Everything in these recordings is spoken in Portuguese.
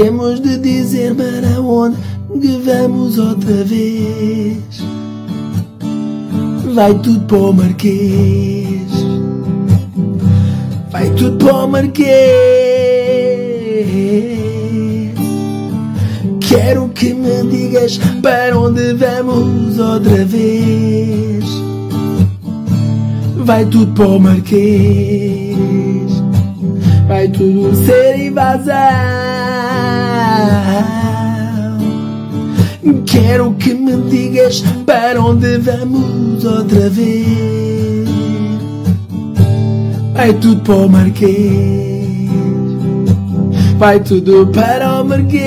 Temos de dizer para onde que vamos outra vez. Vai tudo para o Marquês. Vai tudo para o Marquês. Quero que me digas para onde vamos outra vez. Vai tudo para o Marquês. Vai tudo ser invasão. Quero que me digas para onde vamos outra vez. Vai tudo para o Marquês. Vai tudo para o Marquês.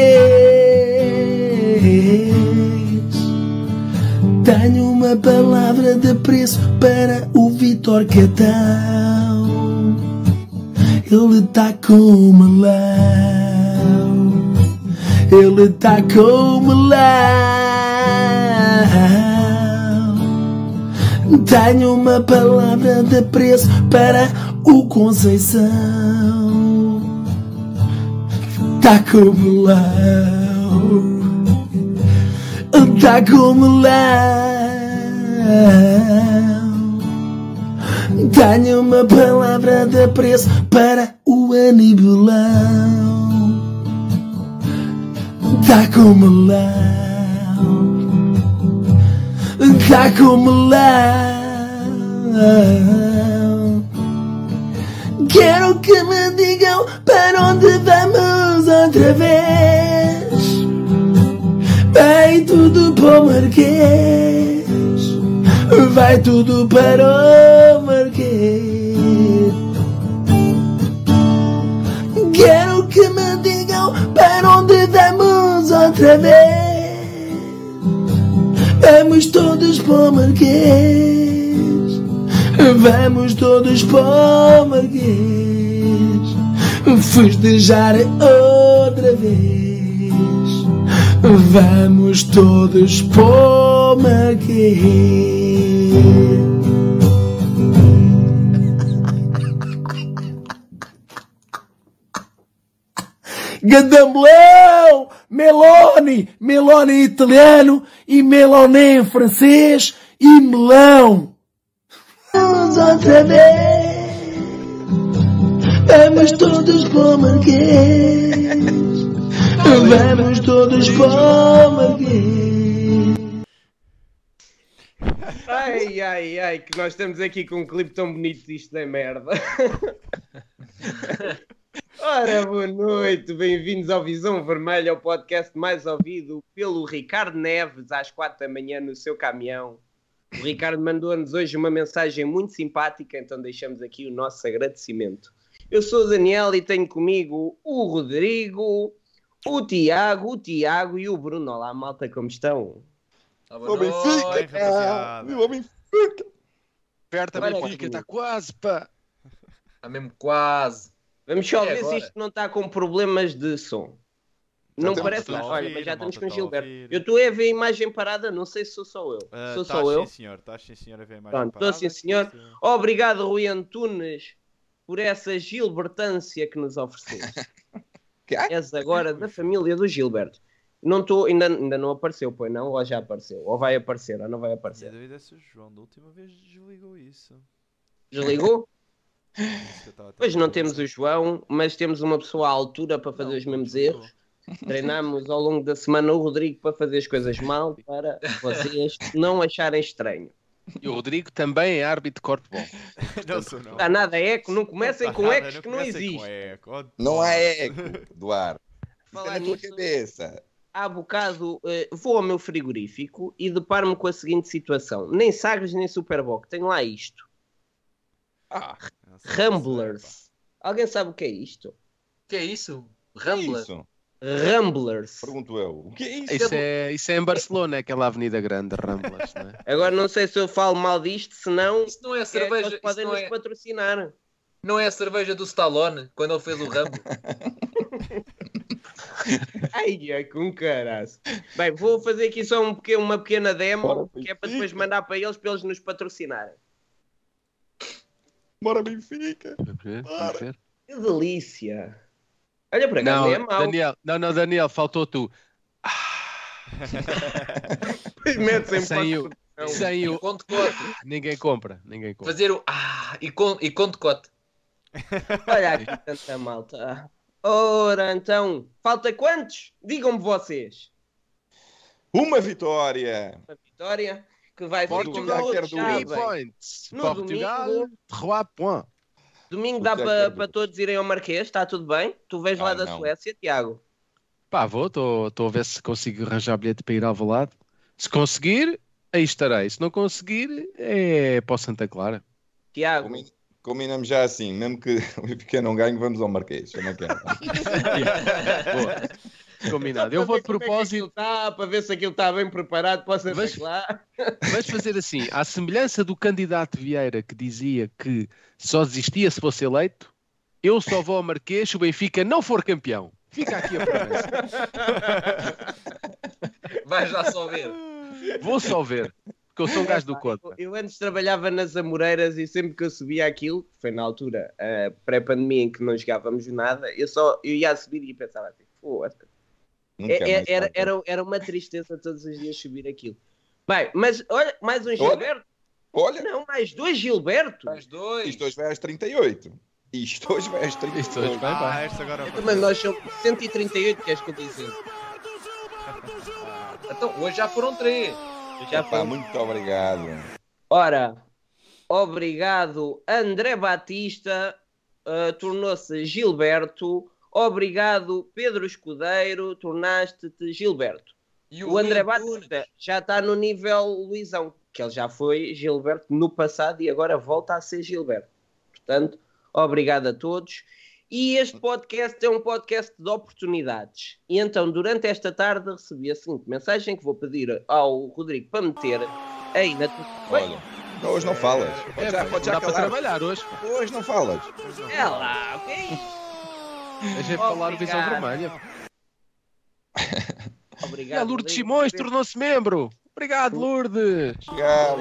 Tenho uma palavra de preço para o Vitor Catão. Ele tá com melão. Ele tá com melão. Tenho uma palavra de preço para o Conceição. Tá com melão. Tá com melão. Tenho uma palavra de preço para o Anibolão. Tá com melão. Tá com melão. Quero que me digam para onde vamos outra vez. Vai tudo para o Marquês. Vai tudo para o Marquês. Quero que me digam para onde vez. Vamos todos para o Marquês. Vamos todos para o Marquês. Festejar outra vez. Vamos todos para o Marquês. Gadambolão! Meloni! Meloni em italiano e Meloné em francês e melão! Vamos outra vez! Vamos todos para o Marquês! Vamos todos para o Marquês! Ai, ai, ai, que nós estamos aqui com um clipe tão bonito disto da merda. Ora, boa noite, bem-vindos ao Visão Vermelha, o podcast mais ouvido pelo Ricardo Neves às quatro da manhã no seu caminhão. O Ricardo mandou-nos hoje uma mensagem muito simpática, então deixamos aqui o nosso agradecimento. Eu sou o Daniel e tenho comigo o Rodrigo, o Tiago, o Tiago e o Bruno. Olá, malta, como estão? Ô Benfica! Oi, rapaziada. Meu Benfica! Perto Olha da aqui. Benfica, está quase, pá. Está mesmo quase. Vamos só É ver se isto não está com problemas de som. Já não parece, a mas olha, mas já a estamos com a Gilberto. Eu estou a ver a imagem parada, não sei se sou só eu. Ah, sou tá só eu. Sim, senhor. Tá sim, senhor. A ver mais Pronto, estou sim, senhor. Obrigado, Rui Antunes, por essa gilbertância que nos ofereceste. És agora da família do Gilberto. Não estou, ainda, ainda não apareceu, pois não? Ou já apareceu? Ou vai aparecer, ou não vai A aparecer? dúvida é se o João da última vez desligou isso. Desligou? Tentar não temos o João, mas temos uma pessoa à altura para fazer Não, os mesmos erros. Treinamos ao longo da semana o Rodrigo para fazer as coisas mal, para vocês não acharem estranho. E o Rodrigo também é árbitro de corte-bom. Não sou não. Dá nada eco, não comecem Não com dá ecos nada, que não eco. Oh, Não há eco do ar. Falar Falar na tua nisso- cabeça. Há bocado eh, vou ao meu frigorífico e deparo-me com a seguinte situação: nem Sagres nem Superboc, tenho lá isto. Ah, É, Ramblers. Alguém sabe o que é isto? que é isso? que é Rambler? isso? Ramblers. Pergunto eu. O que é isso? Isso é, isso é em Barcelona, aquela avenida grande, Ramblas, não é? Agora não sei se eu falo mal disto, senão Isso não é a é, cerveja, isso podem não nos é, patrocinar. não é a cerveja do Stallone, quando ele fez o Rambo. Ai, ai, com caraço. Bem, vou fazer aqui só um pequeno- uma pequena demo, Bora, que é para depois mandar para eles, para eles nos patrocinarem. Bora Benfica. Que delícia! Olha, por acaso Não, nem é mau. Daniel, não, não, Daniel, faltou tu. Depois mete-se em Sem o, sem o. Conto cote. Ninguém compra, ninguém compra. Fazer o. Ah, e, con, e conto cote. Olha aqui tanta malta. Ora, então, falta quantos? Digam-me vocês. Uma vitória! A vitória que vai Portugal quer do points. No Portugal, domingo- trois points. Domingo dá Portugal para quer para do- todos irem ao Marquês, está tudo bem? Tu vês lá Ah, da não. Suécia, Tiago? Pá, vou, estou a ver se consigo arranjar bilhete para ir ao Valado. Se conseguir, aí estarei. Se não conseguir, é para o Santa Clara. Tiago, Combi- Combinamos já assim, mesmo que o Benfica não ganhe, vamos ao Marquês. Como é que é? Boa. Combinado. Eu vou de propósito. Tá, para ver se aquilo está bem preparado para o Santa Mas- Clara. Vamos fazer assim, à semelhança do candidato Vieira que dizia que só desistia se fosse eleito, eu só vou ao Marquês se o Benfica não for campeão. Fica aqui a promessa. Vais lá só ver. Vou só ver, porque eu sou um gajo do contra. Eu antes trabalhava nas Amoreiras e sempre que eu subia aquilo, foi na altura a pré-pandemia em que não jogávamos nada, eu só eu ia a subir e pensava assim, "Foda-se." É- é- era, era, era uma tristeza todos os dias subir aquilo. Bem, mas olha, mais um Gilberto? Olha, Não, mais dois Gilberto? Mais dois. isto hoje vai às 38. Isto hoje vai às 38. Isto hoje vai, Ah, vai. esta agora Então, Mas nós somos 138, queres que eu dizer? Então, hoje já foram três. Já Pá, foi. muito obrigado. Ora, obrigado André Batista, uh, tornou-se Gilberto. Obrigado Pedro Escudeiro, tornaste-te Gilberto. E O André Luís Nunes. Batista já está no nível Luizão, que ele já foi Gilberto no passado e agora volta a ser Gilberto. Portanto, obrigado a todos. E este podcast é um podcast de oportunidades. E então, durante esta tarde, recebi a seguinte mensagem que vou pedir ao Rodrigo para meter aí na tua. Olha, hoje não falas. É, Pode já, pá, pode não já dá para trabalhar hoje. Hoje não falas. É lá, o Deixa eu falar o Visão. Vermelha. Obrigado. E a Lourdes Simões por tornou-se membro. Obrigado, Lourdes. Obrigado.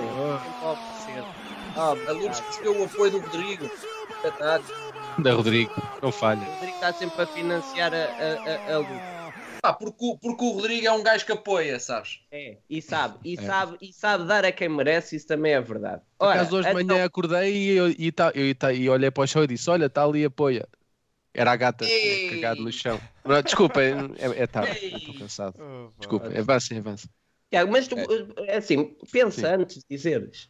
ter- A Lourdes recebeu o apoio do Rodrigo. Espetáculo. Da Rodrigo, não falha. O Rodrigo está sempre a financiar a, a, a, a Lourdes. Pá, porque, o- porque o Rodrigo é um gajo que apoia, sabes? É, e sabe, e É. sabe, e sabe dar a quem merece, isso também é verdade. Por Ora, acaso hoje de então- manhã acordei e, e, tá- eu- e tá- e olhei para o chão e disse: Olha, está ali apoia. Era a gata Ei. cagada no chão. Não, desculpa, é, é tarde, estou cansado. Oh. Desculpa, avança, avança. Tiago, mas tu, é assim, pensa Sim. antes de dizeres.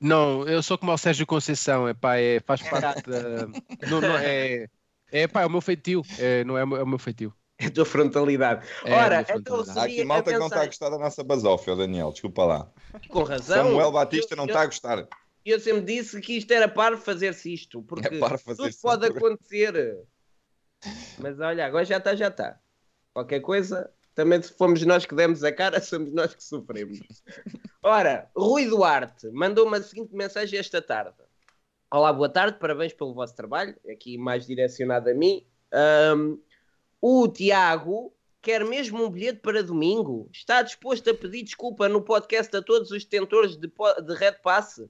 Não, eu sou como o Sérgio Conceição, é pá, é, faz parte da. Não, não, é, é pá, é o meu feitio, é, não é, o meu- é o meu feitio. É a tua frontalidade. É Ora, então. Há aqui malta que não está a gostar da nossa basófia, Daniel. Desculpa lá. com razão. Samuel Batista não eu, está a gostar. Eu, eu sempre disse que isto era para fazer-se isto, porque É para fazer-se tudo pode acontecer. Mas olha, agora já está, já está. Qualquer coisa, também se fomos nós que demos a cara, somos nós que sofremos. Ora, Rui Duarte mandou-me a seguinte mensagem esta tarde. Olá, boa tarde, parabéns pelo vosso trabalho, aqui mais direcionado a mim. Ahm, o Tiago quer mesmo um bilhete para domingo. Está disposto a pedir desculpa no podcast a todos os detentores de, de Red Pass?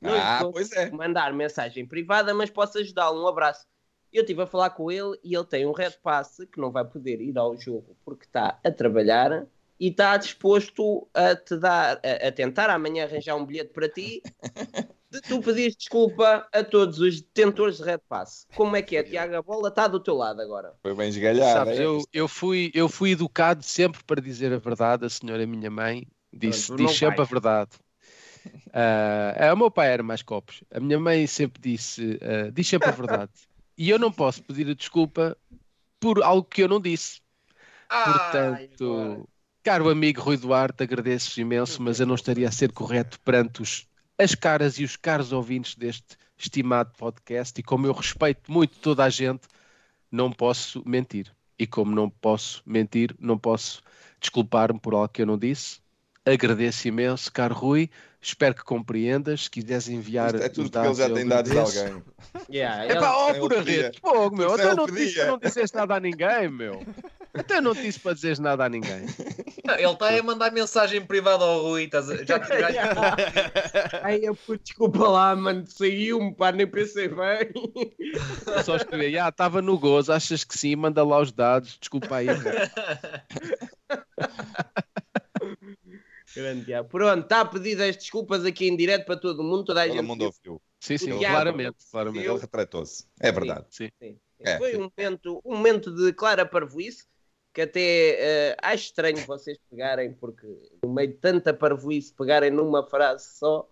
Não Ah, pois é. mandar mensagem privada, mas posso ajudá-lo. Um abraço. Eu estive a falar com ele e ele tem um Red Pass que não vai poder ir ao jogo porque está a trabalhar e está disposto a te dar, a, a tentar amanhã arranjar um bilhete para ti. De tu pedires desculpa a todos os detentores de Red Pass. Como é que é, Tiago? A bola está do teu lado agora. Foi bem esgalhado. Sabes, é? eu, eu, fui, eu fui educado sempre para dizer a verdade. A senhora, minha mãe, disse, Pronto, não diz sempre vai. a verdade. Ah, o meu pai era mais copos. A minha mãe sempre disse, ah, diz sempre a verdade. E eu não posso pedir a desculpa por algo que eu não disse. Portanto, caro amigo Rui Duarte, agradeço imenso, mas eu não estaria a ser correto perante os, as caras e os caros ouvintes deste estimado podcast. E como eu respeito muito toda a gente, não posso mentir. E como não posso mentir, não posso desculpar-me por algo que eu não disse. Agradeço imenso, caro Rui. Espero que compreendas. Se quiseres enviar. Isto é os tudo porque ele já tem dados de alguém. Yeah, É pá, ó, É por a rede. Fogo, meu. É Até o não, disse, não disseste nada a ninguém, meu. Até não te disse para dizeres nada a ninguém. Não, Ele está a mandar mensagem privada ao Rui. Estás a... Já já... Ai, eu, puto, desculpa lá, mano, saiu-me, pá, nem pensei bem. Só escrevi, ah, estava no gozo, achas que sim? Manda lá os dados, desculpa aí. Grande Tiago. Pronto, está a pedir as desculpas aqui em direto para todo mundo, toda a Todo gente. mundo ouviu. Sim, sim, Tiago- claramente, claramente. Ele retratou-se. É verdade. Sim. Sim. É, Foi sim. um momento, um momento de clara parvoíce que até eh, acho estranho vocês pegarem, porque no meio de tanta parvoíce pegarem numa frase só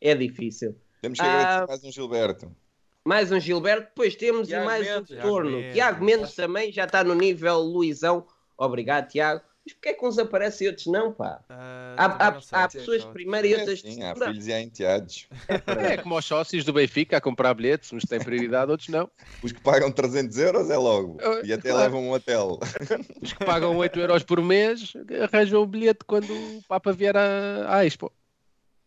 é difícil. Temos que Ah. agradecer mais um Gilberto. Mais um Gilberto, depois temos Tiago e mais Mendes, um Tiago retorno. Mendes. Tiago Mendes também já está no nível Luizão. Obrigado, Tiago. Mas porquê é que uns aparecem e outros não, pá? Ah, Há, há- sei há pessoas de primeira e outras de sim, há segunda. filhos e há enteados. É como os sócios do Benfica a comprar bilhetes, uns têm prioridade, outros não. Os que pagam 300 euros é logo. Eu- E até claro. levam um hotel. Os que pagam 8 euros por mês arranjam o bilhete quando o Papa vier à, à Expo.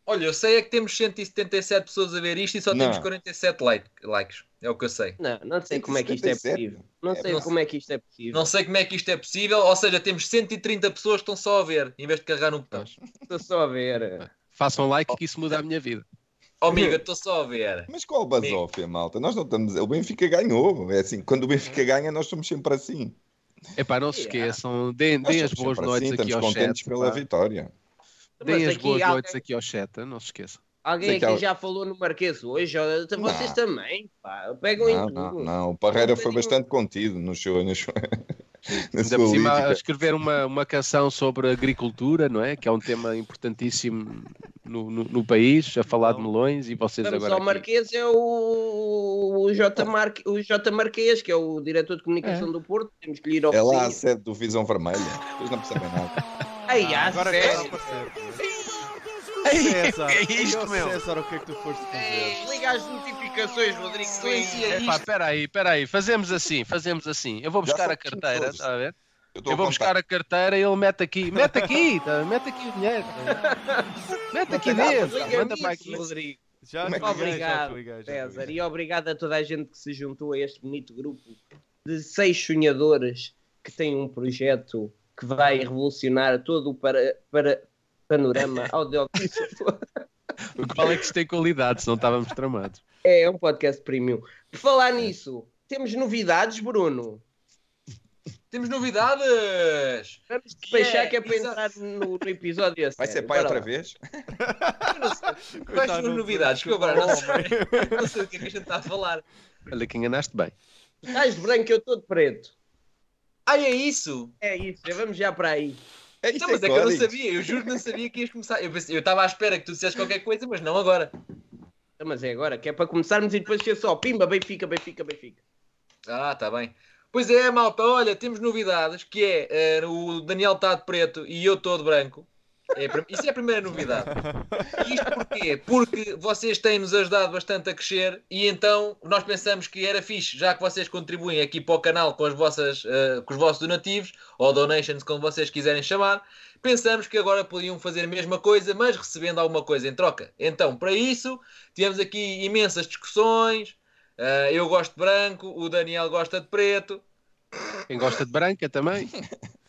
Olha, eu sei é que temos 177 pessoas a ver isto e só Não. temos 47 like- likes. É o que eu sei. Não, não sei como é que isto é 177. possível. Não sei não como é que isto é possível. Não sei como é que isto é possível, ou seja, temos 130 pessoas que estão só a ver, em vez de carregar no botão. Estou só a ver. Façam like que isso muda a minha vida. Oh, amiga, estou só a ver. Mas qual basófia, malta? Nós não estamos. O Benfica ganhou. É assim, quando o Benfica ganha, nós somos sempre assim. Epá, não se esqueçam, deem, deem as boas sempre noites assim, aqui estamos ao contentes chat. pela pá. vitória. Deem Mas as boas alguém- noites aqui ao chat, não se esqueçam. Alguém aqui já falou no Marquês hoje, ó, vocês Não. também, pá, pegam em Não, tudo. não, não. O Parreira foi bastante contido no show. No show. Ainda por cima a escrever uma, uma canção sobre agricultura, não é? Que é um tema importantíssimo no, no, no país, a falar de melões e vocês Vamos agora. ao aqui. Marquês, é o, o, J. Marque, o J. Marquês, que é o diretor de comunicação É. do Porto. Temos que lhe ir ao É lá a sede do Visão Vermelha. Vocês não percebem nada. Ai, Ah, agora sério? Ei, César, é isto, meu? César, o que é que tu foste fazer? Liga as notificações, Rodrigo. Silencia Epá, isto. espera aí, espera aí, fazemos assim, fazemos assim. Eu vou buscar a carteira, está a ver? Eu, Eu vou buscar a carteira e ele mete aqui, mete aqui, tá? mete aqui o dinheiro. Mete aqui dentro, manda para aqui. Rodrigo. Já é te Obrigado, liguei, César. E obrigado a toda a gente que se juntou a este bonito grupo de seis sonhadores que tem um projeto que vai revolucionar todo o para, para, panorama audiovisual. O que vale é que isto tem qualidade, senão estávamos tramados. É, é um podcast premium. Por falar nisso, temos novidades, Bruno. Temos novidades! Vamos despachar Yeah, que é para entrar no, no episódio. a Vai ser pai Bora outra lá. vez? Quais são as novidades? Que eu agora não sei. Não sei o que é que a gente está a falar. Olha que enganaste bem. Estás de branco, eu estou de preto. Ah, é isso? É isso, já vamos já para aí. É isso Não, mas é que eu não códigos. sabia. Eu juro que não sabia que ias começar. Eu estava à espera que tu dissesse qualquer coisa, mas não agora. Mas é agora, que é para começarmos e depois ser só pimba, Benfica, Benfica, Benfica. Ah, tá bem. Pois é, malta, olha, temos novidades, que é, eh, o Daniel está de preto e eu estou de branco. É isso é a primeira novidade. E isto porquê? Porque vocês têm-nos ajudado bastante a crescer e então nós pensamos que era fixe, já que vocês contribuem aqui para o canal com, as vossas, eh, com os vossos donativos, ou donations, como vocês quiserem chamar, pensamos que agora podiam fazer a mesma coisa, mas recebendo alguma coisa em troca. Então, para isso, tivemos aqui imensas discussões. eh, eu gosto de branco, o Daniel gosta de preto. Quem gosta de branca também.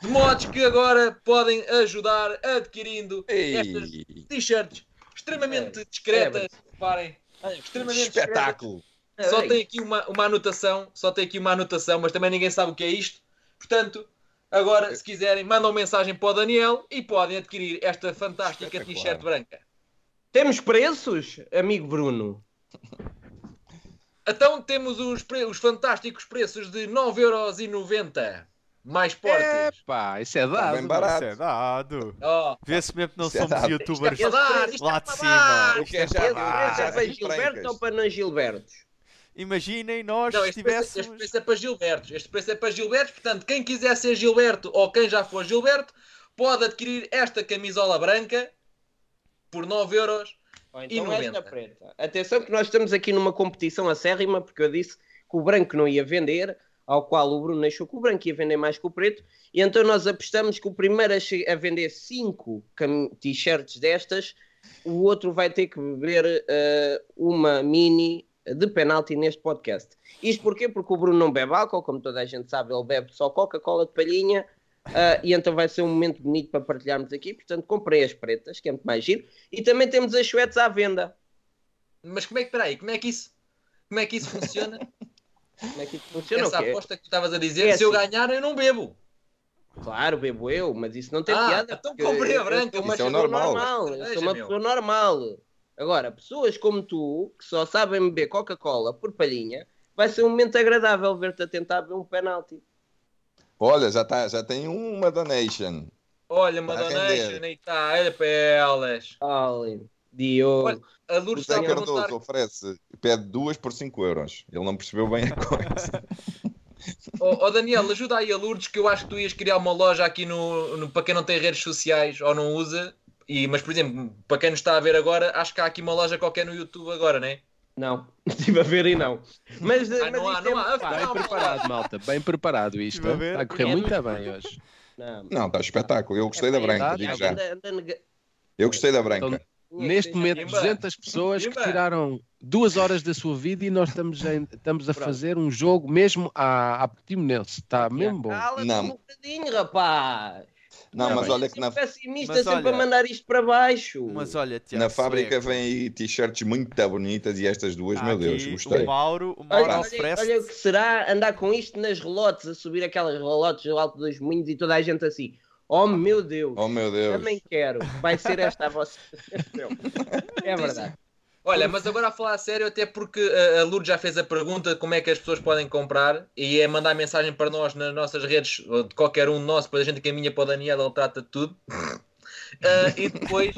De modos que agora podem ajudar adquirindo estas t-shirts extremamente discretas. Reparem, extremamente discretas. espetáculo! Só Ei, tem aqui uma, uma anotação, só tem aqui uma anotação, mas também ninguém sabe o que é isto. Portanto, agora, se quiserem, mandam mensagem para o Daniel e podem adquirir esta fantástica t-shirt branca. Temos preços, amigo Bruno? Então temos os, pre- os fantásticos preços de 9,90€ mais portes. Epá, isso é Está dado. bem barato. Isso é dado. Oh, Vê-se mesmo que não Isso é somos dado. youtubers Isto é para dar, isto lá é de cima. O que é já vá, é para Gilberto ou para não Gilbertos? Imaginem nós Não, se este preço, este tivéssemos. preço é para Gilbertos. Este preço é para Gilbertos. Portanto, quem quiser ser Gilberto ou quem já for Gilberto, pode adquirir esta camisola branca por 9 euros. Ou E então 90. esta preta. Atenção que nós estamos aqui numa competição acérrima, porque eu disse que o branco não ia vender, ao qual o Bruno achou que o branco ia vender mais que o preto, e então nós apostamos que o primeiro a, a vender 5 t-shirts destas, o outro vai ter que beber eh, uma mini de penalti neste podcast. Isto porquê? Porque o Bruno não bebe álcool, como toda a gente sabe, ele bebe só Coca-Cola de palhinha. ah, e então vai ser um momento bonito para partilharmos aqui. Portanto, comprei as pretas, que é muito mais giro. E também temos as chuetes à venda. Mas como é que, peraí, como é que isso, como é que isso funciona? Como é que funciona? Essa aposta que tu estavas a dizer, É se eu assim. ganhar, eu não bebo. Claro, bebo eu, mas isso não tem Ah, piada. então comprei a eu- branca. Eu sou uma é normal. normal. Eu sou uma meu. pessoa normal. Agora, pessoas como tu, que só sabem beber Coca-Cola por palhinha, vai ser um momento agradável ver-te a tentar beber um penalti. Olha, já, tá, já tem uma donation. Olha, Tá a Madonation, render. aí está, olha para elas. Olha, Diogo. Olha, A O Lourdes está a perguntar. Cardoso oferece, pede duas por 5 euros. Ele não percebeu bem a coisa. Ó ó, Daniel, ajuda aí a Lourdes que eu acho que tu ias criar uma loja aqui no, no- para quem não tem redes sociais ou não usa. E, mas, por exemplo, para quem nos está a ver agora, acho que há aqui uma loja qualquer no YouTube agora, né? Não, estive a ver e não. Mas, Ah, mas não há, isto é não há. muito fácil. Não, Bem preparado, malta. Bem preparado isto. Estive. Está a correr É muito muito bem hoje. Não. Não, está espetáculo. Eu gostei da branca, digo já. Anda- anda nega- Eu gostei da branca. Então, Neste momento, Pimba. 200 pessoas que tiraram duas horas da sua vida e nós estamos a, estamos a fazer um jogo mesmo à, à Portimonense. Está mesmo bom. Cala-te Não. um bocadinho, rapaz. Não, mas olha que na, pessimista Mas sempre olha- a mandar isto para baixo. Mas olha, Tiago, na fábrica Sueco, vem aí t-shirts muito bonitas e estas duas, há meu Deus, gostei. O Mauro, o Mauro Olha, olha, olha o que será andar com isto nas relotes, a subir aquelas relotes do Alto dos Moinhos e toda a gente assim. Oh meu Deus, Oh meu Deus. também quero. Vai ser esta a vossa. é verdade. Olha, mas agora a falar a sério, até porque a- a Lourdes já fez a pergunta de como é que as pessoas podem comprar e é mandar mensagem para nós nas nossas redes, ou de qualquer um de nós, depois a gente caminha para o Daniel, ele trata de tudo. Ah, e depois,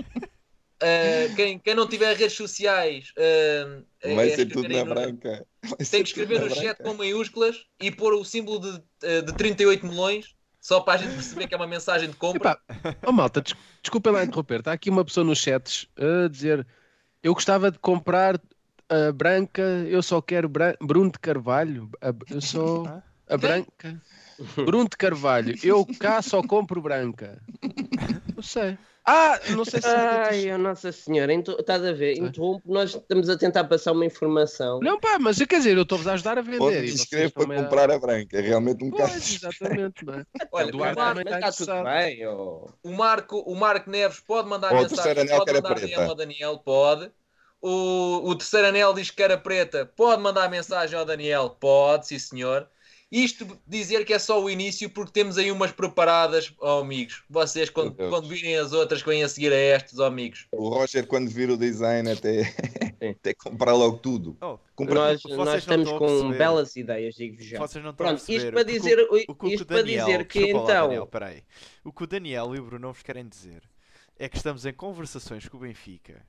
ah, quem, quem não tiver redes sociais, é Vai ser escrever tudo na no- branca. Vai tem ser que escrever no chat com maiúsculas e pôr o símbolo de, eh, de 38 melões, só para a gente perceber que é uma mensagem de compra. Epá, oh malta, des desculpem lá interromper. Está aqui uma pessoa nos chats a dizer: Eu gostava de comprar a branca, eu só quero Bruno de Carvalho. A- eu sou a branca. Bruno de Carvalho, eu cá só compro branca. Não sei. Ah, não sei se. Ai, oh, Nossa Senhora, inter- estás a ver? Interrompo, nós estamos a tentar passar uma informação. Não, pá, mas quer dizer, eu estou-vos a ajudar a vender. Pode e vocês inscrever para estão-me a- comprar a branca. É realmente um bocado. Pois, exatamente. Não é? Olha, O o Duarte também está tudo bem, oh. o Marco, o Marco Neves pode mandar o mensagem, terceiro anel pode mandar preta. DM ao Daniel, pode. O, o terceiro anel diz que era preta, pode mandar mensagem ao Daniel, pode, sim senhor. Isto dizer que é só o início, porque temos aí umas preparadas, ó amigos. Vocês, quando, quando virem as outras, que vêm a seguir a estas, ó amigos. O Roger, quando vir o design, até, até comprar logo tudo. Oh, Nós, Vocês nós estamos com perceber. belas ideias, digo já. Vocês não estão Pronto, a perceber. isto para o que o- dizer, o que o isto para dizer que desculpa lá, então. Daniel, peraí. O que o Daniel e o Bruno vos querem dizer é que estamos em conversações com o Benfica.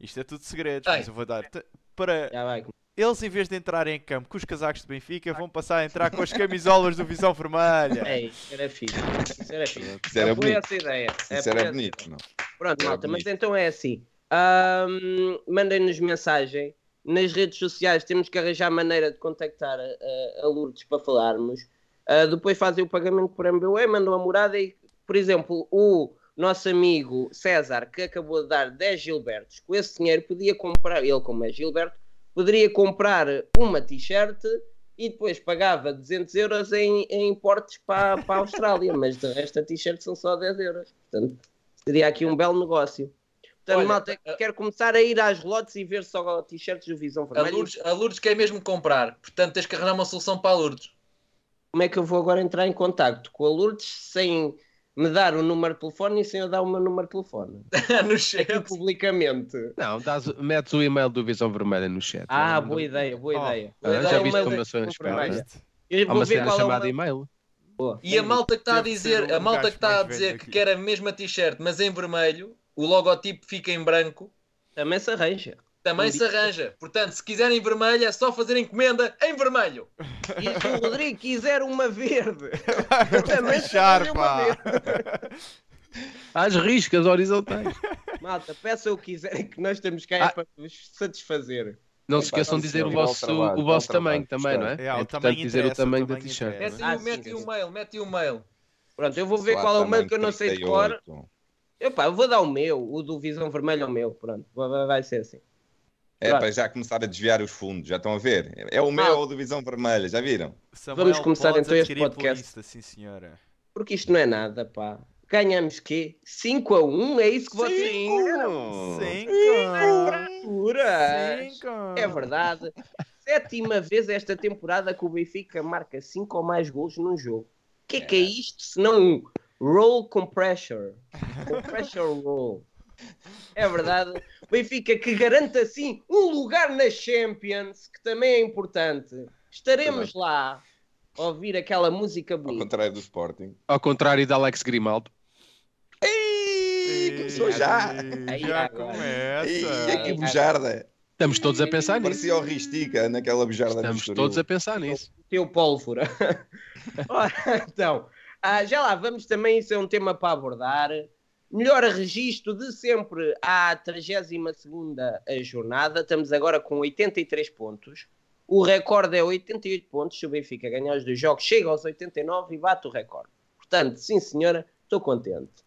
Isto é tudo segredos, Ai. mas eu vou dar para Já vai. Eles em vez de entrarem em campo com os casacos de Benfica, vão passar a entrar com as camisolas do Visão Vermelha. É, isso era fixe. Isso era fixe. Isso era Apoio bonito. essa ideia. Isso Apoio era bonito. Não? Pronto, malta, mas então é assim. Ahm, Mandem-nos mensagem. Nas redes sociais temos que arranjar maneira de contactar a, a- Lourdes para falarmos. Ah, depois fazem o pagamento por MBWay, mandam a morada e, por exemplo, o nosso amigo César, que acabou de dar 10 Gilbertos, com esse dinheiro podia comprar, ele como é Gilberto, poderia comprar uma t-shirt e depois pagava 200 euros em, em importes para, para a Austrália, mas de resto a t-shirt são só 10 euros. Portanto, seria aqui um belo negócio. Portanto, Olha, malta, a- quero começar a ir às lotes e ver só t-shirts do Visão A Vermelha. Lourdes, a Lourdes quer mesmo comprar, portanto tens que arranjar uma solução para a Lourdes. Como é que eu vou agora entrar em contacto com a Lourdes sem me dar o número de telefone e sem eu dar o meu número de telefone? no chat. Aqui publicamente. Não, dás, metes o e-mail do Visão Vermelha no chat. Ah, Não, boa não- ideia, boa Oh. ideia. Ah, Vou já viste e-mail como eu sou esperto, viste? Eu Há uma cena é chamada meu... e-mail. Boa. E a malta que está a dizer, a um malta que está a dizer que quer a mesma t-shirt, mas em vermelho, o logotipo fica em branco, Também se arranja. Também se arranja. Portanto, se quiserem vermelho, é só fazer encomenda em vermelho. E se o Rodrigo quiser uma verde, também se uma pá. verde. Às riscas horizontais. Malta, peçam o que quiserem que nós temos cá é Ah. para vos satisfazer. Não se esqueçam de dizer o o vosso, trabalho, o o vosso tamanho também, não é? É, o É importante dizer o o tamanho da t-shirt. Mete, Ah, o, o mail, mete o mail. Pronto, eu vou ver qual é o mail que eu não sei de cor. 38. Epá, eu vou dar o meu, o do Visão Vermelho ao meu. Pronto, vai, vai ser assim. É Claro. para já começar a desviar os fundos, já estão a ver? É o meu Ah. ou Divisão Vermelha, já viram? Samuel, Vamos começar então este podcast. Polista, sim, senhora. Porque isto não é nada, pá. Ganhamos quê? 5 a 1? É isso que vocês Cinco! Cinco! Pura! Cinco! É verdade. Sétima vez esta temporada que o Benfica marca 5 ou mais gols num jogo. O que é que é isto se não um roll com pressure? Com pressure roll. É verdade. Benfica que garante assim um lugar na Champions, que também é importante. Estaremos lá a ouvir aquela música Ao bonita. contrário do Sporting. Ao contrário de Alex Grimaldo. Ei, começou já! Aí, Já agora. Ei, começa. que bujarda! Estamos todos a pensar nisso. Parecia o Ristica naquela bujarda Estamos todos a pensar nisso. teu pólvora. Ora, então, ah, já lá vamos também, isso é um tema para abordar. Melhor registro de sempre à 32ª jornada. Estamos agora com 83 pontos. O recorde é 88 pontos. Se o Benfica ganhar os dois jogos, chega aos 89 e bate o recorde. Portanto, sim senhora, estou contente.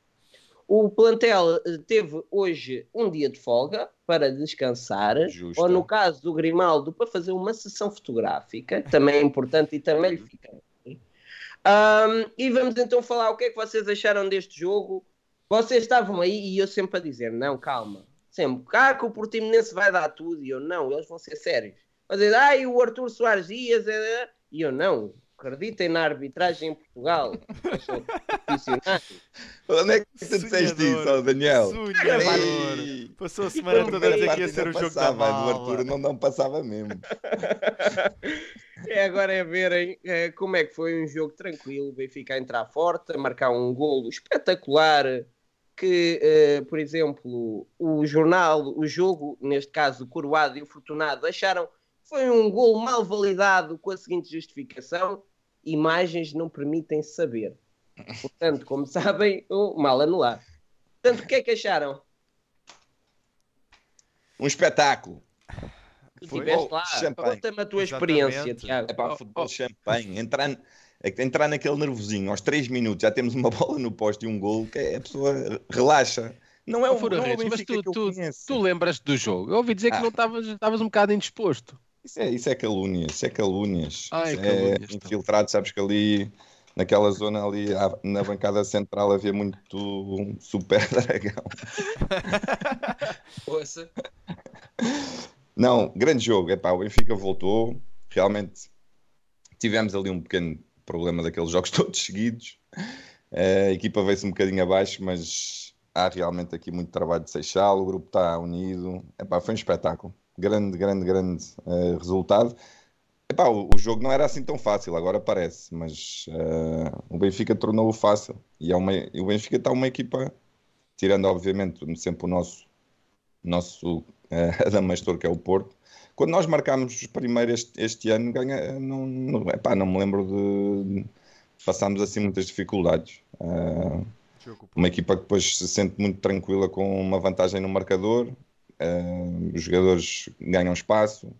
O plantel eh, teve hoje um dia de folga para descansar, Justo. ou no caso do Grimaldo, para fazer uma sessão fotográfica, também é importante e também lhe fica. Ahm, e vamos então falar o que é que vocês acharam deste jogo. Vocês estavam aí e eu sempre a dizer: não, calma, sempre, cá que o Portimonense vai dar tudo, e eu não, eles vão ser sérios. Mas dizer, ai, o Arthur Soares Dias, é... e eu não, acreditem na arbitragem em Portugal. Onde é que tu disseste Sonhador. isso, ó, Daniel? Sonhador. Passou a semana toda a dizer que ia ser o jogo da passava, do mala. Arthur não, não passava mesmo. É agora é verem eh, como é que foi um jogo tranquilo, o Benfica a entrar forte, a marcar um golo espetacular que, eh, por exemplo, o jornal, o jogo, neste caso o Coroado e o Fortunado, acharam que foi um golo mal validado com a seguinte justificação, imagens não permitem saber. Portanto, como sabem, o mal anulado. Portanto, o que é que acharam? Um espetáculo. Tu Foi. estiveste lá, conta-me a tua Exatamente. experiência, Tiago. É para Oh, futebol oh. champanhe. Entrar, é que entrar naquele nervosinho aos 3 minutos, já temos uma bola no poste e um gol, que é- a pessoa relaxa. Não é Oh, o, Fura não é o Redes, mas tu- que tu-. Tu lembras-te do jogo? Eu ouvi dizer que Ah. não estavas um bocado indisposto. Isso, é, isso é calúnias, isso é calúnias. Ai, Isso calúnias, é infiltrado, sabes que ali naquela zona ali na bancada central havia muito um super dragão. Ouça. Não, grande jogo. Epá, o Benfica voltou. Realmente tivemos ali um pequeno problema daqueles jogos todos seguidos. Eh, A equipa veio-se um bocadinho abaixo, mas há realmente aqui muito trabalho de Seixal. O grupo está unido. Epá, foi um espetáculo. Grande, grande, grande eh, resultado. Epá, o, o jogo não era assim tão fácil, agora parece, mas eh, o Benfica tornou-o fácil. E, é uma, o Benfica está uma equipa, tirando obviamente sempre o nosso, nosso Adamastor, que é o Porto. Quando nós marcámos primeiro este, este ano, ganha, não, não, epá, não me lembro de. Passámos assim muitas dificuldades. Jogo uma equipa que depois se sente muito tranquila com uma vantagem no marcador, eh, os jogadores ganham espaço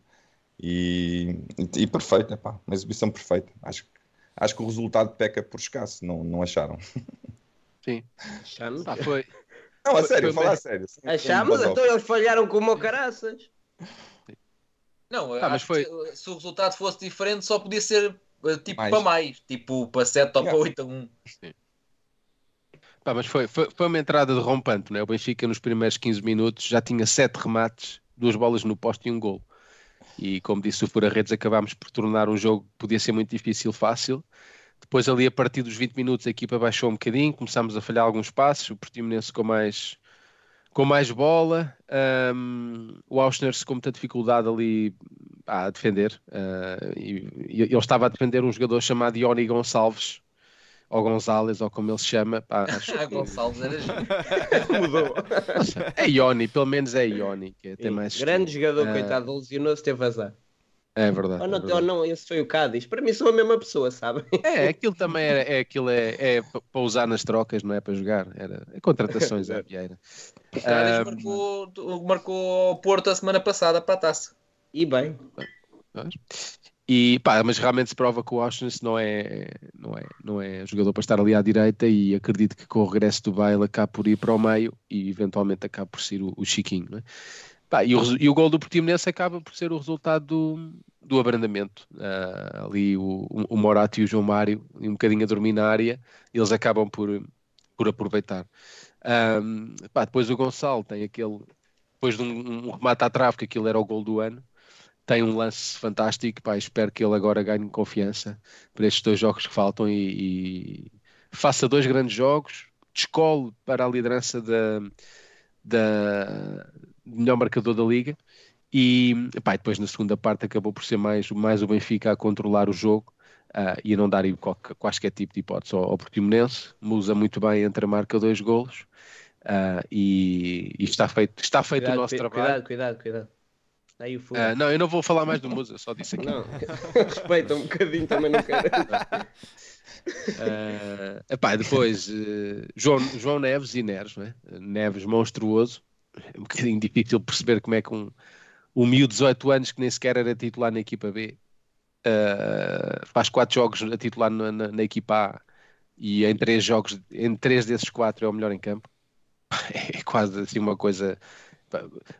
e, e, e perfeito, epá, uma exibição perfeita. Acho, que- acho que o resultado peca por escasso, não, não acharam? Achamos? Pá, foi. Não, a sério, falar a sério. Achamos? Então eles falharam como o caraças. Não, Ah, mas foi- se o resultado fosse diferente, só podia ser eh, tipo Mais. para mais. Tipo para 7 ou Yeah. para 8 a 1. Pá, mas foi, foi, foi uma entrada derrompante, né? O Benfica nos primeiros 15 minutos já tinha sete remates, duas bolas no poste e um gol. E como disse o Fura Redes, acabámos por tornar um jogo que podia ser muito difícil, fácil. Depois ali a partir dos 20 minutos a equipa baixou um bocadinho, começámos a falhar alguns passos, o Portimonense com mais, com mais bola, Ahm, o Auschner com muita dificuldade ali a defender, Ah, e, e ele estava a defender um jogador chamado Ioni Gonçalves, ou Gonzalez, ou como ele se chama, pá, acho Ah, que- Gonçalves era. Mudou. é Ioni, pelo menos é Ioni, que é até mais Grande jogador, Ah. coitado, lesionou-se, teve azar. É verdade. Ou é não, verdade. ou não, esse foi o Cádiz. Para mim sou a mesma pessoa, sabem? É, aquilo também era, é, aquilo é, é pa- para usar nas trocas, não é para jogar. Era é contratações à Vieira. O Cádiz Ah, marcou, marcou o Porto a semana passada para a taça. E bem, E pá, mas realmente se prova que o Auschwitz não é, não, é, não é jogador para estar ali à direita e acredito que com o regresso do Baile acaba por ir para o meio e eventualmente acaba por ser o, o Chiquinho. Não é? Pá, e, o, e o gol do Portimonense acaba por ser o resultado do, do abrandamento. Ah, ali o, o Morato e o João Mário, um bocadinho a dormir na área, eles acabam por, por aproveitar. Ahm, pá, depois o Gonçalo tem aquele, depois de um, um remate à trave, que aquilo era o gol do ano, tem um lance fantástico. Pá, espero que ele agora ganhe confiança para estes dois jogos que faltam e, e faça dois grandes jogos, descole para a liderança da, da melhor marcador da liga. E pá, e depois na segunda parte acabou por ser mais, mais o Benfica a controlar o jogo ah, e a não dar qualquer, quaisquer tipo de hipótese ao, ao Portimonense. Musa muito bem entre a marca dois golos ah, e, e está feito, está feito Cuidado, o nosso cu- trabalho. cuidado, cuidado, cuidado. Aí o fogo. Ah, não, eu não vou falar mais do Musa, só disse aqui. Não, respeita um bocadinho, também não quero. Uh, epá, depois eh, João, João Neves e Neres, não é? Neves monstruoso. É um bocadinho difícil perceber como é que um, um miúdo de 18 anos que nem sequer era titular na equipa B uh, faz quatro jogos a titular na, na- na equipa A e em três jogos, em três desses quatro é o melhor em campo. É quase assim uma coisa.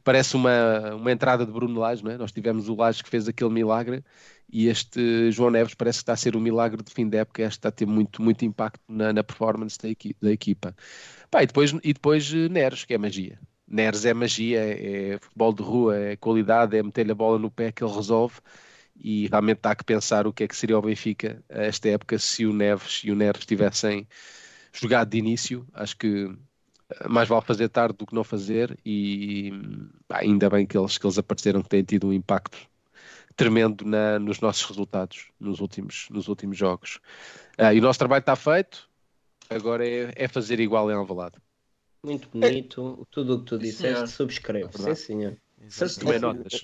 Parece uma, uma entrada de Bruno Lage, não é? Nós tivemos o Lage que fez aquele milagre e este João Neves parece que está a ser o milagre de fim de época, este está a ter muito, muito impacto na, na performance da, equi- da equipa. Pá, e, depois, e depois eh, Neres, que é magia. Neres é magia, é, é futebol de rua, é qualidade, é meter-lhe a bola no pé que ele resolve e realmente há que pensar o que é que seria o Benfica esta época se o Neves e o Neres tivessem jogado de início. Acho que eh, mais vale fazer tarde do que não fazer e pá, ainda bem que eles, que eles apareceram que têm tido um impacto tremendo na- nos nossos resultados nos últimos, nos últimos jogos. Ah, e o nosso trabalho está feito, agora é, é fazer igual em Alvalade. Muito bonito, tudo o que tu disseste, subscrevo. É Sim, senhor. Tomei notas.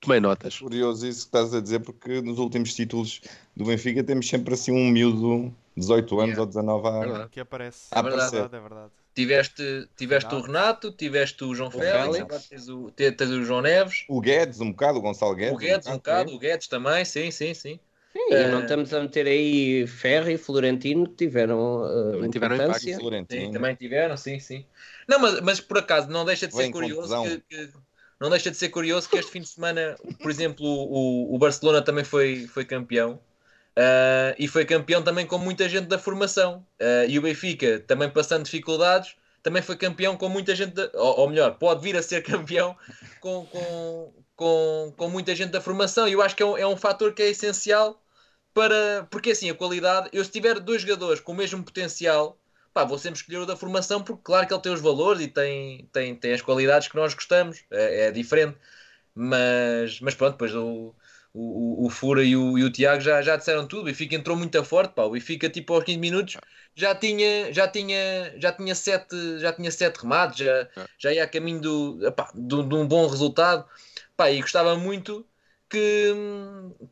Tomei notas. Curioso isso que estás a dizer, porque nos últimos títulos do Benfica temos sempre assim um miúdo de 18 anos Yeah. ou 19 a, Verdade. Que aparece. a É verdade. É verdade. Tiveste, tiveste o Renato. Tiveste o João O Félix, tens o, te- tens o João Neves, O Guedes, um bocado, o Gonçalo Guedes. o Guedes um bocado, o Guedes também, sim, sim, sim. Sim, e não estamos a meter aí Ferro e Florentino que tiveram uh, Também tiveram importância. Sim, também tiveram, sim, sim. Não, mas, mas por acaso não deixa de ser curioso que, que- não deixa de ser curioso que este fim de semana, por exemplo, o, o Barcelona também foi, foi campeão. ah, e foi campeão também com muita gente da formação. Ah, e o Benfica, também passando dificuldades, também foi campeão com muita gente, da- ou, ou melhor, pode vir a ser campeão com, com, com, com muita gente da formação. E eu acho que é um, é um fator que é essencial para. Porque assim, a qualidade, eu se tiver dois jogadores com o mesmo potencial, pá, vou sempre escolher o da formação, porque claro que ele tem os valores e tem, tem, tem as qualidades que nós gostamos, é, é diferente. Mas, mas pronto, depois o, o, o- Fura e o, e o Tiago já, já disseram tudo. O Benfica entrou muito forte, pá. O Benfica, tipo, aos 15 minutos já tinha, já tinha, já tinha, sete, já tinha sete remates, já, já ia a caminho do, do- de um bom resultado. Pá, e gostava muito que,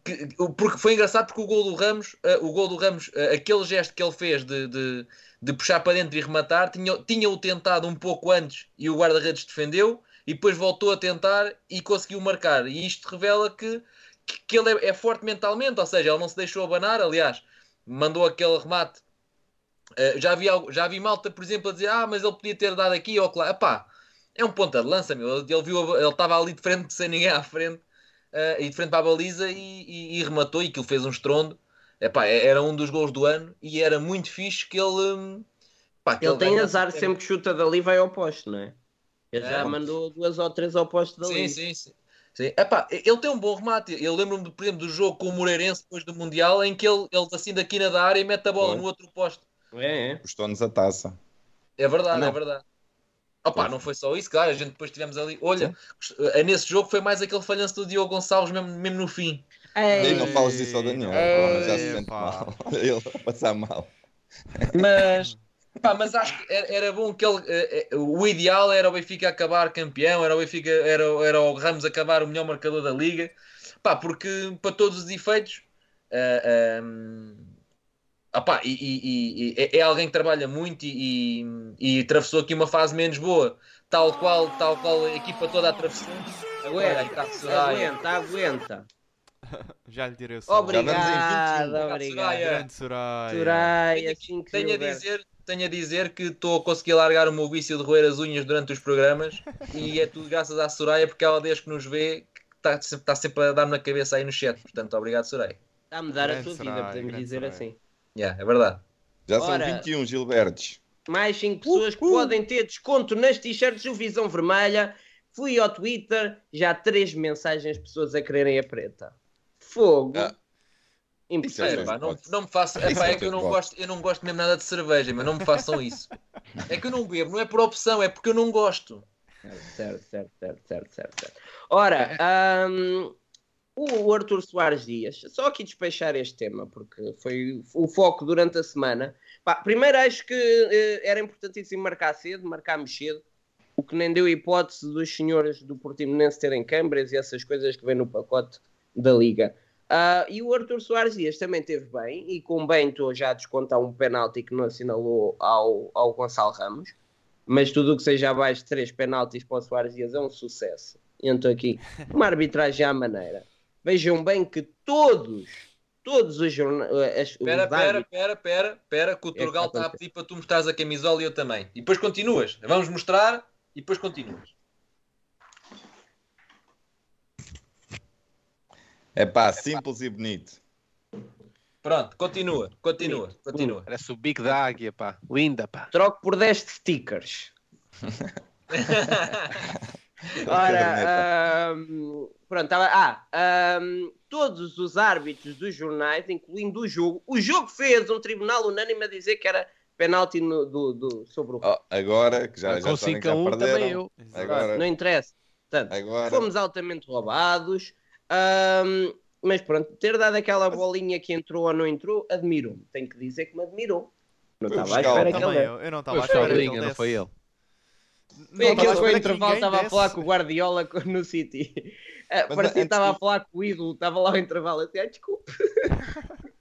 que- porque foi engraçado porque o gol do Ramos, eh, o gol do Ramos, eh, aquele gesto que ele fez de, de, de puxar para dentro e rematar, tinha, tinha-o tentado um pouco antes e o guarda-redes defendeu e depois voltou a tentar e conseguiu marcar. E isto revela que, que, que ele é, é forte mentalmente, ou seja, ele não se deixou abanar, aliás, mandou aquele remate. Eh, já, vi, já vi malta, por exemplo, a dizer: Ah, mas ele podia ter dado aqui ou lá. Epá, é um ponta de lança, meu. Ele, viu, ele estava ali de frente, sem ninguém à frente, eh, e de frente para a baliza e, e- e rematou. E aquilo fez um estrondo. Epá, é- era um dos gols do ano e era muito fixe que ele. hum, pá, que Ele tem ganhasse azar sempre. sempre que chuta dali vai ao poste, não é? Ele já É. mandou duas ou três ao poste dali. Sim, sim, sim. sim. Epá, ele tem um bom remate. Eu lembro-me, por exemplo, do jogo com o Moreirense depois do Mundial, em que ele, ele assim da quina da área e mete a bola Foi. no outro poste. É, é. Custou-nos a taça. É verdade, Não. é verdade. Opa, não foi só isso, claro, a gente depois tivemos ali. Olha, eh, nesse jogo foi mais aquele falhanço do Diogo Gonçalves mesmo, mesmo no fim. Nem não falas disso ao Daniel. Ei, já se sente pá. mal. Ele a passar mal. Mas, pá, mas acho que era, era bom que ele. eh, eh, o ideal era o Benfica acabar campeão, era o Benfica, era, era o Ramos acabar o melhor marcador da liga, pá, porque para todos os efeitos. eh, ehm, opá, e, e- e- é- é alguém que trabalha muito e, e, e atravessou aqui uma fase menos boa, tal qual, tal qual a equipa toda atravessou. Aí Aguenta, está a Soraya. aguenta, aguenta. Já lhe direi o som. Obrigado, Obrigado. Grande Soraya. Soraya, assim que Tenho a dizer, tenho a dizer que estou a conseguir largar o meu vício de roer as unhas durante os programas e é tudo graças à Soraya, porque ela desde que nos vê está sempre, está sempre a dar-me na cabeça aí no chat. Portanto, obrigado, Soraya. Está a mudar a tua vida, podemos dizer Soraya. assim. Yeah, é verdade. Já são Ora. 21, Gilbertos. Mais 5 pessoas que podem ter desconto nas t-shirts do Visão Vermelha. Fui ao Twitter, já há 3 mensagens de pessoas a quererem a preta. Fogo. Ah. Impressionante. Isso É, pá, não, não me façam. É, pá, é é que eu não, gosto, eu não gosto mesmo nada de cerveja, mas não me façam isso. É que eu não bebo, não é por opção, é porque eu não gosto. Certo, certo, certo, certo, certo, certo. Ora, ahm, o Arthur Soares Dias, só aqui despechar este tema, porque foi o foco durante a semana. Pá, primeiro acho que eh, era importantíssimo marcar cedo, marcarmos cedo, o que nem deu hipótese dos senhores do Portimonense terem câmaras e essas coisas que vêm no pacote da Liga. Ah, e o Arthur Soares Dias também teve bem, e com bem estou já a descontar um penalti que não assinalou ao, ao Gonçalo Ramos mas tudo o que seja abaixo de 3 penaltis para o Soares Dias é um sucesso. Então aqui, uma arbitragem à maneira. Vejam bem que todos, todos os jornais... Espera, espera, espera, espera, espera, que o É Turgal está a pedir para tu mostrares a camisola e eu também. E depois continuas. Vamos mostrar e depois continuas. É pá, simples e bonito. Pronto, continua, continua, continua. Parece o bico da águia, pá. Linda, pá. Troco por 10 stickers. Ora, ahm, pronto, tava, ah, ahm, todos os árbitros dos jornais, incluindo o jogo, o jogo fez um tribunal unânime a dizer que era penalti no- do, do- sobre o Oh, agora que já, já Com sabem 5 que a já 1 também perderam. eu. Exato. Agora, Não interessa. Portanto, agora fomos altamente roubados. ahm, mas pronto, ter dado aquela bolinha que entrou ou não entrou, admirou-me. Tenho que dizer que me admirou. Não estava à espera que ele. eu, eu não estava à espera que ele não foi ele. Foi aquele que intervalo, estava a falar desse. com o Guardiola no City. Ah, Mas Parecia que antes estava a falar com o ídolo, estava lá o intervalo assim, ai desculpe.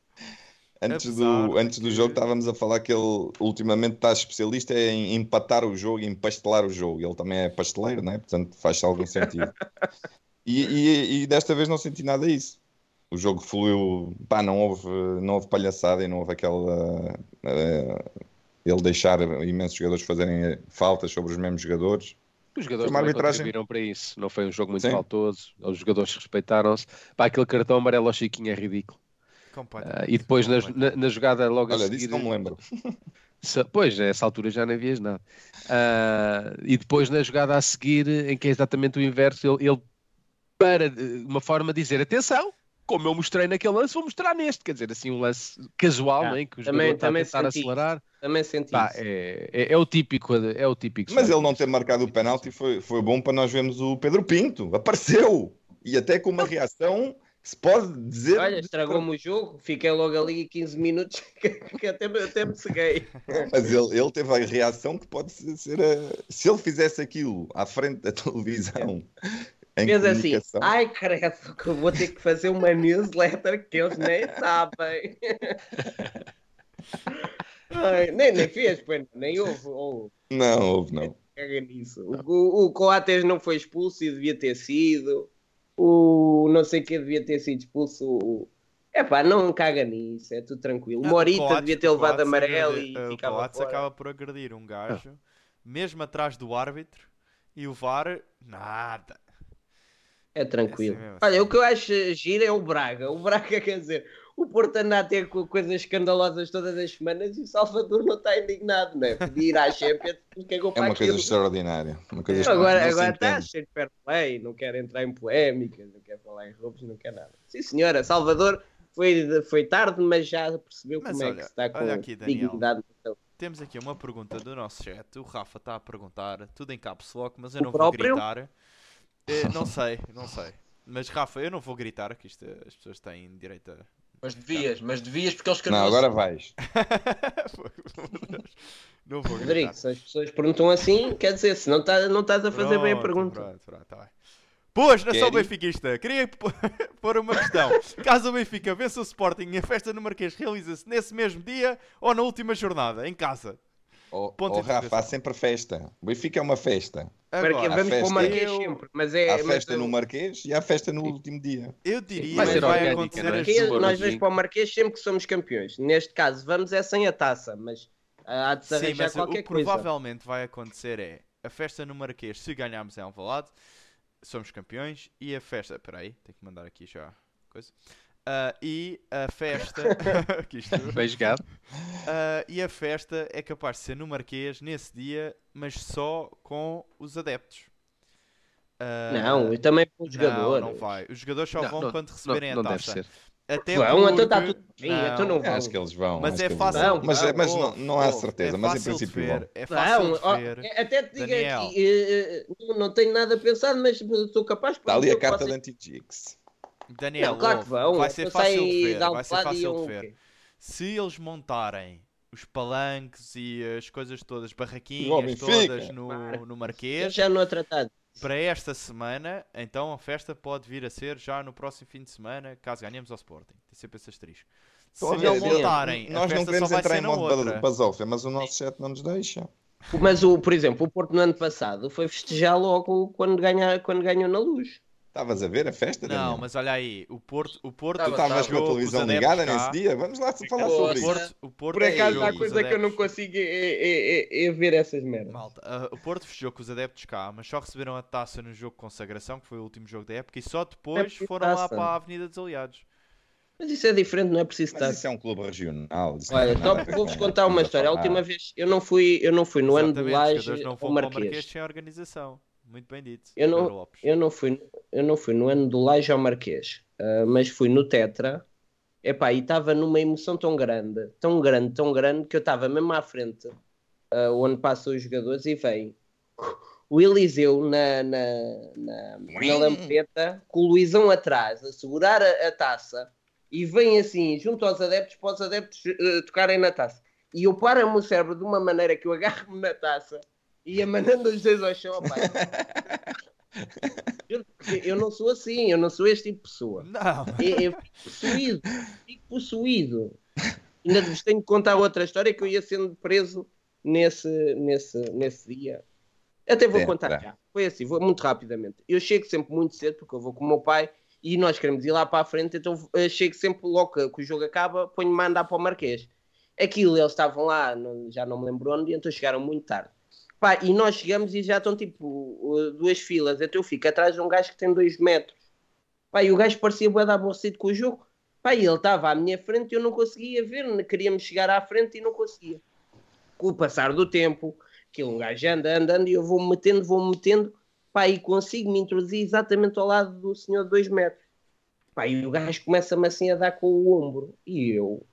antes, Apesar do, antes do jogo estávamos a falar que ele ultimamente está especialista em empatar o jogo, em pastelar o jogo. Ele também é pasteleiro, né? portanto faz algum sentido. E, e- e desta vez não senti nada disso. O jogo fluiu, pá, não houve, não houve palhaçada e não houve aquela. eh, ele deixar imensos jogadores fazerem faltas sobre os mesmos jogadores. Os jogadores também arbitragem. contribuíram para isso. Não foi um jogo muito Sim. faltoso. Os jogadores respeitaram-se. Pá, aquele cartão amarelo ao Chiquinho é ridículo. Ah, e depois completamente. na, na jogada logo a Olha, seguir. disso não me lembro. Se- Pois, nessa altura já não havias nada. Ah, e depois na jogada a seguir, em que é exatamente o inverso, ele, ele para de uma forma de dizer: atenção, como eu mostrei naquele lance, vou mostrar neste. Quer dizer, assim, um lance casual, Ah, não é? que o também- jogador está a também tentar senti acelerar. Também senti Pá, isso. é, é, é o típico. É o típico Mas sabe? ele não ter marcado o penalti foi, foi bom para nós vermos o Pedro Pinto. Apareceu! E até com uma reação que se pode dizer. Olha, estragou-me o jogo, fiquei logo ali 15 minutos que, até, me- até me ceguei. Mas ele, ele teve a reação que pode ser. ser a- Se ele fizesse aquilo à frente da televisão. Em Fez assim, ai credo, que eu vou ter que fazer uma newsletter que eles nem sabem. Ai, nem, nem fez, pois, nem houve. Ou, Não, houve não. caga nisso. O, o, o Coates não foi expulso e devia ter sido. O não sei que devia ter sido expulso. O... Epá, não caga nisso, é tudo tranquilo. O Ah, Morita Coates- devia ter levado Coates amarelo agredi- e eh, ficava O Coates fora. acaba por agredir um gajo, mesmo atrás do árbitro, e o VAR, nada. É tranquilo. É assim mesmo, Olha, assim. o que eu acho giro é o Braga. O Braga, quer dizer, o Porto anda a ter co- coisas escandalosas todas as semanas e o Salvador não está indignado, não é? Podia ir à Champions e cagou É para uma coisa extraordinária. Uma coisa Agora, agora está cheio de fair play, não quer entrar em polémicas, não quer falar em roubos, não quer nada. Sim, senhora, Salvador foi, foi tarde, mas já percebeu Mas como é olha, que se está com olha aqui, Daniel. dignidade. Temos aqui uma pergunta do nosso chat. O Rafa está a perguntar, tudo em caps lock, mas eu O não próprio? vou gritar. Eh, não sei, não sei. Mas Rafa, eu não vou gritar, que isto, as pessoas têm direito a. Mas devias, mas devias porque eles Não, escreveram agora vais. não vou gritar. Rodrigo, se as pessoas perguntam assim, quer dizer, se não, tá, não estás a fazer bem a Pronto, pergunta. Pronto, pronto, tá bem. Pois, nação Querem? benfiquista, queria pôr uma questão. Caso o Benfica vença o Sporting e a festa no Marquês realiza-se nesse mesmo dia ou na última jornada, em casa? Oh, Ponto oh, de Rafa, há sempre festa. O Benfica é uma festa. Para que Agora, vamos para o festa- Marquês Eu- sempre. Mas é, Há mas festa eu- no Marquês e há festa no último dia. eu diria Vai que ser vai orgânica, acontecer é? Marquês, nós vamos para o Marquês sempre que somos campeões. Neste caso, vamos é sem a taça, mas ah, há de se Sim, arranjar mas o qualquer que coisa. provavelmente vai acontecer é a festa no Marquês, se ganharmos em Alvalade, somos campeões, e a festa... Espera aí, tenho que mandar aqui já coisa. Ah, e a festa... Isto. Bem jogado. Ah, e a festa é capaz de ser no Marquês nesse dia, mas só com os adeptos. Ah, Não, e também para o jogador. Não, não vai. Os jogadores só Não, vão não, quando Não, receberem não a ser. Até Vão, então está porque- tudo bem, então não vão. Acho que eles vão. Mas é fácil. Vão, Mas, mas não, não há certeza, é mas em princípio ver, vão. É fácil Não, até te digo Daniel. aqui, eh, eh, não, não tenho nada pensado, mas sou capaz de Está ali a carta vocês- de anti-jigs. Daniel, Não, claro vão. vai ser Eu fácil de ver. Vai ser fácil de ver. Se eles montarem os palanques e as coisas todas, barraquinhas todas no, no Eu Marquês, já não é tratado. para esta semana, então a festa pode vir a ser já no próximo fim de semana, caso ganhemos ao Sporting. Tem sempre esse asterisco. Se Olha, não montarem, a Nós não festa só queremos vai entrar ser em modo basófia, mas o nosso chat não nos deixa. Mas, o, por exemplo, o Porto no ano passado foi festejar logo quando, ganha, quando ganhou na luz. Estavas a ver a festa, Não, Daniel? mas olha aí, o Porto, o Porto Tu estavas com a televisão adeptos ligada cá. nesse dia? Vamos lá falar sobre O isso. Porto, o Porto Por acaso jogou há coisa os que eu não adeptos- consigo é, é- é- é ver essas merdas. Malta, ah, o Porto festejou com os adeptos cá, mas só receberam a taça no jogo de consagração, que foi o último jogo da época, e só depois que foram lá taça? para a Avenida dos Aliados. Mas isso é diferente, não é preciso estar. Mas isso é um clube regional. não Olha, ver vou-vos contar uma história. A última vez eu não fui, eu não fui no ano Exatamente, os Laje jogadores não ao vão para o Marquês Marquês. sem organização. Muito bem dito. Eu não-. Eu não fui, eu não fui no ano do Laje ao Marquês, ah, mas fui no Tetra. Epá, e estava numa emoção tão grande, tão grande, tão grande, que eu estava mesmo à frente, ah, onde passam os jogadores, e vem o Eliseu na, na, na, na lampeta, com o Luizão atrás, a segurar a, a taça, e vem assim, junto aos adeptos, para os adeptos ah, tocarem na taça. E eu paro-me o cérebro de uma maneira que eu agarro-me na taça ia mandando os dois ao chão, opá, eu, eu não sou assim, eu não sou este tipo de pessoa. Não, Eu, eu fico possuído, fico possuído. Ainda vos tenho que contar outra história que eu ia sendo preso nesse, nesse, nesse dia. Até vou É, contar tá. já. Foi assim, vou muito rapidamente. Eu chego sempre muito cedo, porque eu vou com o meu pai e nós queremos ir lá para a frente, então eu chego sempre logo que, que o jogo acaba, ponho-me a andar para o Marquês. Aquilo, eles estavam lá, não- já não me lembro onde, então chegaram muito tarde. Pá, e nós chegamos e já estão tipo duas filas, então eu fico atrás de um gajo que tem dois metros. Pá, e o gajo parecia bué da aborrecido com o jogo. Pá, ele estava à minha frente e eu não conseguia ver, queríamos chegar à frente e não conseguia. Com o passar do tempo, aquele um gajo anda, anda, anda e eu vou-me metendo, vou-me metendo, pá, e consigo me introduzir exatamente ao lado do senhor de dois metros. Pá, e o gajo começa-me assim a dar com o ombro. E eu,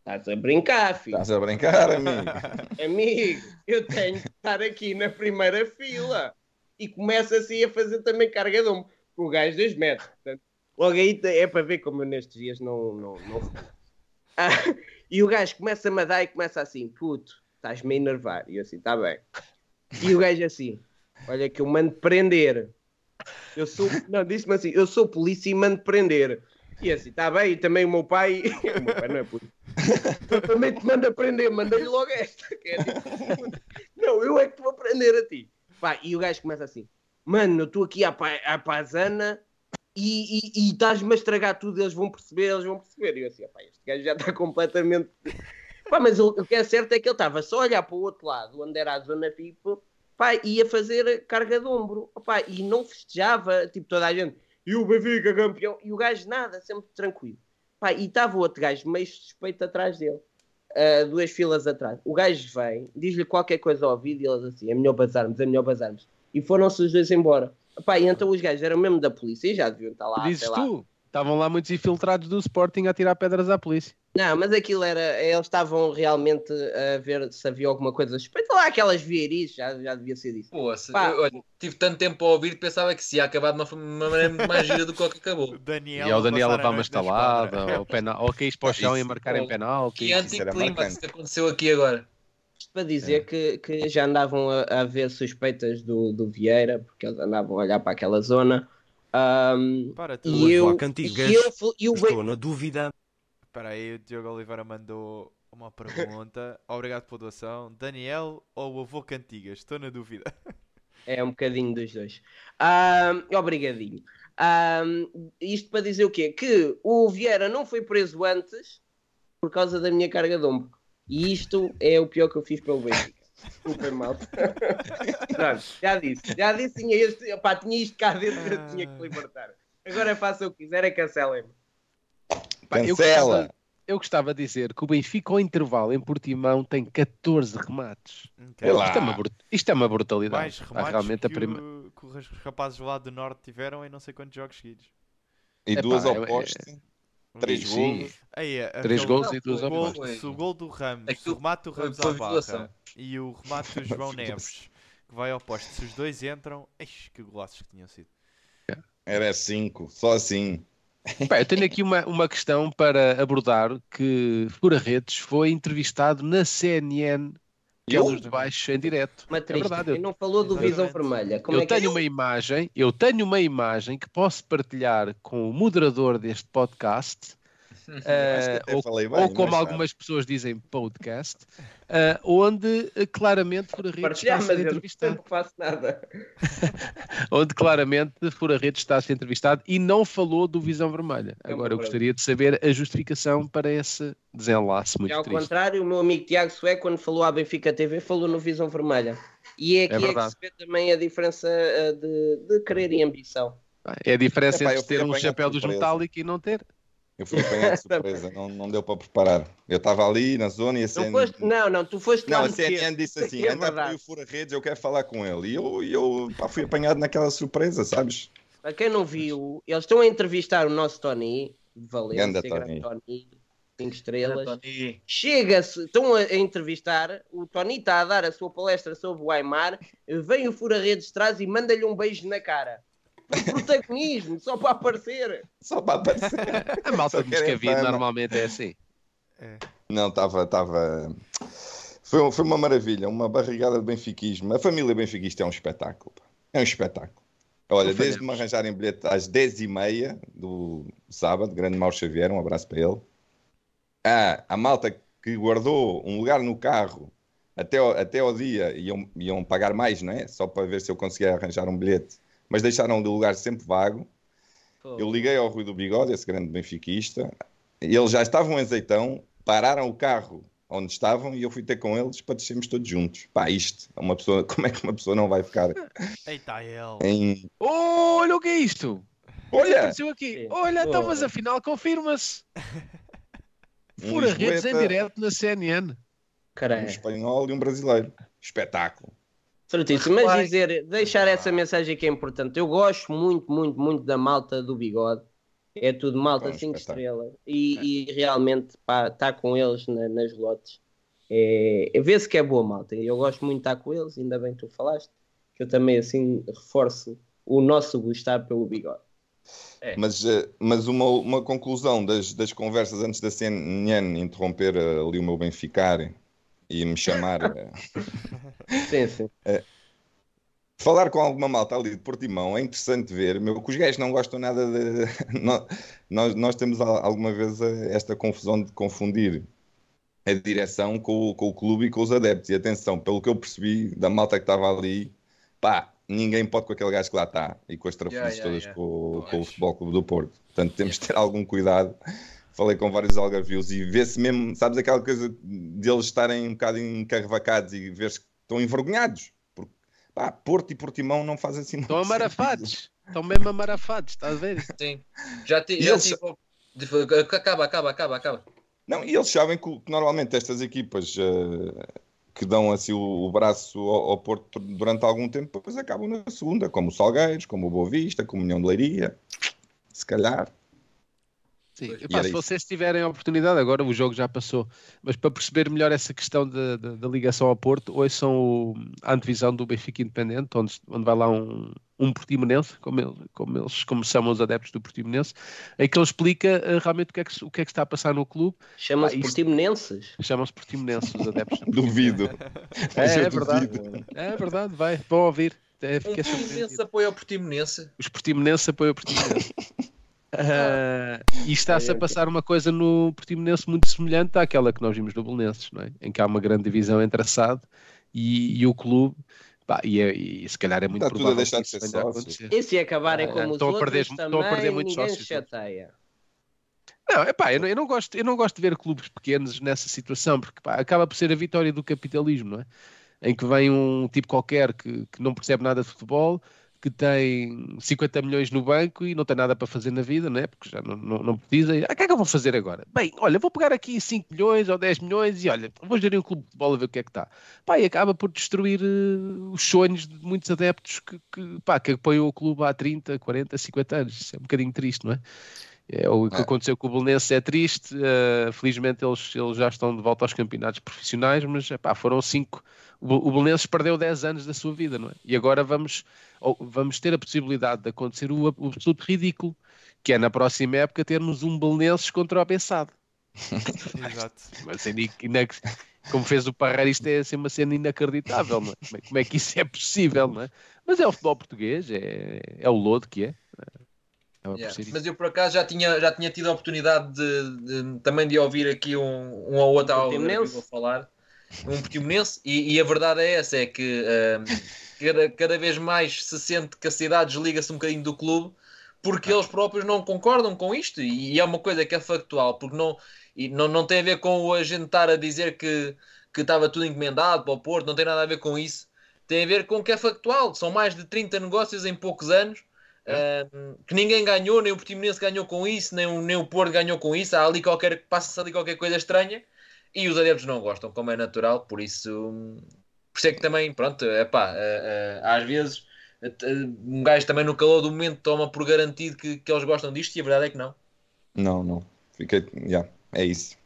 estás a brincar, filho. Estás a brincar, amigo? Amigo, eu tenho que estar aqui na primeira fila. E começa assim a fazer também carga de. Com o gajo dois metros. Portanto, logo aí é para ver como eu nestes dias não. não, não... Ah, e o gajo começa-me a dar e começa assim: puto, estás-me a enervar. E eu assim: está bem. E o gajo assim: olha que eu mando prender. Eu sou. Não, disse-me assim: eu sou polícia e mando prender. E assim: está bem. E também o meu pai. o meu pai não é polícia. Também te mando a prender, mandei-lhe logo esta. que é tipo, não, eu é que te vou prender a ti. Pá, e o gajo começa assim: Mano, eu estou aqui à, pa à pazana e, estás-me a estragar tudo, eles vão perceber, eles vão perceber. E eu assim: este gajo já está completamente. Pá, mas o, o que é certo é que ele estava só a olhar para o outro lado, onde era a zona VIP, pá, ia fazer carga de ombro. Pá, e não festejava, tipo, toda a gente. E o Benfica campeão. E o gajo nada, sempre tranquilo. Pá, e estava o outro gajo meio suspeito atrás dele. Uh, duas filas atrás. O gajo vem, diz-lhe qualquer coisa ao ouvido e eles assim: é melhor bazarmos, é melhor bazarmos. E foram-se os dois embora. Pá, e então os gajos eram mesmo da polícia e já deviam estar lá. Dizes sei lá. tu. Estavam lá muitos infiltrados do Sporting a tirar pedras à polícia. Não, mas aquilo era. Eles estavam realmente a ver se havia alguma coisa suspeita. Lá aquelas vieirices, já, já devia ser se- Pá. eu, olha, tive tanto tempo a ouvir que pensava que se ia acabar de uma, uma maneira muito mais gira do que o que acabou. Daniel e ao Daniel a levar uma estalada, ou, penal, ou caís para o chão e Isso. marcar em penalti. Que isso marcante. que aconteceu aqui agora. Isto para dizer que, que já andavam a, a ver suspeitas do, do Vieira, porque eles andavam a olhar para aquela zona. Ahm, Para tu. e eu. vaca antigas, E eu, e o Estou na dúvida. Espera aí, o Diogo Oliveira mandou uma pergunta. Obrigado pela doação. Daniel ou o avô Cantigas? Estou na dúvida. É um bocadinho dos dois. Ahm, obrigadinho. Ahm, isto para dizer o quê? Que o Vieira não foi preso antes por causa da minha carga de ombro. E isto é o pior que eu fiz pelo Benfica. Desculpem, mal. Pronto, já disse. Já disse, tinha, este, opá, tinha isto cá dentro que eu tinha que libertar. Agora faça o que quiser, é cancelem-me. Pá, eu Cancela! gostava- Eu gostava de dizer que o Benfica, ao intervalo, em Portimão, tem 14 remates. Lá. Isto é uma, isto é uma brutalidade. Mais remates realmente a que, prima... o- que os rapazes lá do Norte tiveram em não sei quantos jogos seguidos. E Epá, duas ao poste, três Sim. golos. Aí, Três aquele- gols e duas se o gol do Ramos, se o Aquilo remate do Ramos à barra e o remate do João Neves, que vai ao poste, se os dois entram, eixe, que golaços que tinham sido. Era cinco, só assim. Pá, eu tenho aqui uma, uma questão para abordar que Fura Redes foi entrevistado na CNN Eu? de baixo em direto. Uma É verdade, eu- Quem não falou do Visão Exatamente. Vermelha. Como eu é que tenho é? uma imagem, eu tenho uma imagem que posso partilhar com o moderador deste podcast, Que eh, ou, falei ou como mas, algumas pessoas dizem podcast, eh, onde eh, claramente Fura Redes está a ser não entrevistado. sempre faço nada. Onde claramente Fura Redes está a ser entrevistado e não falou do Visão Vermelha. É um Agora eu problema. gostaria de saber a justificação para esse desenlace muito Já ao triste. contrário, o meu amigo Tiago Sué, quando falou à Benfica TV, falou no Visão Vermelha. E é aqui é, que verdade. se vê também a diferença de, de querer e ambição. É a diferença Epá, entre ter um chapéu dos. Metallica e não ter. Eu fui apanhado de surpresa, não, não deu para preparar. Eu estava ali na zona e a Não, CNN... foste, não, não, tu foste Não, a. CNN disse assim: É anda para o Fura Redes, eu quero falar com ele. E eu, eu pá, fui apanhado naquela surpresa, sabes? Para quem não viu, eles estão a entrevistar o nosso Tony de Valência, Ganda grande Tony. Tony, 5 estrelas. Chega-se, estão a, a entrevistar, o Tony está a dar a sua palestra sobre o Aymar, vem o Fura-Redes de trás e manda-lhe um beijo na cara. Protagonismo, só para aparecer. Só para aparecer. A malta de Moscavide normalmente é assim. Não, estava. Tava... Foi, foi uma maravilha, uma barrigada de benfiquismo. A família benfiquista é um espetáculo. pá. É um espetáculo. Olha, desde me arranjarem bilhete às 10h30 do sábado, grande Mauro Xavier, um abraço para ele. Ah, a malta que guardou um lugar no carro até ao, até ao dia, iam, iam pagar mais, não é? Só para ver se eu conseguia arranjar um bilhete. Mas deixaram o lugar sempre vago. Eu liguei ao Rui do Bigode, esse grande benfiquista, e eles já estavam em azeitão, pararam o carro onde estavam e eu fui ter com eles para descermos todos juntos. Pá, isto, uma pessoa, como é que uma pessoa não vai ficar Eita, ele. em. Olha o que é isto! Olha! Apareceu aqui. Olha, então, mas afinal confirma-se. Um Fura redes em direto na CNN. um Caralho. espanhol e um brasileiro. Espetáculo. Certíssimo, mas Vai. dizer, deixar essa mensagem que é importante. Eu gosto muito, muito, muito da malta do bigode. É tudo malta Bom 5 espetáculo. estrelas. E, e realmente está com eles na- nas lotes. É, Vê-se que é boa malta. E eu gosto muito de estar com eles, ainda bem que tu falaste. Que eu também assim reforço o nosso gostar pelo bigode. Mas, eh, mas uma, uma conclusão das, das conversas antes da CNN interromper eh, ali o meu benficar e me chamar. eh, Sim, sim. Falar com alguma malta ali de Portimão é interessante ver, meu, que os gajos não gostam nada de. Nó- Nós, nós temos al- alguma vez eh, esta confusão de confundir a direção com, o- com o clube e com os adeptos. E atenção, pelo que eu percebi da malta que estava ali, pá, ninguém pode com aquele gajo que lá está e com as trafices Yeah, yeah, todas yeah. Com, com o. Futebol Clube do Porto. Portanto, temos de ter algum cuidado. Falei com vários algarvios e vê-se mesmo, sabes, aquela coisa de eles estarem um bocado encarvacados e ver-se que estão envergonhados. Porque, pá, Porto e Portimão não fazem assim Estão muito sentido. amarafados. Estão mesmo amarafados, estás a ver? Sim. Já, E já eles- tive. Acaba, acaba, acaba, acaba. Não, e eles sabem que, que normalmente estas equipas eh, que dão assim o, o braço ao, ao Porto durante algum tempo, depois acabam na segunda, como o Salgueiros, como o Boa Vista, como o União de Leiria. Se calhar. Sim. E se isso. vocês tiverem a oportunidade, agora o jogo já passou, mas para perceber melhor essa questão da- da da ligação ao Porto, hoje são o, a antevisão do Benfica Independente, onde, onde vai lá um, um portimonense, como, ele- como eles como chamam os adeptos do portimonense, em que ele explica eh, realmente o que, é que, o que é que está a passar no clube. Chama-se Ah, Portimonenses. Chamam-se portimonenses os adeptos. do Duvido. É, é verdade. duvido. É verdade, vai, vão ouvir. É, Um Portimonense apoia o Portimonense. Os portimonenses apoiam o portimonense. Ah, e está-se a É, é. passar uma coisa no Portimonense muito semelhante àquela que nós vimos no Belenenses, não é? em que há uma grande divisão entre a SAD e, e o clube, Pá, e, é- e se calhar é muito Está tudo a provável deixar que de ser a acontecer. E se acabarem Ah, como os estão a perder- outros, estão a também perder muitos sócios, chateia. Não, epá, eu, não, eu, não gosto, eu não gosto de ver clubes pequenos nessa situação, porque pá, acaba por ser a vitória do capitalismo, não é? Em que vem um tipo qualquer que, que não percebe nada de futebol, que tem 50 milhões no banco e não tem nada para fazer na vida, não é? Porque já não, não, não precisa. E, Ah, o que é que eu vou fazer agora? Bem, olha, vou pegar aqui 5 milhões ou 10 milhões e olha, vou gerir um clube de futebol a ver o que é que está. Pá, e acaba por destruir eh, os sonhos de muitos adeptos que, que, pá, que apoiam o clube há 30, 40, 50 anos. Isso é um bocadinho triste, não é? É, o que É. aconteceu com o Belenenses é triste. eh, felizmente eles, eles já estão de volta aos campeonatos profissionais, mas epá, foram cinco. O, o Belenenses perdeu 10 anos da sua vida, não é? E agora vamos, ou- vamos ter a possibilidade de acontecer o, o absoluto ridículo, que é na próxima época termos um Belenenses contra o Bessado. Exato. Mas é como fez o Parreira, isto é assim, uma cena inacreditável, não é? Como, é? como é que isso é possível, não é? Mas é o futebol português, é, é o lodo que é. Por Yeah. Mas eu por acaso já tinha, já tinha tido a oportunidade de, de- também de ouvir aqui um, um ou outro ao Portimonense? vou falar, um portimonense, e, e a verdade é essa, é que ahm, cada, cada vez mais se sente que a cidade desliga-se um bocadinho do clube porque eles próprios não concordam com isto e, é uma coisa que é factual, porque não, e não, não tem a ver com o a gente estar a dizer que, que estava tudo encomendado para o Porto, não tem nada a ver com isso, tem a ver com o que é factual, são mais de 30 negócios em poucos anos Um, que ninguém ganhou, nem o Portimonense ganhou com isso, nem o, nem o Porto ganhou com isso. Há ali qualquer, passa-se ali qualquer coisa estranha e os adeptos não gostam, como é natural. Por isso, por isso é que também, pronto, é pá, às vezes um gajo também no calor do momento toma por garantido que, que eles gostam disto e a verdade é que não. Não, não. Fiquei. Yeah, é isso.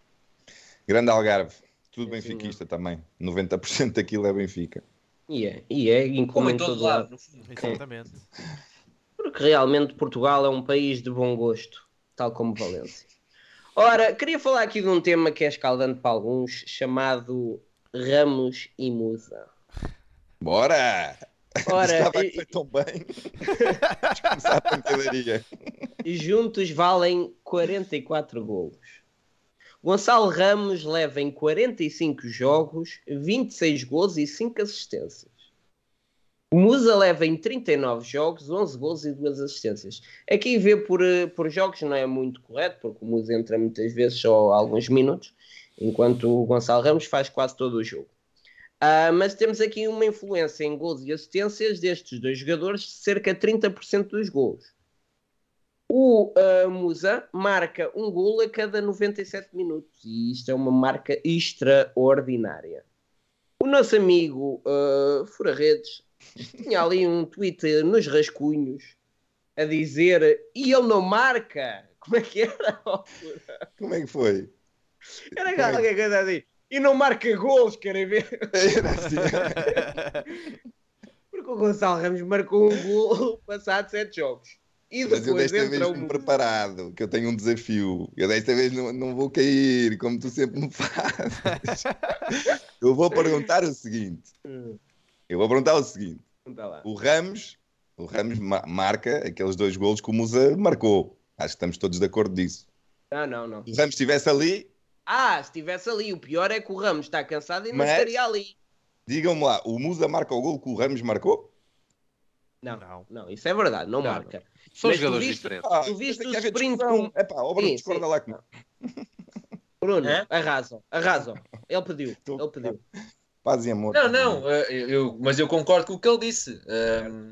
Grande Algarve. Tudo É, sim, benfiquista também. 90% daquilo é Benfica. E é, e é em todo lado, no fundo. Exatamente. Porque realmente Portugal é um país de bom gosto, tal como Valência. Ora, queria falar aqui de um tema que é escaldante para alguns, chamado Ramos e Musa. Bora! Ora, Estava e- correr tão bem. Começar a pancadaria. juntos valem 44 golos. Gonçalo Ramos leva em 45 jogos 26 golos e 5 assistências. Musa leva em 39 jogos 11 golos e 2 assistências. Aqui ver por, eh, por jogos não é muito correto, porque o Musa entra muitas vezes só alguns minutos, enquanto o Gonçalo Ramos faz quase todo o jogo. Ah, mas temos aqui uma influência em gols e assistências destes dois jogadores cerca de 30% dos gols. O ah, Musa marca um gol a cada 97 minutos e isto é uma marca extraordinária. O nosso amigo uh, Redes tinha ali um tweet nos rascunhos a dizer e ele não marca. Como é que era? Como é que foi? Era qualquer coisa assim. E não marca gols, querem ver? Era assim. Porque o Gonçalo Ramos marcou um gol passado sete jogos. E Mas eu depois desta vez vim um... preparado, que eu tenho um desafio. Eu desta vez não, não vou cair, como tu sempre me fazes. Eu vou perguntar o seguinte. Eu vou perguntar o seguinte. Lá. O Ramos, o Ramos ma- marca aqueles dois golos que o Musa marcou. Acho que estamos todos de acordo disso. Não, não, não. Se o Ramos estivesse ali, Ah, se estivesse ali, o pior é que o Ramos está cansado e não Mas- estaria ali. digam-me lá, o Musa marca o gol que o Ramos marcou? Não, Não. não, isso é verdade, não, Não, marca. São Mas tu jogadores viste- diferentes. Ah, Tu viste o sprint com- Epá, ó Bruno, Sim, discorda sim. lá comigo. Bruno, arrasam, arrasam. Ele pediu, ele pediu. Paz e amor. Não, não, eh, eu, eu- mas eu concordo com o que ele disse. Um,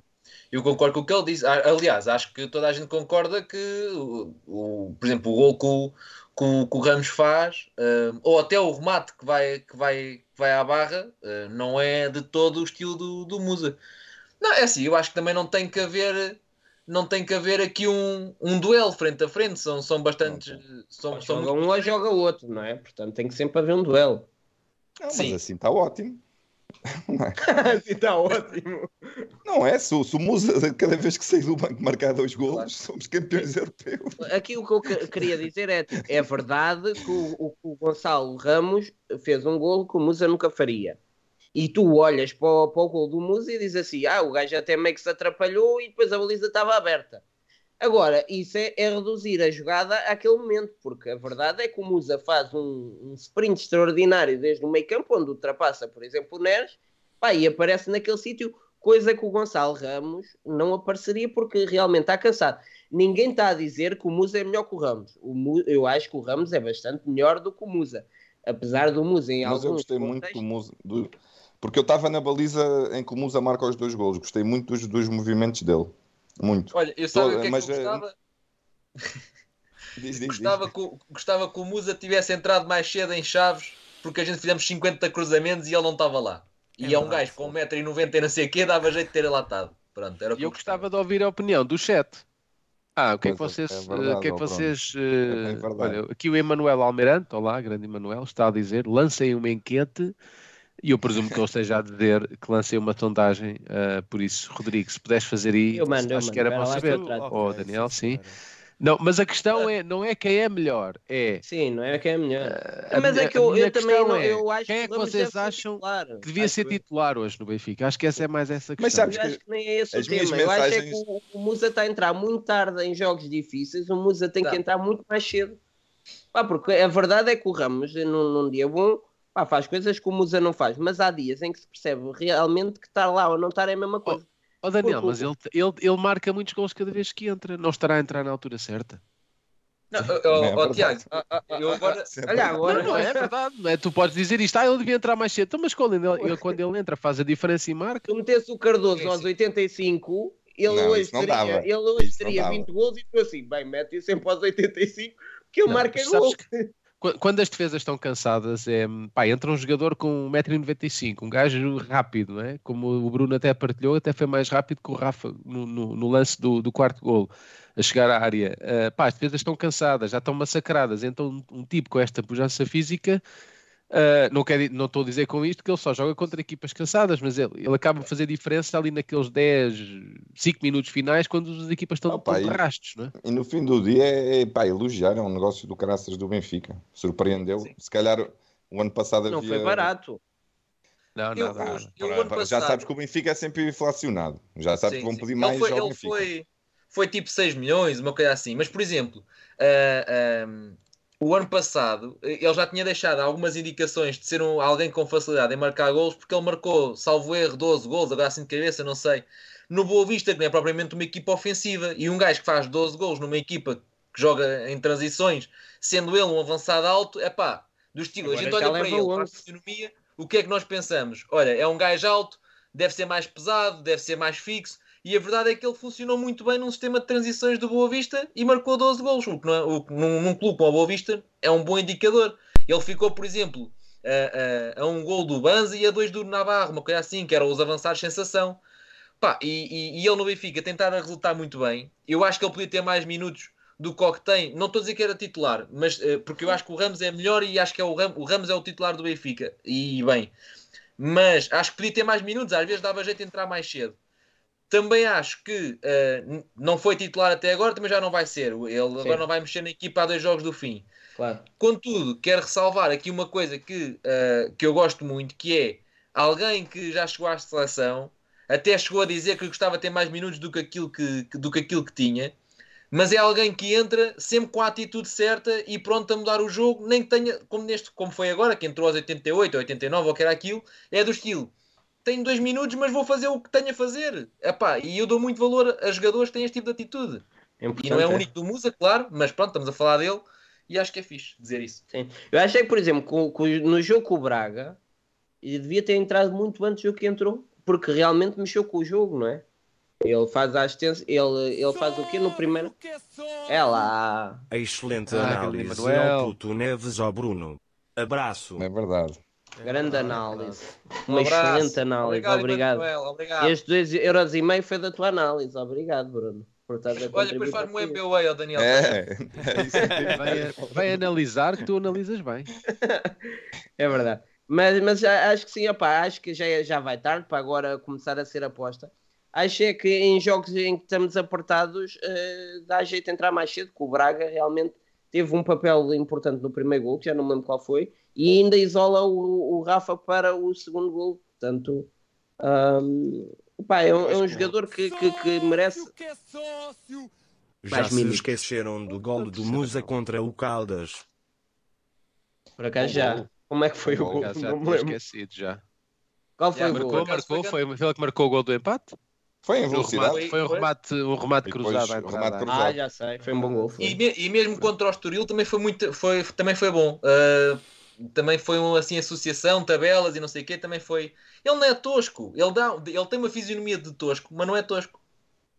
eu concordo com o que ele disse. Aliás, acho que toda a gente concorda que, o, o- por exemplo, o gol que o, que o- que o Ramos faz, um, ou até o remate que vai, que vai, que vai à barra, uh, não é de todo o estilo do, do Musa. Não, é assim, eu acho que também não tem que haver. Não tem que haver aqui um, um duelo frente a frente, são, são bastantes. São, são Joga um ou joga o outro, não é? Portanto, tem que sempre haver um duelo. Não, mas Sim. assim está ótimo. Assim está ótimo. Não é? Se, o- Musa, cada vez que sair do banco marcar dois golos, Claro. somos campeões europeus. Aqui o que eu que- queria dizer é tipo, é verdade que o, o- Gonçalo Ramos fez um gol que o Musa nunca faria. E tu olhas para o, para o gol do Musa e dizes assim: ah, o gajo até meio que se atrapalhou e depois a baliza estava aberta. Agora, isso é, é reduzir a jogada àquele momento, porque a verdade é que o Musa faz um, um sprint extraordinário desde o meio campo, onde ultrapassa, por exemplo, o Neres, pá, e aparece naquele sítio, coisa que o Gonçalo Ramos não apareceria porque realmente está cansado. Ninguém está a dizer que o Musa é melhor que o Ramos. O eu acho que o Ramos é bastante melhor do que o Musa. Apesar do Musa em Mas alguns eu gostei muito do Musa. do- Porque eu estava na baliza em que o Musa marca os dois golos. Gostei muito dos, dos movimentos dele. Muito. Olha, eu sabe Tô- o que é que mas, eu eh, gostava? Diz, diz, diz. Gostava que, o- gostava que o Musa tivesse entrado mais cedo em Chaves, porque a gente fizemos 50 cruzamentos e ele não estava lá. E É é, um gajo com 1,90m e não sei o quê, dava jeito de ter estado. Pronto, era E que eu gostava de ouvir a opinião do chat. Ah, o que é que é, vocês. é verdade, o que é que vocês. É eh, verdade. olha, aqui o Emanuel Almirante, olá, grande Emanuel, está a dizer: lancem uma enquete. E eu presumo que ele esteja a dizer que lancei uma sondagem. eh, por isso, Rodrigo, se puderes fazer aí, Eu mando, eu acho mando. que era que saber. eu trato. Oh, Daniel, sim. Não, mas a questão é, não é quem é melhor, é Sim, não é que é melhor. a mas minha- é que a eu, eu também não, é, eu acho quem é que vocês acham titular. que devia ser eu. titular hoje no Benfica. Acho que essa é mais essa questão. Mas sabes Eu acho que nem é esse o tema. Eu acho é que mensagens- o, o Musa está a entrar muito tarde em jogos difíceis. O Musa tem que Tá. entrar muito mais cedo. Pá, porque a verdade é que o Ramos, num, num dia bom, pá, faz coisas que o Musa não faz. Mas há dias em que se percebe realmente que estar lá ou não estar é a mesma coisa. Oh Daniel, Porque o- mas ele, ele, ele marca muitos gols cada vez que entra. Não estará a entrar na altura certa. Não, ó, é ó, verdade. Tiago, eu agora. É Olha agora. Não, não é verdade. Não é? Tu podes dizer isto, ah, ele devia entrar mais cedo. Então, mas quando ele, ele- quando ele entra, faz a diferença e marca. Se metesse o Cardoso Sim, aos sim. 85, ele Não, hoje teria, dava. ele hoje Isso teria dava. 20 gols e tu assim, bem, mete sempre aos 85, que ele Não, marca mas gol. sabes Qu- Quando as defesas estão cansadas, é, pá, entra um jogador com 1,95m, um gajo rápido, não é? Como o Bruno até partilhou, até foi mais rápido que o Rafa no, no- no lance do, do quarto golo, a chegar à área. Ah, pá, as defesas estão cansadas, já estão massacradas, então um, um tipo com esta pujança física, ah, não, não estou a dizer com isto que ele só joga contra equipas cansadas, mas ele, ele acaba a fazer diferença ali naqueles 10, 5 minutos finais, quando as equipas estão, estão de e- rastos, não é? E no fim do dia, é, pá, elogiar, é um negócio do caraças do Benfica. Surpreendeu. Sim. Se calhar o ano passado Não havia... foi barato. Não, Eu- para- passado- Já sabes que o Benfica é sempre inflacionado. Já sabes que vão Sim, pedir sim. mais Ele foi, ao ele Benfica. foi, foi tipo 6 milhões, uma coisa assim. Mas, por exemplo, ah, ah, o ano passado eh, ele já tinha deixado algumas indicações de ser um, alguém com facilidade em marcar gols, porque ele marcou, salvo erro, 12 gols, agora assim de cabeça, não sei. No Boa Vista, que não é propriamente uma equipa ofensiva, e um gajo que faz 12 gols numa equipa que joga em transições, sendo ele um avançado alto, é pá, do estilo. Agora a gente olha para ele, para a 11. fisionomia, o que é que nós pensamos? Olha, é um gajo alto, deve ser mais pesado, deve ser mais fixo, e a verdade é que ele funcionou muito bem num sistema de transições do Boa Vista e marcou 12 gols, o que, é, o que num, num clube como o Boa Vista é um bom indicador. Ele ficou, por exemplo, a, a- a um gol do Banza e a dois do Navarro, uma coisa assim, que eram os avançados sensação. Pá, e, e- e ele no Benfica tentar a resultar muito bem. Eu acho que ele podia ter mais minutos do que o que tem. Não estou a dizer que era titular, mas eh, porque eu acho que o Ramos é melhor e acho que é o, Ram, o Ramos é o titular do Benfica. E bem, mas acho que podia ter mais minutos, às vezes dava jeito de entrar mais cedo. Também acho que n- não foi titular até agora, também já não vai ser. Ele agora não vai mexer na equipa há dois jogos do fim. Claro. Contudo, quero ressalvar aqui uma coisa que, eh, que eu gosto muito, que é alguém que já chegou à seleção, até chegou a dizer que gostava de ter mais minutos do que aquilo que, do que, aquilo que tinha, mas é alguém que entra sempre com a atitude certa e pronto a mudar o jogo, nem que tenha, como, neste, como foi agora, que entrou aos 88 ou 89 ou que era aquilo, é do estilo. Tenho dois minutos, mas vou fazer o que tenho a fazer. Epá, e eu dou muito valor a jogadores que têm este tipo de atitude. É E não é o é. único do Musa, claro, mas pronto, estamos a falar dele e acho que é fixe dizer isso. Sim. Eu acho é que, por exemplo, com- com- no jogo com o Braga, ele devia ter entrado muito antes do que entrou, porque realmente mexeu com o jogo, não é? Ele faz a assistência, ele, ele faz o quê no primeiro? É lá. A excelente Ah, análise Manuel. ao Tuto Neves ao Bruno. Abraço. É verdade. Grande análise. Uma Um abraço. excelente análise, obrigado. Emanuel, obrigado. Estes dois euros e meio foi da tua análise, obrigado, Bruno. Por estás a Olha, depois faz-me um MBA ao Daniel. É, é isso que Vai, vai analisar que tu analisas bem. É verdade. Mas, mas acho que sim, opá, acho que já, é- já vai tarde para agora começar a ser aposta. Acho é que em jogos em que estamos apertados eh, dá jeito de entrar mais cedo, que o Braga realmente teve um papel importante no primeiro gol, que já não me lembro qual foi, e ainda isola o, o Rafa para o segundo gol. Portanto, ahm, opá, é, um, é um jogador que, que, que merece. Já se esqueceram do gol do Musa contra o Caldas. Por acaso já. Como é que foi o gol? Já, já Não me lembro. esquecido já. Qual foi o Marcou, gol? marcou, foi foi, foi ele que marcou o gol do empate? Foi em Foi um velocidade. remate, foi um remate, um remate depois cruzado entrada. remate cruzado. Ah, já sei. Foi um bom gol. foi. E, me- e mesmo contra o Estoril também foi muito, foi, também foi bom. Ah, também foi um, assim associação, tabelas e não sei o quê, também foi. Ele não é tosco, ele, dá, ele tem uma fisionomia de tosco, mas não é tosco.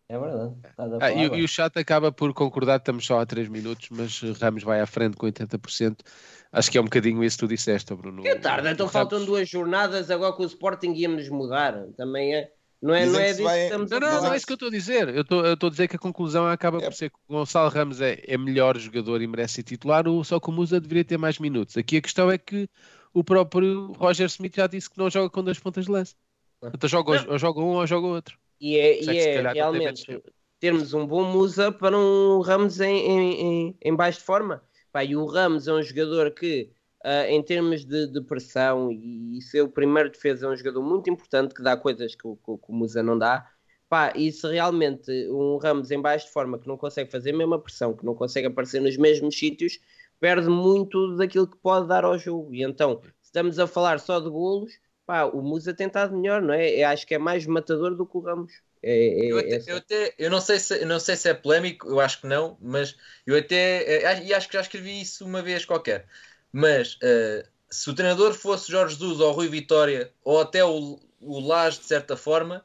É verdade. A Ah, e, e o chat acaba por concordar, estamos só a 3 minutos, mas Ramos vai à frente com 80%. Acho que é um bocadinho isso que tu disseste, Bruno. Que tarde, então O faltam Ramos- duas jornadas, agora com o Sporting íamos mudar. Também é. Não é, Dizem não é disso vai- que estamos Não, a não, falar. não é isso que eu estou a dizer. Eu estou eu estou a dizer que a conclusão acaba É. por ser que o Gonçalo Ramos é, é melhor jogador e merece ser titular, só que o Musa deveria ter mais minutos. Aqui a questão é que o próprio Roger Smith já disse que não joga com dois pontas de lance. Então joga, ou joga um ou joga outro. E é, e é realmente termos um bom Musa para um Ramos em, em, em, em baixo de forma. Pá, e o Ramos é um jogador que, ah, em termos de, de pressão e, e ser o primeiro defesa, é um jogador muito importante que dá coisas que, o- que que o Musa não dá. Pá, e se realmente um Ramos em baixo de forma que não consegue fazer a mesma pressão, que não consegue aparecer nos mesmos sítios, perde muito daquilo que pode dar ao jogo. E então, se estamos a falar só de golos, pá, o Musa tem estado melhor, não é? Eu acho que é mais matador do que o Ramos. É, é- Eu, é até, só- eu, até- eu não, sei se, eu não sei se é polémico, eu acho que não, mas eu até. eh, E acho que já escrevi isso uma vez qualquer. Mas eh, se o treinador fosse Jorge Jesus ou Rui Vitória ou até o, o Lage, de certa forma,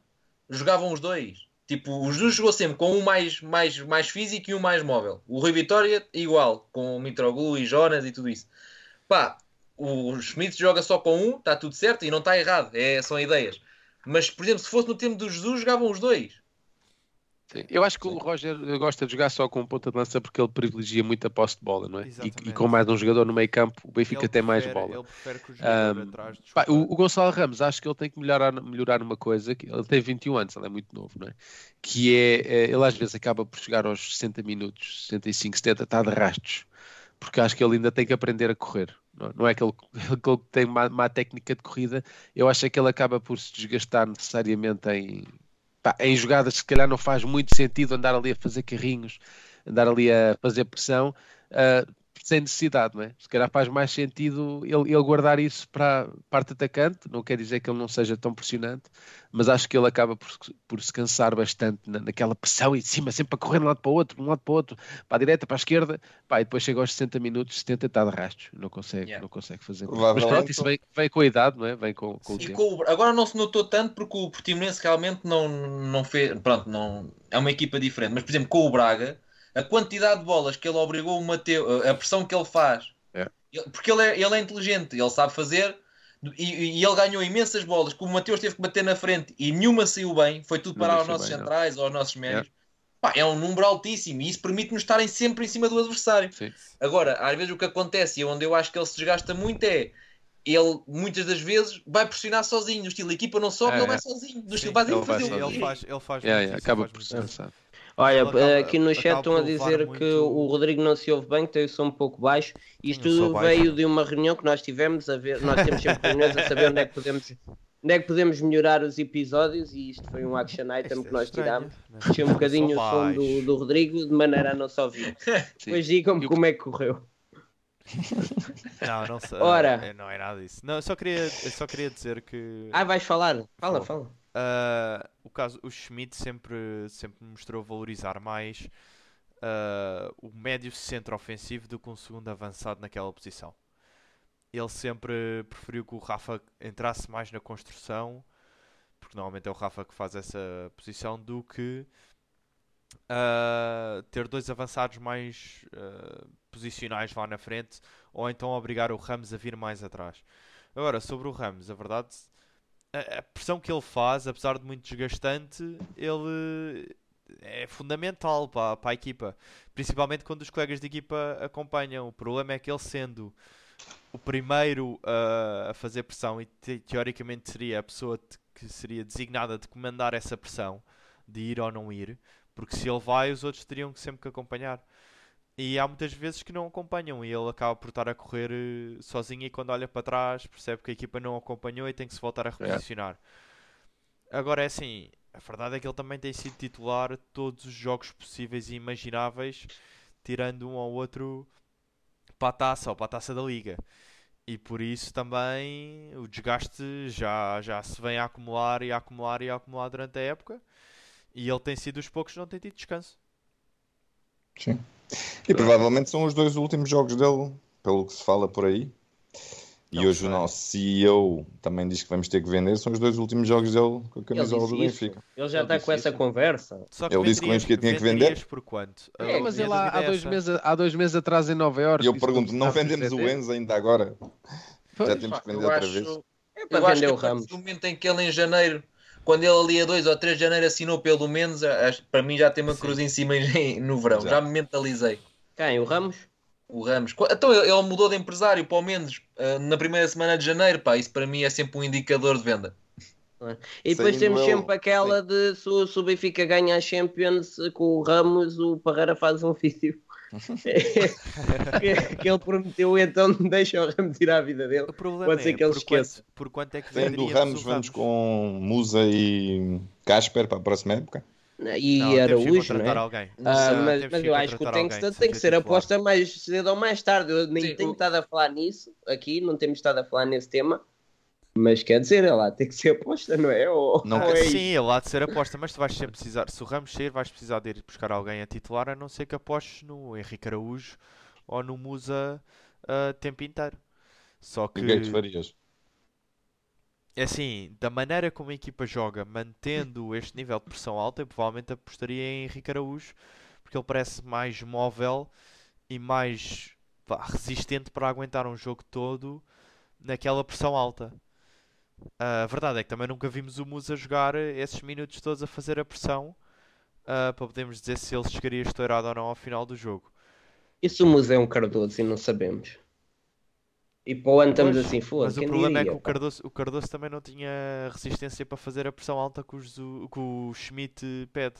jogavam os dois. Tipo, o Jesus jogou sempre com um mais, mais, mais físico e um mais móvel. O Rui Vitória, igual, com o Mitroglou e Jonas e tudo isso. Pá, o Schmidt joga só com um, está tudo certo e não está errado, é, são ideias. Mas, por exemplo, se fosse no tempo do Jesus, jogavam os dois. Sim. Eu acho que o Roger gosta de jogar só com ponta de lança porque ele privilegia muito a posse de bola, não é? E, Exatamente. e com mais um jogador no meio campo, o Benfica Ele tem mais prefere- bola. Ele prefere que o jogador Ahm, atrás Pá, o, o Gonçalo Ramos, acho que ele tem que melhorar, melhorar uma coisa, que ele tem 21 anos, ele é muito novo, não é? Que é, é, ele às vezes acaba por chegar aos 60 minutos, 65, 70, está de rastos, porque acho que ele ainda tem que aprender a correr. Não, não é que ele, que ele tem má, má técnica de corrida, eu acho é que ele acaba por se desgastar necessariamente em, pá, em jogadas se calhar não faz muito sentido andar ali a fazer carrinhos, andar ali a fazer pressão, ah, sem necessidade, não é? Se calhar faz mais sentido ele, ele guardar isso para a parte atacante, não quer dizer que ele não seja tão pressionante, mas acho que ele acaba por, se- por se cansar bastante na- naquela pressão em cima, sempre a correr de um lado para o outro, de um lado para o outro, para a direita, para a esquerda, pá, e depois chega aos 60 minutos, 70 está de rastros, não consegue, Yeah. não consegue fazer muito. Mas pronto, isso vem, vem com a idade, não é? Vem com, com o E tempo. com o- agora não se notou tanto porque o Portimonense realmente não, não fez. Pronto, não, é uma equipa diferente. Mas, por exemplo, com o Braga, a quantidade de bolas que ele obrigou o Mateu, a pressão que ele faz, É. porque ele é, ele é inteligente, ele sabe fazer. E, e ele ganhou imensas bolas que o Mateus teve que bater na frente e nenhuma saiu bem, foi tudo Não para os deixou nossos bem, não. centrais ou aos nossos médios. Pá, é um número altíssimo e isso permite-nos estarem sempre em cima do adversário. Sim. Agora, às vezes o que acontece e onde eu acho que ele se desgasta muito é ele muitas das vezes vai pressionar sozinho, do estilo a equipa não sobe, É, ele é. vai sozinho, do Sim, estilo vai ele vai fazer o sozinho. Ele faz, ele faz Yeah, muito yeah, isso, acaba por Olha, acaba- aqui no chat estão a dizer muito- que o Rodrigo não se ouve bem, que tem o som um pouco baixo. Isto baixo. veio de uma reunião que nós tivemos a ver. Nós temos sempre reuniões a saber onde é que podemos, onde é que podemos melhorar os episódios e isto foi um action item Isto que é nós tirámos. Deixei um eu bocadinho o som do, do Rodrigo de maneira a não se ouvir. Depois digam-me como é que correu. Não, não sei. Ora. é, Não é nada disso. Não, eu só queria, eu só queria dizer que Ah, vais falar? Fala, Vou. fala. Ah, o caso, o Schmidt sempre, sempre mostrou valorizar mais ah, o médio centro ofensivo do que um segundo avançado naquela posição. Ele sempre preferiu que o Rafa entrasse mais na construção, porque normalmente é o Rafa que faz essa posição, do que ah, ter dois avançados mais posicionais lá na frente, ou então obrigar o Ramos a vir mais atrás. Agora, sobre o Ramos, a verdade, a, pressão que ele faz, apesar de muito desgastante, ele é fundamental para, para a equipa, principalmente quando os colegas de equipa acompanham. O problema é que ele sendo o primeiro a- a fazer pressão e te- teoricamente seria a pessoa que seria designada de comandar essa pressão, de ir ou não ir, porque se ele vai, os outros teriam que sempre que acompanhar. E há muitas vezes que não acompanham e ele acaba por estar a correr eh, sozinho e quando olha para trás percebe que a equipa não acompanhou e tem que se voltar a reposicionar. Agora é assim, a verdade é que ele também tem sido titular todos os jogos possíveis e imagináveis, tirando um ou outro para a taça ou para a taça da liga. E por isso também o desgaste já, já se vem a acumular e a acumular e a acumular durante a época. E ele tem sido os poucos que não tem tido descanso. Sim. E provavelmente são os dois últimos jogos dele, pelo que se fala por aí. E Não hoje sei. o nosso CEO também diz que vamos ter que vender. São os dois últimos jogos dele com a camisola do. Benfica. Ele já Ele está com essa isso. conversa. Só que Ele disse que o Benfica tinha que vender. por quanto? É, mas ele há, há dois meses, há dois meses atrás em Nova Iorque. E eu pergunto, não vendemos o? Enzo ainda agora? Pois. Já temos que vender eu outra acho- vez. É Eu para acho que vender o Ramos. do momento em que ele em janeiro, quando ele ali a 2 ou 3 de janeiro assinou pelo menos, acho, para mim já tem uma Sim. cruz em cima no verão. Exato. Já me mentalizei. Quem? O Ramos? O Ramos. Então ele mudou de empresário para o menos ah, na primeira semana de janeiro. Pá, isso para mim é sempre um indicador de venda. E depois Saindo temos ele- sempre aquela de se o, se o Benfica ganha a Champions com o Ramos, o Parreira faz um vídeo. que, que ele prometeu, então não deixa o Ramos tirar a vida dele. O problema Pode ser é que ele por, quanto, esqueça. por quanto é que Sendo o Ramos, vamos com Musa e Casper para a próxima época. E Não, Araújo, não é? alguém. Ah, sei, mas, mas eu acho que o alguém, tem que ser aposta mais cedo ou mais tarde. Eu nem Sim, tenho o- estado a falar nisso aqui, não temos estado a falar nesse tema. Mas quer dizer, é lá, tem que ser aposta, não é? Ou, Não, ou é Sim, isso? ele há de ser aposta, mas tu vais sempre precisar. Se o Ramos sair, vais precisar de ir buscar alguém a titular, a não ser que apostes no Henrique Araújo ou no Musa a tempo inteiro. Só que, que é tu farias? é assim, da maneira como a equipa joga, mantendo este nível de pressão alta, eu provavelmente apostaria em Henrique Araújo, porque ele parece mais móvel e mais vá, resistente para aguentar um jogo todo naquela pressão alta. A verdade é que também nunca vimos o Musa jogar esses minutos todos a fazer a pressão ah, para podermos dizer se ele chegaria estourado ou não ao final do jogo. E se o Museu é um Cardoso e não sabemos? E para o ano estamos Pois, assim, Mas foda-se. o problema é que diria, o pá? Cardoso, o Cardoso também não tinha resistência para fazer a pressão alta que o, que o Schmidt pede.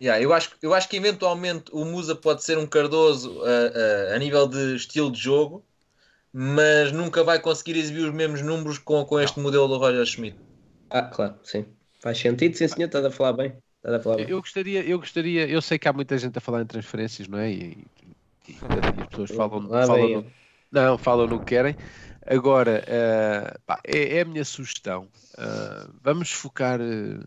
Yeah, eu, acho, eu acho que eventualmente o Musa pode ser um Cardoso ah, ah, a nível de estilo de jogo, mas nunca vai conseguir exibir os mesmos números com, com este modelo do Roger Schmidt. Ah, claro, sim. Faz sentido, sim senhor, estás a falar bem. Estás a falar bem. Eu gostaria, eu gostaria, eu sei que há muita gente a falar em transferências, não é? E, e- e- as pessoas falam, vem no- não, falam no que querem. Agora, eh, pá, é, é a minha sugestão. Ah, vamos focar. eh,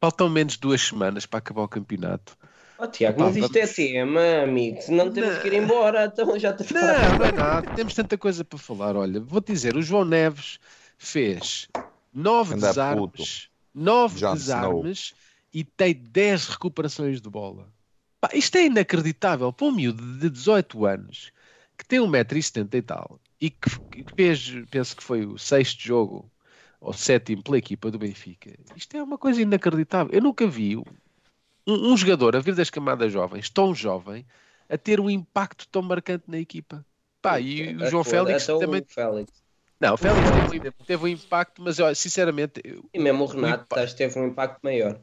faltam menos duas semanas para acabar o campeonato. Oh, Tiago, mas isto é tema, amigo. Senão temos Não. que ir embora. Então já te Não, não é nada. Temos tanta coisa para falar. Olha, vou-te dizer, o João Neves fez nove Anda desarmes, nove Jon desarmes e tem 10 recuperações de bola. Pá, isto é inacreditável para um miúdo de 18 anos que tem 1,70m e tal e que, que fez, penso que foi o sexto jogo ou sétimo pela equipa do Benfica. Isto é uma coisa inacreditável. Eu nunca vi um, um jogador a vir das camadas jovens, tão jovem, a ter um impacto tão marcante na equipa. Pá, e o João Félix Então, também. o Félix. Não, o Félix teve, um- teve um impacto, mas olha, sinceramente, eu- E mesmo o Renato impa- acho que teve um impacto maior.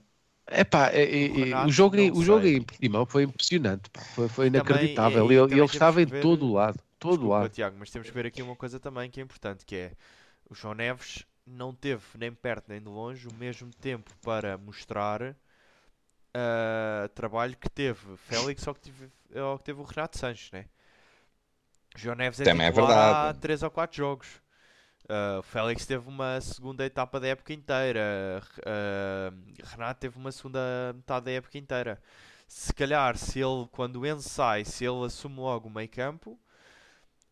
epá, é, é, é, O o jogo, o jogo em Portimão foi impressionante, pá, foi, foi Também, inacreditável. e- e ele também ele estava em ver- todo o lado, todo o Desculpa, lado. Tiago, mas temos que ver aqui uma coisa também que é importante, que é o João Neves não teve nem perto nem de longe o mesmo tempo para mostrar ah, trabalho que teve Félix ou que teve, ou que teve o Renato Sanches, né? João Neves é Também é há verdade. 3 ou 4 jogos. O Félix teve uma segunda etapa da época inteira. Ah, Renato teve uma segunda metade da época inteira. Se calhar, se ele, quando o Enzo sai, se ele assume logo o meio campo,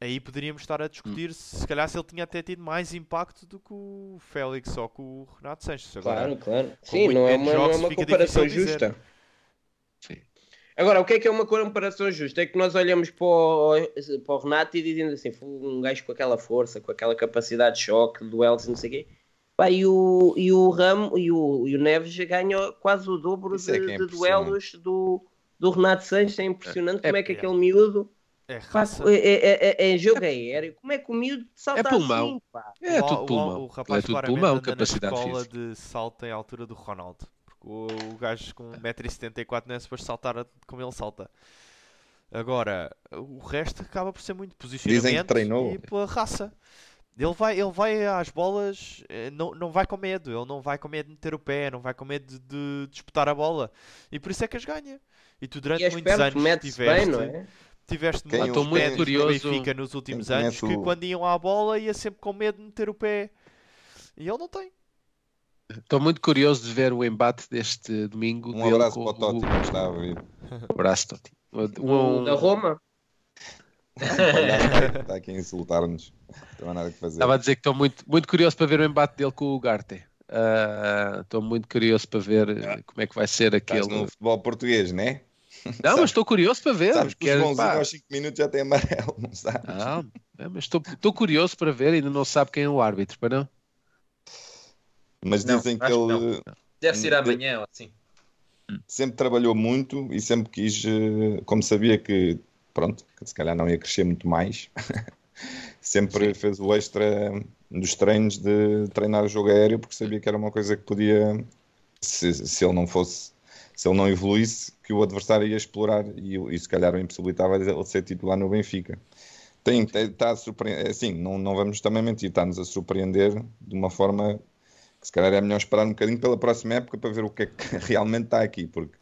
aí poderíamos estar a discutir se, se calhar se ele tinha até tido mais impacto do que o Félix ou que o Renato Sanches. Agora, Claro, claro. Sim, não é uma, não é jogos uma comparação justa. Sim. Agora, o que é que é uma comparação justa? É que nós olhamos para o, para o Renato e dizemos assim, foi um gajo com aquela força, com aquela capacidade de choque, duelos, não sei o quê. Pá, e o, e o Ramo e o, e o Neves ganham quase o dobro Isso é de, que é de impressionante. duelos do, do Renato Sanches. É impressionante É, como é que é. aquele miúdo é raça. é, é, é, é jogo aéreo. Como é que o miúdo salta pulmão. assim? Pá? É O- tudo o- pulmão. O, Ele rapaz é tudo pulmão, anda capacidade na escola física. de salto em altura do Ronaldo. Porque o, o gajo com 1,74m não é suposto saltar como ele salta. Agora, o resto acaba por ser muito posicionamento e pela raça. Ele vai, ele vai às bolas, eh, não, não vai com medo, ele não vai com medo de meter o pé, não vai com medo de, de disputar a bola. E por isso é que as ganha. E tu durante E é muitos anos tiveste, bem, não é? Tiveste Quem muitos Estou muito médios do curioso- Benfica nos últimos quem anos conhece que o- quando iam à bola ia sempre com medo de meter o pé. E ele não tem. Estou muito curioso de ver o embate deste domingo. Um dele abraço com para o Totti, que está a ouvir. Um abraço, Totti. O Um- da Roma. Está aqui a insultar-nos. Não há nada que fazer. Estava a dizer que estou muito, muito curioso para ver o embate dele com o Garte. Ah, Estou muito curioso para ver eh, como é que vai ser Estás aquele. no futebol português, não é? Não, mas estou curioso para ver. Sabes que os pá, aos 5 minutos já têm amarelo, não sabes? Não, é, mas estou, estou curioso para ver. Ainda não sabe quem é o árbitro, para não? Mas Não, dizem que acho que ele Deve ser amanhã ou assim. sempre trabalhou muito e sempre quis, eh, como sabia que, pronto, que se calhar não ia crescer muito mais, sempre fez o extra dos treinos de treinar o jogo aéreo porque sabia que era uma coisa que podia, se, se ele não fosse, se ele não evoluísse, que o adversário ia explorar e, e se calhar o impossibilitava ele ser titular no Benfica. Tem, está a surpreender, assim, não, não vamos também mentir, está-nos a surpreender de uma forma que se calhar é melhor esperar um bocadinho pela próxima época para ver o que é que realmente está aqui, porque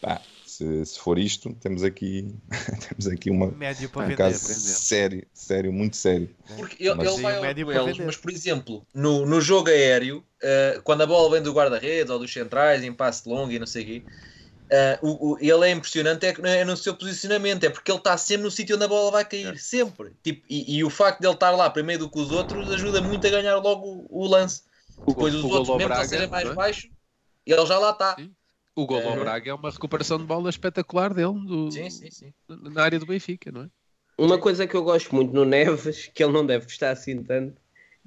pá, se, se for isto, temos aqui, temos aqui uma, Médio para um vender. caso sério, sério, muito sério. Porque ele, Mas ele vai médio duelos, mas por exemplo, no, no jogo aéreo, eh, quando a bola vem do guarda-redes ou dos centrais, em passe longo e não sei o quê, eh, o, o- ele é impressionante é, é no seu posicionamento, é porque ele está sempre no sítio onde a bola vai cair, sempre. Tipo, e, e o facto de ele estar lá primeiro do que os outros ajuda muito a ganhar logo o, o lance. O Depois gol- os outros, mesmo que Braga, eles serem mais é? baixos, ele já lá está. Sim. O gol ao. Braga é uma recuperação de bola espetacular dele do- Sim, sim, sim. na área do Benfica, não é? Uma coisa que eu gosto muito no Neves, que ele não deve gostar assim tanto,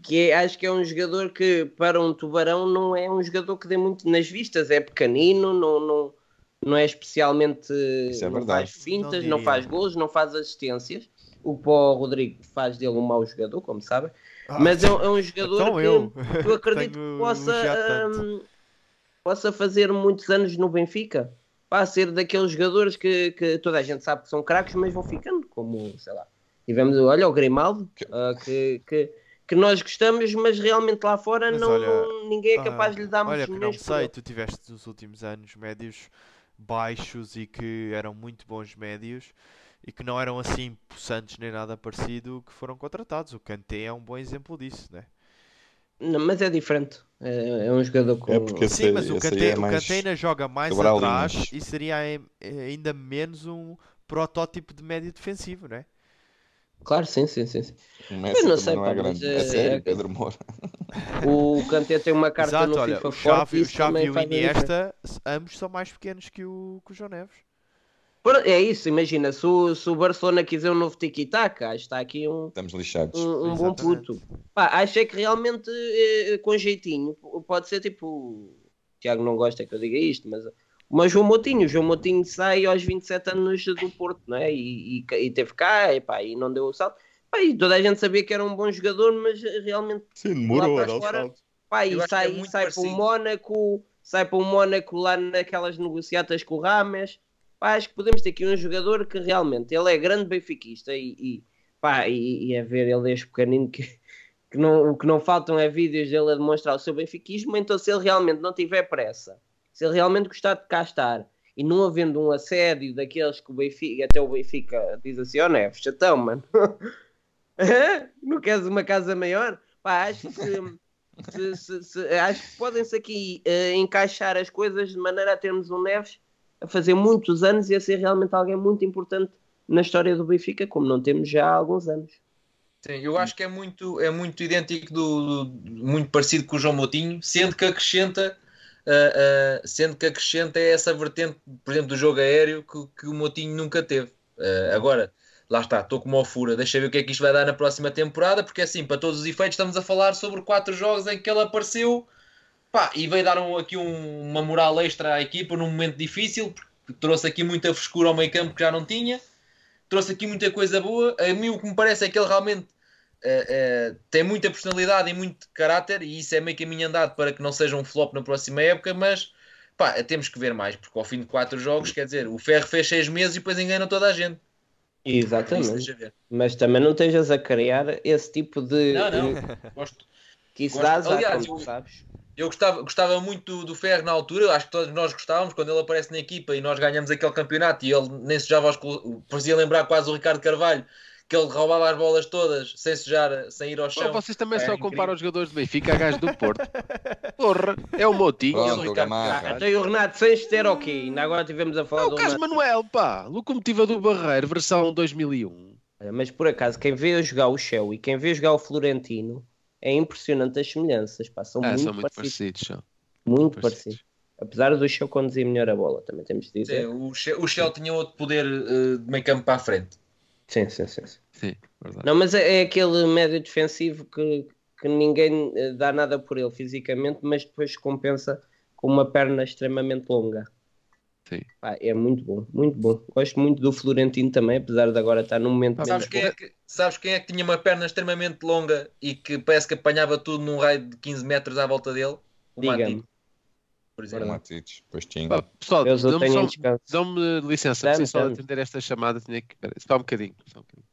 que é, acho que é um jogador que para um tubarão não é um jogador que dê muito nas vistas, é pequenino, não, não, não é especialmente Isso é não verdade. faz fintas, Não não, faz gols, não faz assistências. O que para o Rodrigo faz dele um mau jogador, como sabem. Mas é, um- é um jogador Então que eu. eu acredito que possa, hum, possa fazer muitos anos no Benfica. Para ser daqueles jogadores que, que toda a gente sabe que são craques, mas vão ficando, como, sei lá. Tivemos, olha, o Grimaldo, Que- ah, que, que, que nós gostamos, mas realmente lá fora Mas não, olha, ninguém é capaz Ah, de lhe dar Olha, muitos que não sei, tu tiveste nos últimos anos médios baixos e que eram muito bons médios e que não eram assim possantes nem nada parecido que foram contratados. O Kanté é um bom exemplo disso, né? Não, mas é diferente. É, é um jogador com. É porque esse- Sim, mas o Kanté, é o joga mais atrás linhas. e seria ai- ainda menos um protótipo de médio defensivo, né? Claro, sim, sim, sim. sim. Eu não sei, não pá, é mas, grande. eh, É sério, é- Pedro Moura. O Kanté tem uma carta Exato, no olha, FIFA o forte Xavi, e o Xavi e o. Iniesta, ambos são mais pequenos que o, que o João Neves. É isso, imagina, se o, se o Barcelona quiser um novo tiki-taka, acho que está aqui um, Estamos lixados. um, um bom puto. Pá, acho é que realmente, eh, com jeitinho, pode ser tipo. O Tiago não gosta que eu diga isto, mas. Mas João Moutinho, o João Moutinho sai aos 27 anos do Porto, não é? E, e, e teve cá, e, pá, e não deu o salto. Pá, e toda a gente sabia que era um bom jogador, mas realmente Sim, demorou a dar o salto. Pá, e é sai, muito sai para o. Mónaco, sai para o Mónaco lá naquelas negociatas com o Rames. Pá, acho que podemos ter aqui um jogador que realmente ele é grande benfiquista e, e, pá, e, e é ver ele desde pequenino que, que não, o que não faltam é vídeos dele a demonstrar o seu benfiquismo. Então, se ele realmente não tiver pressa, se ele realmente gostar de cá estar e não havendo um assédio daqueles que o Benfica, até o Benfica diz assim: Ó Neves, chatão, mano, não queres uma casa maior? Pá, acho que se- se- se- acho que podem-se aqui eh, encaixar as coisas de maneira a termos um Neves a fazer muitos anos e a ser realmente alguém muito importante na história do Benfica, como não temos já há alguns anos. Sim, eu acho que é muito, é muito idêntico, do, do- muito parecido com o João Moutinho, sendo que acrescenta, ah, ah, sendo que acrescenta essa vertente, por exemplo, do jogo aéreo que, que o Moutinho nunca teve. Ah, agora, lá está, estou como ao fura, deixa ver o que é que isto vai dar na próxima temporada, porque assim, para todos os efeitos, estamos a falar sobre quatro jogos em que ele apareceu pá, e veio dar um- aqui um- uma moral extra à equipa num momento difícil, porque trouxe aqui muita frescura ao meio campo que já não tinha trouxe aqui muita coisa boa. A mim o que me parece é que ele realmente eh, eh, tem muita personalidade e muito caráter, e isso é meio caminho andado para que não seja um flop na próxima época, mas pá, temos que ver mais, porque ao fim de quatro jogos, quer dizer, o Ferro fez seis meses e depois engana toda a gente. Exatamente. Mas também não estejas a criar esse tipo de. Não, não. Gosto. Que isso Gosto- dá azar, aliás, como eu- sabes. Eu gostava, gostava muito do, do Ferro na altura, acho que todos nós gostávamos quando ele aparece na equipa e nós ganhamos aquele campeonato e ele nem sujava os fazia lembrar quase o Ricardo Carvalho, que ele roubava as bolas todas sem sujar, sem ir ao Pô, chão. vocês também É só incrível. comparam os jogadores do Benfica a gajos do Porto. Porra, é o Motinho. Ele, Pronto, o Ricardo Gamarra. Carvalho. Então o Renato Sanches ter ok. Ainda agora tivemos a falar É do o Carlos Renato. Manuel, pá. Locomotiva do Barreiro, versão 2001. Olha, Mas por acaso, quem vê jogar o Shell e quem vê jogar o Florentino é impressionante as semelhanças. Pá, são, Ah, muito, são muito parecidos, parecidos. são. Muito parecidos. parecidos. Apesar do Shell conduzir melhor a bola, também temos de Sim, dizer. o, Che- o Shell tinha outro poder eh, de meio campo para a frente. Sim, sim, sim. sim. Sim. Não, mas é, é aquele médio defensivo que, que ninguém eh, dá nada por ele fisicamente, mas depois compensa com uma perna extremamente longa. Sim. Pá, é muito bom, muito bom. Gosto muito do Florentino também, apesar de agora estar num momento Ah, menos Sabes quem, é que, sabes quem é que tinha uma perna extremamente longa e que parece que apanhava tudo num raio de 15 metros à volta dele? O. Matip, por exemplo. Matites, pois tinha. Pessoal, dão-me licença, Dá-me, preciso só atender esta chamada. Tinha que... Espera, só um bocadinho. Só um bocadinho.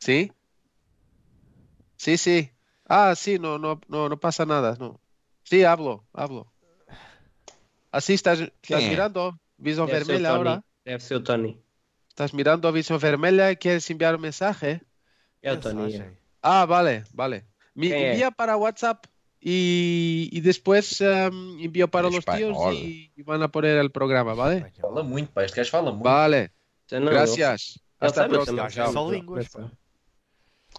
Sim? Sim, sim. Ah, sí, no, no, no, no pasa nada. No. Sí, hablo, hablo. Así estás, estás é? mirando visión Deve o vermelha ahora. Deve ser o Tony. Estás mirando visión vermelha y quieres enviar un mensaje. É o Tony. Mensagem. é. Ah, vale, vale. Me ¿Qué es? envía para WhatsApp y, y después em, envío para En los tíos español. y, y van a poner el programa, ¿vale? Fala muito, pá. Este gajo fala muito. Vale, não, gracias. ele- Hasta a próxima. É só línguas, pá.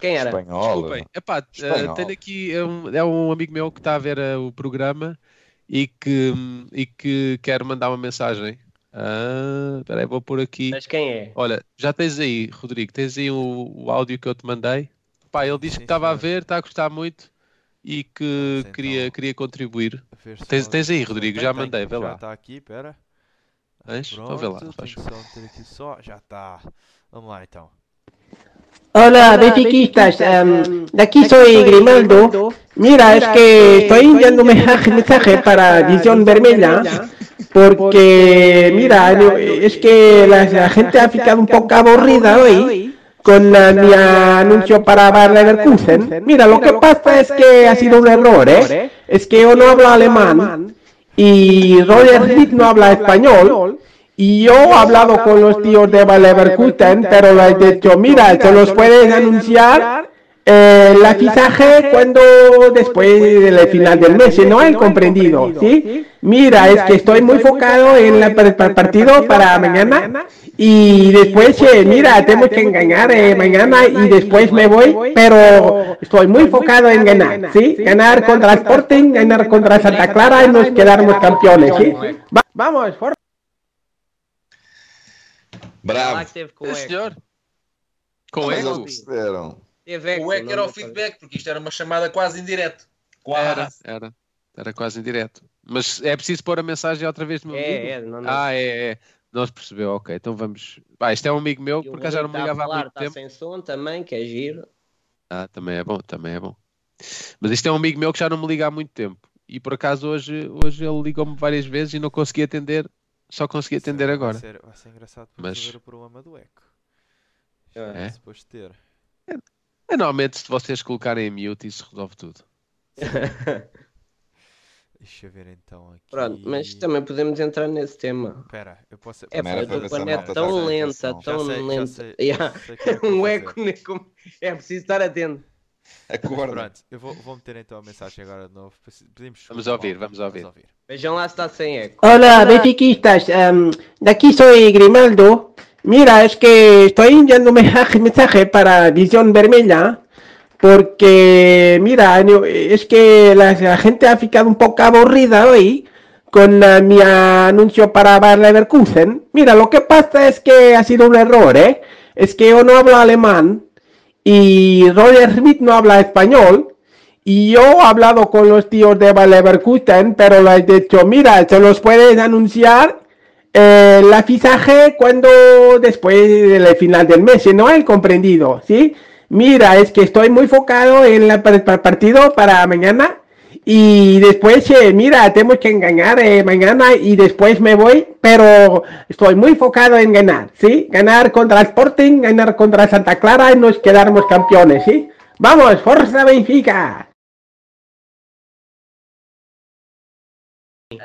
Quem era? Espanhol. Desculpem, epá, eh, Espanhol. tenho aqui é um, é um amigo meu que está a ver eh, o programa e que, e que quer mandar uma mensagem. Ah, espera aí, vou pôr aqui. Mas quem é? Olha, já tens aí, Rodrigo, tens aí o, o áudio que eu te mandei. Pá, ele disse que estava a ver, está a gostar muito e que Vamos queria, então. queria contribuir. A ver se Tens- tens aí, Rodrigo, já tem. mandei, vê já lá. está aqui, pera. Tens? Então vê lá, Pronto, faz que só meter aqui só. Já está. Vamos lá então. Hola, benfiquistas. em, de aquí soy Grimaldo. Mira, es que estoy enviando un mensaje, para Visión Vermelha. Porque, mira, es que la, la gente ha ficado un poco aburrida hoy con eh, mi anuncio para Bayer Leverkusen. Mira, lo que pasa es que ha sido un error, ¿eh? Es que yo no hablo alemán y Roger Smith no habla español. Y yo he hablado con los tíos de Leverkusen, pero les he dicho, mira, se los puedes anunciar la fichaje cuando después del final del mes, si no han comprendido, ¿sí? Mira, es que estoy muy enfocado en el partido para mañana y después, eh, mira, tenemos que engañar eh, mañana y después me voy, pero estoy muy enfocado en ganar, ¿sí? Ganar contra el Sporting, ganar contra Santa Clara y nos quedarnos campeones, ¿sí? Va- vamos, por Lá Bravo. que teve com o senhor. Com. Teve Eco, O Eco não era o deu para- feedback, porque isto era uma chamada quase em direto. Era, Quase. era. Era quase em direto. Mas é preciso pôr a mensagem outra vez no meu amigo? É, é, não, não. Ah, é, é. Não se percebeu, ok. Então vamos. Vai, isto é um amigo meu, E o por acaso já não me Rodrigo ligava há muito está tempo. sem som também, que é giro. Ah, também é bom, também é bom. Mas isto é um amigo meu que já não me liga há muito tempo. E por acaso hoje, hoje ele ligou-me várias vezes e não consegui atender. Só consegui atender Vai agora. ser, vai ser engraçado para Mas- resolver o problema do eco. É. É? Suposto ter. É, Normalmente, se vocês colocarem em mute, isso resolve tudo. Deixa eu ver então aqui. Pronto, mas também podemos entrar nesse tema. Espera, eu posso. É tua net malta tão lenta, tão lenta. Yeah. é Um eco, como- é preciso estar atento. Acorda. Pronto, eu vou, vou meter então a mensagem agora de novo. Pedimos Vamos ouvir, malta. vamos ouvir. Vejam lá se está sem eco. Hola, benfiquistas. em, de aquí soy Grimaldo. Mira, es que estoy enviando un mensaje, mensaje para Visión Vermelha. Porque, mira, es que la, la gente ha ficado un poco aburrida hoy con eh, mi anuncio para Bayer Leverkusen. Mira, lo que pasa es que ha sido un error, ¿eh? Es que yo no hablo alemán y Roger Smith no habla español. Y yo he hablado con los tíos de Leverkusen, pero les he dicho, mira, se los puedes anunciar eh, la fichaje cuando después del final del mes, no han comprendido, ¿sí? Mira, es que estoy muy enfocado en el partido para mañana y después, eh, mira, tenemos que ganar eh, mañana y después me voy, pero estoy muy enfocado en ganar, ¿sí? Ganar contra Sporting, ganar contra Santa Clara y nos quedarnos campeones, ¿sí? Vamos, Forza Benfica!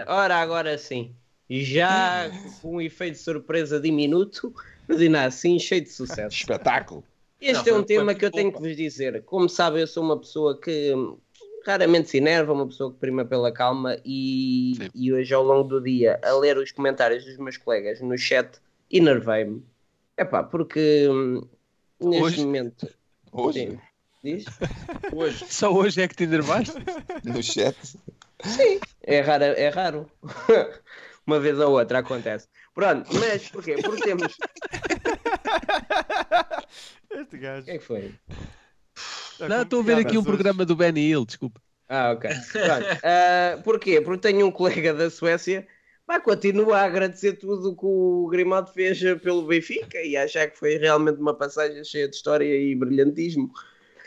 Ora, agora sim. Já com um efeito de surpresa diminuto, mas ainda assim cheio de sucesso. Espetáculo. Este Não, é um foi- tema foi que eu tenho que pouco. vos dizer. Como sabem, eu sou uma pessoa que raramente se enerva, uma pessoa que prima pela calma e, Sim. e hoje ao longo do dia, a ler os comentários dos meus colegas no chat, enervei-me. Epá, porque hum, neste Hoje? momento... Hoje, Sim. Diz? Hoje. Só hoje é que te enervaste? no chat. É raro, é raro. Uma vez ou outra acontece. Pronto, mas porquê? Porque temos. Este O gajo. que é que foi? Está Não, estou a ver aqui um programa do Benny Hill, desculpa. Ah, ok. Ah, porquê? Porque tenho um colega da Suécia vai continua a agradecer tudo o que o Grimaldo fez pelo Benfica e achar que foi realmente uma passagem cheia de história e brilhantismo.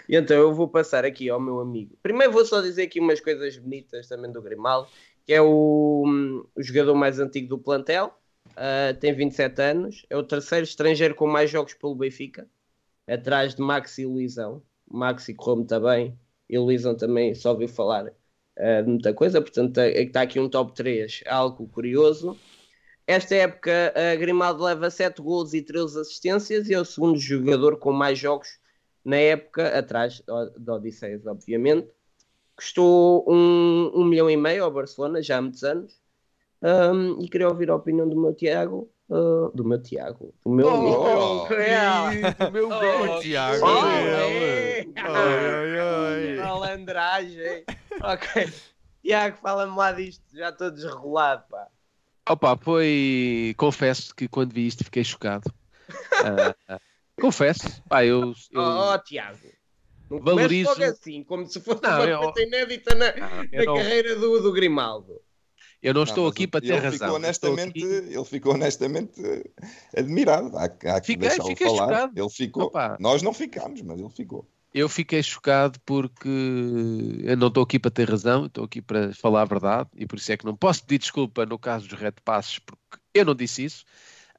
E então eu vou passar aqui ao meu amigo. Primeiro vou só dizer aqui umas coisas bonitas também do Grimaldo, que é o, hum, o jogador mais antigo do plantel, ah, tem 27 anos, é o terceiro estrangeiro com mais jogos pelo Benfica, atrás de Maxi e Luizão. Maxi correu muito bem e Luizão também só ouviu falar ah, de muita coisa, portanto é que está aqui um top 3, algo curioso. Esta época, Grimaldo leva 7 gols e 13 assistências e é o segundo jogador com mais jogos na época, atrás da Odisseias, obviamente. Custou um, um milhão e meio ao Barcelona, já há muitos anos. Um, e queria ouvir a opinião do meu Tiago. Uh, do meu Tiago. Do meu amigo. Oh, É. meu Oh, O Tiago Oh, dele. é. Oi, oi, oi. Malandragem. ok. Tiago, fala-me lá disto. Já estou desregulado, pá. Opa, foi. Confesso que quando vi isto fiquei chocado. Ah, ah, confesso. Pá, eu. eu- Oh, oh, Tiago. Não Valorizo- logo assim, como se fosse Não, uma eu- coisa inédita na, Ah, eu na não- carreira do, do Grimaldo. Eu não Não, estou aqui para ter ele razão. Ficou honestamente, Ele ficou honestamente eh, admirado. Há, há que Fiquei- fiquei falar. chocado. Ele ficou. Opa. Nós não ficámos, mas ele ficou. Eu fiquei chocado porque eu não estou aqui para ter razão, estou aqui para falar a verdade e por isso é que não posso pedir desculpa no caso dos Red Passes porque eu não disse isso.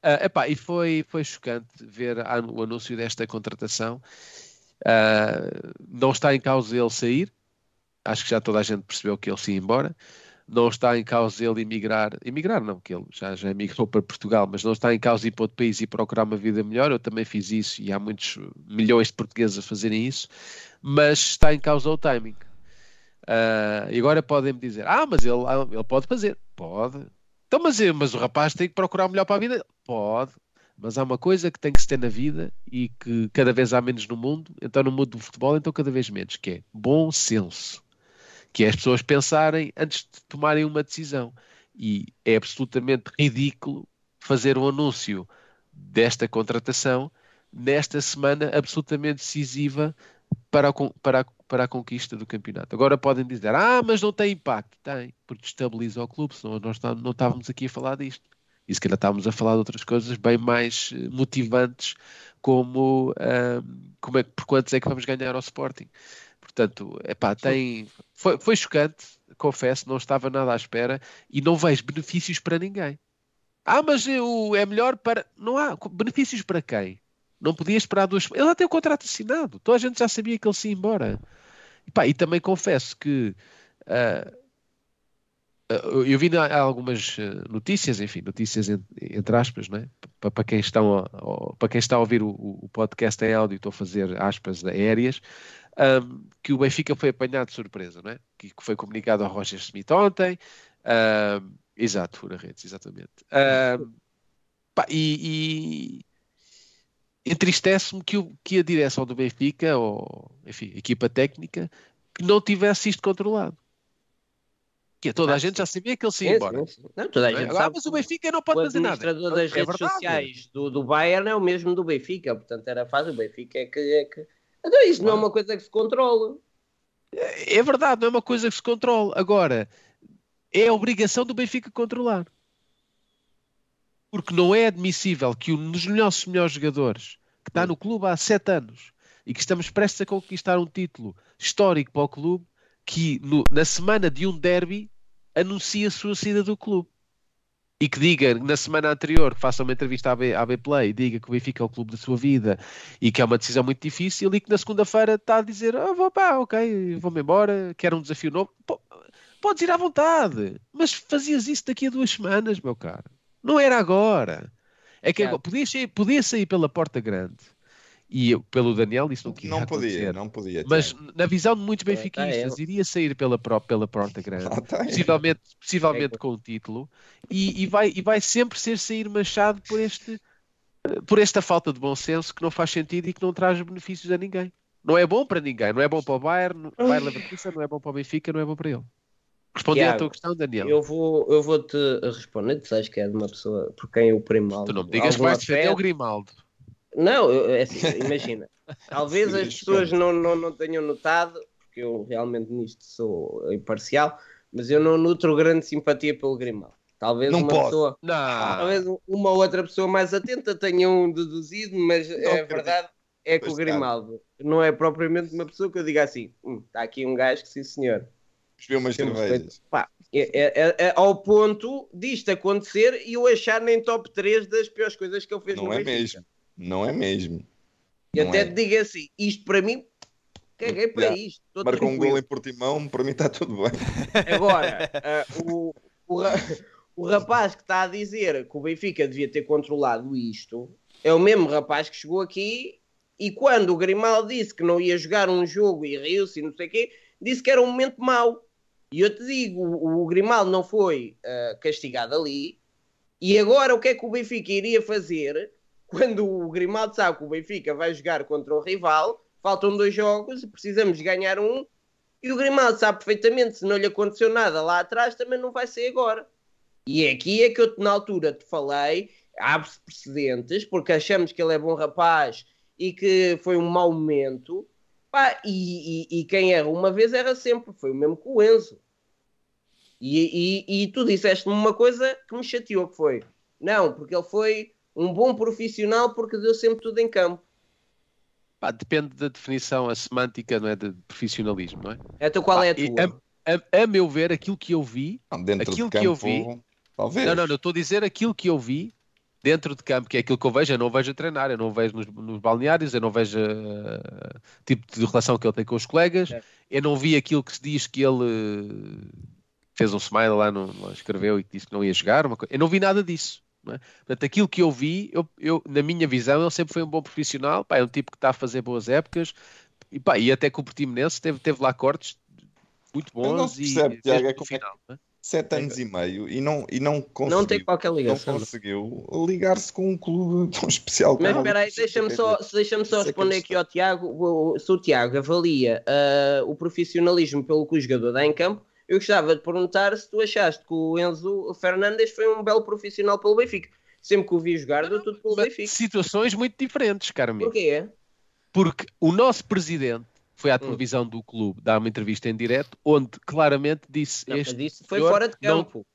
Ah, epá, e foi, foi chocante ver o anúncio desta contratação. Ah, não está em causa ele sair, acho que já toda a gente percebeu que ele se ia embora. Não está em causa ele emigrar, emigrar não, que ele já, já emigrou para Portugal, mas não está em causa ir para outro país e procurar uma vida melhor. Eu também fiz isso e há muitos milhões de portugueses a fazerem isso, mas está em causa o timing. Ah, e agora podem-me dizer: Ah, mas ele, ah, ele pode fazer. Pode. Então, mas, mas o rapaz tem que procurar o melhor para a vida. Pode. Mas há uma coisa que tem que se ter na vida e que cada vez há menos no mundo, então no mundo do futebol, então cada vez menos, que é bom senso. Que é as pessoas pensarem antes de tomarem uma decisão. E é absolutamente ridículo fazer um anúncio desta contratação nesta semana absolutamente decisiva para a, para, a, para a conquista do campeonato. Agora podem dizer, ah, mas não tem impacto. Tem, porque estabiliza o clube, senão nós tá- não estávamos aqui a falar disto. E se calhar estávamos a falar de outras coisas bem mais eh, motivantes, como, ahm, como é, por quantos é que vamos ganhar ao Sporting. Portanto, epá, tem, foi, foi chocante, confesso, não estava nada à espera e não vejo benefícios para ninguém. Ah, mas eu, é melhor para. Não há benefícios para quem? Não podia esperar duas. Ele tem o contrato assinado. Toda a gente já sabia que ele se ia embora. E, pá, e também confesso que ah, eu vi algumas ah, notícias, enfim, notícias en- entre aspas, né? Pa- para quem estão a, para quem está a ouvir o, o podcast em áudio, estou a fazer aspas aéreas, ahm, que o Benfica foi apanhado de surpresa, né? que, que foi comunicado ao Roger Smith ontem. ahm, exato, Fura Redes, exatamente. Ahm, pá, e, e entristece-me que, o- que a direção do Benfica, ou enfim, a equipa técnica, que não tivesse isto controlado. Que é toda a gente já sabia que ele se ia embora. sim, sim. Não, toda a não é? gente Agora, sabe mas o Benfica não o pode fazer nada. administrador das É redes verdade. sociais do, do Bayern é o mesmo do Benfica, portanto era fácil. O Benfica é que. É que... Então, isto não é uma coisa que se controla. É verdade, não é uma coisa que se controla. Agora, é a obrigação do Benfica controlar. Porque não é admissível que um dos nossos melhores jogadores, que está no clube há sete anos e que estamos prestes a conquistar um título histórico para o clube, que no- na semana de um derby anuncie a sua saída do clube. E que diga na semana anterior, que faça uma entrevista à B, à B Play, diga que o Benfica é o clube da sua vida e que é uma decisão muito difícil e que na segunda-feira está a dizer: ah, vou pá, ok, vou-me embora, quero um desafio novo. Po- Podes ir à vontade, mas fazias isso daqui a duas semanas, meu caro. Não era agora. É que agora, podia, sair, podia sair pela porta grande e pelo Daniel isso não, Não ia podia, acontecer. não podia. Mas na visão de muitos É, tá benfiquistas, iria sair pela, pela porta grande, ele. possivelmente, possivelmente É. com o título, e, e vai, e vai sempre ser sair manchado por, este, por esta falta de bom senso que não faz sentido e que não traz benefícios a ninguém. Não é bom para ninguém, não é bom para o Bayern, não- Bayern Leverkusen, não é bom para o Benfica, não é bom para ele. Respondi à tua questão, Daniel. Eu vou, eu vou te responder, tu sabes que é de uma pessoa por quem eu primo Tu não me digas que vais defender o. Grimaldo. Não, eu- é assim, imagina. Talvez as pessoas chocante. não, não, não tenham notado, porque eu realmente nisto sou imparcial, mas eu não nutro grande simpatia pelo Grimaldo. Talvez Não uma pode. pessoa, Não, talvez uma outra pessoa mais atenta tenha um deduzido, mas Não a acredito. verdade é que o está. Grimaldo não é propriamente uma pessoa que eu diga assim, "Hum, está aqui um gajo que sim senhor. Beber umas cervejas. Pá, é, é- é- é ao ponto disto acontecer e eu achar nem top 3 das piores coisas que ele fez no Não é Benfica. mesmo. Não é mesmo. E até é. te digo assim, isto para mim, caguei para Já. isto. Marcou um gol em Portimão, para mim está tudo bem. Agora, ah, o, o, o rapaz que está a dizer que o Benfica devia ter controlado isto é o mesmo rapaz que chegou aqui e quando o Grimaldo disse que não ia jogar um jogo e riu-se e não sei o quê, disse que era um momento mau. E eu te digo, o, o Grimaldo não foi ah, castigado ali e agora o que é que o Benfica iria fazer quando o Grimaldo sabe que o Benfica vai jogar contra um rival, faltam dois jogos e precisamos ganhar um e o Grimaldo sabe perfeitamente, se não lhe aconteceu nada lá atrás, também não vai ser agora. E aqui é que eu, na altura, te falei, abre-se precedentes, porque achamos que ele é bom rapaz e que foi um mau momento. Pá, e, e- e quem erra uma vez erra sempre, foi o mesmo com o Enzo. E- e tu disseste-me uma coisa que me chateou, que foi, não, porque ele foi um bom profissional porque deu sempre tudo em campo. pá, depende da definição, a semântica não é, de profissionalismo, não é? Então qual é a Pá, tua? A, a meu ver, aquilo que eu vi Não, dentro Aquilo de que eu campo, talvez. Não, não, não, estou a dizer aquilo que eu vi dentro de campo, que é aquilo que eu vejo, eu não vejo a treinar, eu não vejo nos, nos balneários, eu não vejo o tipo de relação que ele tem com os colegas, Certo. eu não vi aquilo que se diz que ele eh, fez um smile lá, no, lá escreveu e que disse que não ia jogar, eu não vi nada disso. Não é? Portanto, aquilo que eu vi, eu, eu, na minha visão, ele sempre foi um bom profissional, pá, é um tipo que está a fazer boas épocas, e, pá, e até com o Portimonense teve, teve lá cortes muito Mas não bons se e percebe, fez Tiago, é como é final. não é? Sete anos e meio e não, e não conseguiu, Não tem qualquer não ligação. conseguiu ligar-se com um clube tão especial Mas como o espera aí, deixa-me só, deixa só é que responder aqui ao Tiago. Se o Tiago avalia ah, o profissionalismo pelo que o jogador dá em campo, eu gostava de perguntar se tu achaste que o Enzo Fernandes foi um belo profissional pelo Benfica. Sempre que o vi jogar, deu tudo pelo Benfica. situações muito diferentes, amigo. Porquê? Porque o nosso presidente foi Hum. à televisão do clube dar uma entrevista em direto, onde claramente disse Não, este. isso foi fora de não- campo.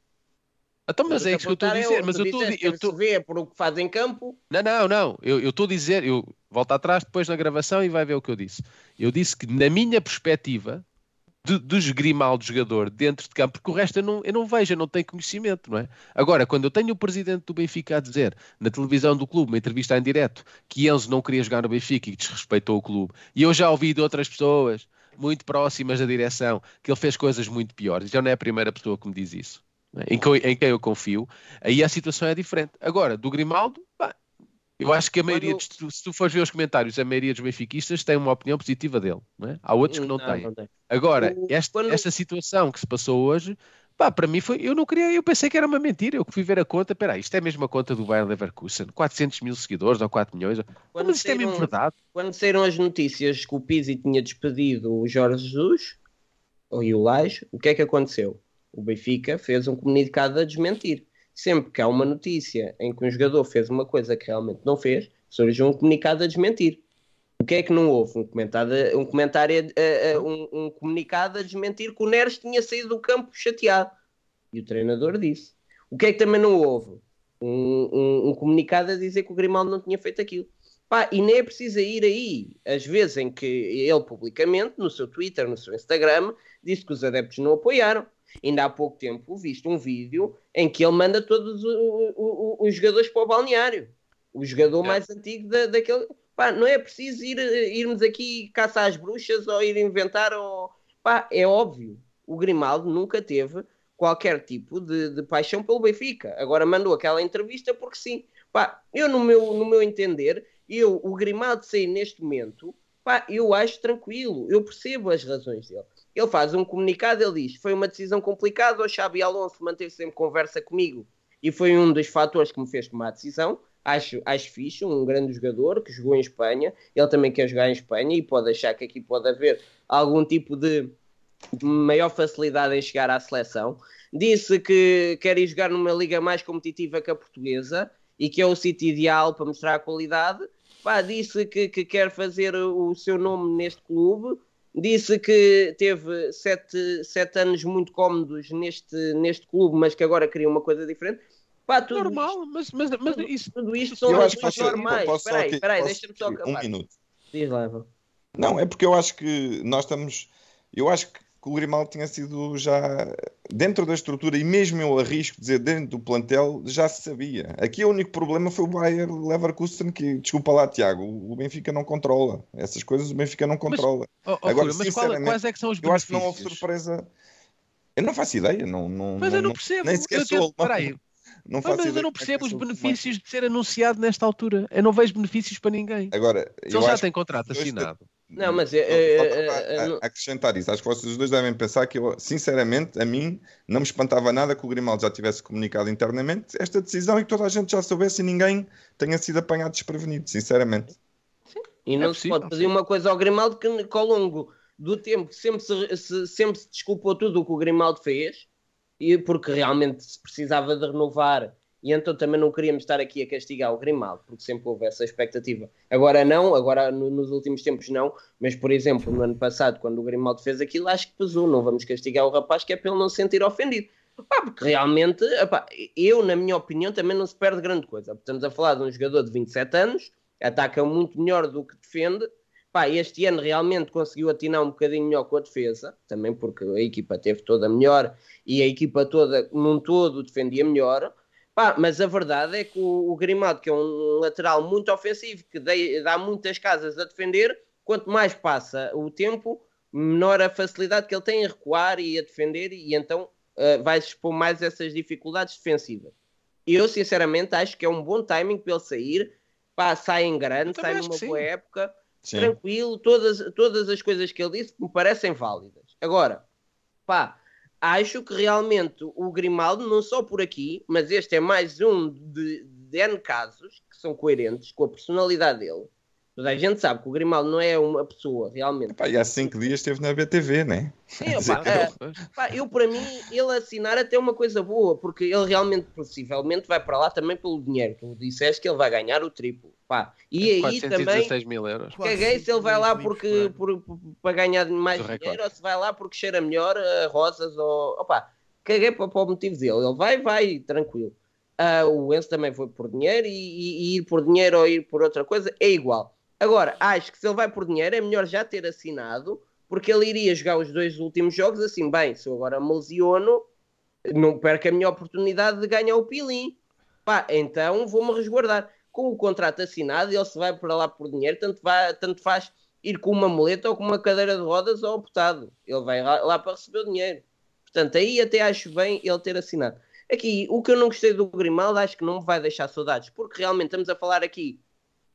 Então, mas é isso que eu estou a dizer. Mas eu estou eu. Se vê por o que faz em campo, Não, não, não. Eu eu estou a dizer, eu volto atrás depois na gravação e vai ver o que eu disse. Eu disse que, na minha perspectiva, de, do Grimaldo jogador dentro de campo, porque o resto eu não, eu não vejo, eu não tenho conhecimento, não é? Agora, quando eu tenho o presidente do Benfica a dizer na televisão do clube, uma entrevista em direto, que Enzo não queria jogar no Benfica e que desrespeitou o clube, e eu já ouvi de outras pessoas muito próximas da direção que ele fez coisas muito piores, já não é a primeira pessoa que me diz isso. é? Em, em quem eu confio, aí a situação é diferente. Agora, do Grimaldo, eu acho que a maioria, Quando- dos- se tu fores ver os comentários, a maioria dos benfiquistas tem uma opinião positiva dele. Não é? Há outros que não, têm. tem. Agora, esta, quando- esta situação que se passou hoje, pá, para mim foi. Eu não queria, eu pensei que era uma mentira. Eu fui ver a conta, peraí, isto é mesmo a conta do Bayern Leverkusen, 400 mil seguidores ou 4 milhões. Quando mas isto é mesmo saíram- verdade. quando saíram as notícias que o Pizzi tinha despedido o Jorge Jesus e o Lage, o que é que aconteceu? O Benfica fez um comunicado a desmentir. Sempre que há uma notícia em que um jogador fez uma coisa que realmente não fez, surge um comunicado a desmentir. O que é que não houve? Um um, comentário a- a- um, um comunicado a desmentir que o Neres tinha saído do campo chateado. E o treinador disse. O que é que também não houve? Um, um- comunicado a dizer que o Grimaldo não tinha feito aquilo. Pá, e nem é preciso ir aí. As vezes em que ele publicamente, no seu Twitter, no seu Instagram, disse que os adeptos não apoiaram. Ainda há pouco tempo visto um vídeo em que ele manda todos o- o- o- os jogadores para o balneário. O jogador É. mais antigo da, daquele. Pá, não é preciso ir, irmos aqui caçar as bruxas ou ir inventar. Ou... Pá, é óbvio. O Grimaldo nunca teve qualquer tipo de, de paixão pelo Benfica. Agora mandou aquela entrevista porque sim. Pá, eu, no meu, no meu entender, eu, o Grimaldo sair neste momento, pá, eu acho tranquilo. Eu percebo as razões dele. Ele faz um comunicado, ele diz: foi uma decisão complicada. O Xabi Alonso manteve sempre conversa comigo e foi um dos fatores que me fez tomar a decisão. Acho, acho fixe, um grande jogador que jogou em Espanha. Ele também quer jogar em Espanha e pode achar que aqui pode haver algum tipo de maior facilidade em chegar à seleção. Disse que quer ir jogar numa liga mais competitiva que a portuguesa e que é o sítio ideal para mostrar a qualidade. Pá, disse que, que quer fazer o seu nome neste clube. Disse que teve sete, sete anos muito cómodos neste, neste clube, mas que agora queria uma coisa diferente. Pá, tudo Normal, mas, mas, mas isso. tudo isto são posso, normais. Espera aí, espera aí, deixa-me só acabar. Um minuto. Diz lá. Não, é porque eu acho que nós estamos. Eu acho que o Grimaldo tinha sido já dentro da estrutura, e mesmo eu arrisco dizer dentro do plantel, já se sabia. Aqui o único problema foi o Bayer Leverkusen, que, desculpa lá, Tiago, o Benfica não controla. Essas coisas o Benfica não controla. Oh, oh, Agora, mas qual- sinceramente, quais é que são os Eu acho que não houve benefícios? surpresa. Eu não faço ideia, não, não, Mas eu não percebo. nem sequer eu sou tento- peraí, não mas faço eu não é que percebo os isso- benefícios de ser anunciado nesta altura. Eu não vejo benefícios para ninguém. Agora, Se ele já tem contrato assinado. Não, mas, para eh, a- não- acrescentar isso, acho que vocês dois devem pensar que eu, sinceramente, a mim não me espantava nada que o Grimaldo já tivesse comunicado internamente esta decisão e que toda a gente já soubesse e ninguém tenha sido apanhado desprevenido, sinceramente. E não É se possível, pode pedir uma coisa ao Grimaldo que, que ao longo do tempo sempre se, se- sempre se desculpou tudo o que o Grimaldo fez, e porque realmente se precisava de renovar, e então também não queríamos estar aqui a castigar o Grimaldo, porque sempre houve essa expectativa. Agora não, agora no- nos últimos tempos não, mas por exemplo, no ano passado, quando o Grimaldo fez aquilo, acho que pesou, não vamos castigar o rapaz que é ele não se sentir ofendido. Porque realmente, eu, na minha opinião, também não se perde grande coisa. Estamos a falar de um jogador de 27 anos, ataca muito melhor do que defende. Pá, este ano realmente conseguiu atinar um bocadinho melhor com a defesa, também porque a equipa teve toda melhor e a equipa toda, num todo, defendia melhor. Pá, mas a verdade é que o, o Grimaldo, que é um lateral muito ofensivo, que dei- dá muitas casas a defender, quanto mais passa o tempo, menor a facilidade que ele tem a recuar e a defender, e então uh, vai expor mais essas dificuldades defensivas. Eu, sinceramente, acho que é um bom timing para ele sair. Pá, sai em grande, sai numa boa época, Sim. tranquilo, todas, todas as coisas que ele disse me parecem válidas. Agora, pá, acho que realmente o Grimaldo, não só por aqui, mas este é mais um de, de N casos que são coerentes com a personalidade dele. Toda a gente sabe que o Grimaldo não é uma pessoa realmente. Epá, e há cinco dias esteve na BTV, né? Sim, opá, é, Pá, eu, para mim, ele assinar até é uma coisa boa, porque ele realmente, possivelmente, vai para lá também pelo dinheiro. Tu disseste que ele vai ganhar o triplo. Pá. E aí também, 416 mil euros. caguei se ele vai lá porque, por, por- para ganhar mais Do recorde. dinheiro ou se vai lá porque cheira melhor a rosas ou. Opá, caguei para, para o motivo dele. Ele vai, vai, tranquilo. Ah, o Enzo também foi por dinheiro e, e- e ir por dinheiro ou ir por outra coisa é igual. Agora, acho que se ele vai por dinheiro é melhor já ter assinado, porque ele iria jogar os dois últimos jogos assim, bem, se eu agora me lesiono, não perco a minha oportunidade de ganhar o Pilim. Pá, então vou-me resguardar. Com o contrato assinado, ele se vai para lá por dinheiro, tanto, vai, tanto faz ir com uma muleta ou com uma cadeira de rodas ou optado. Ele vai lá, lá para receber o dinheiro. Portanto, aí até acho bem ele ter assinado. Aqui, o que eu não gostei do Grimaldo, acho que não me vai deixar saudades, porque realmente estamos a falar aqui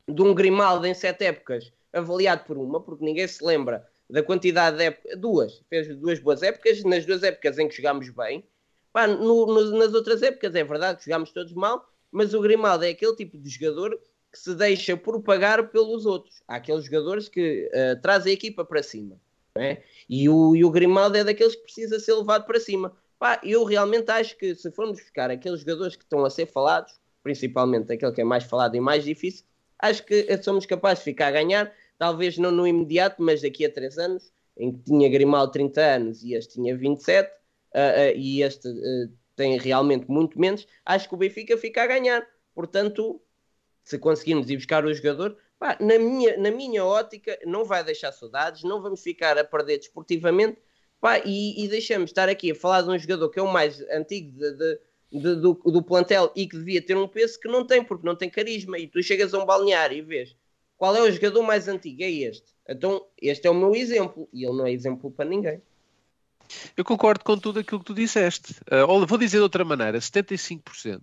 de um Grimaldo em sete épocas avaliado por uma, porque ninguém se lembra da quantidade de épocas, duas, fez duas boas épocas, nas duas épocas em que jogámos bem. Pá, no- no- nas outras épocas é verdade que jogámos todos mal, mas o Grimaldo é aquele tipo de jogador que se deixa propagar pelos outros. Há aqueles jogadores que eh, trazem a equipa para cima. é? E, o, e o Grimaldo é daqueles que precisa ser levado para cima. Pá, eu realmente acho que se formos buscar aqueles jogadores que estão a ser falados, principalmente aquele que é mais falado e mais difícil, acho que somos capazes de ficar a ganhar, talvez não no imediato, mas daqui a 3 anos, em que tinha Grimaldo 30 anos e este tinha 27, ah, ah, e este ah, tem realmente muito menos, acho que o Benfica fica a ganhar. Portanto, se conseguirmos ir buscar o jogador, Pá, na, minha, na minha ótica, não vai deixar saudades, não vamos ficar a perder desportivamente. Pá, e, e deixamos estar aqui a falar de um jogador que é o mais antigo de, de- do, do plantel e que devia ter um peso que não tem, porque não tem carisma. E tu chegas a um balneário e vês qual é o jogador mais antigo? É este. Então, este é o meu exemplo. E ele não é exemplo para ninguém. Eu concordo com tudo aquilo que tu disseste. Olha, vou dizer de outra maneira: 75%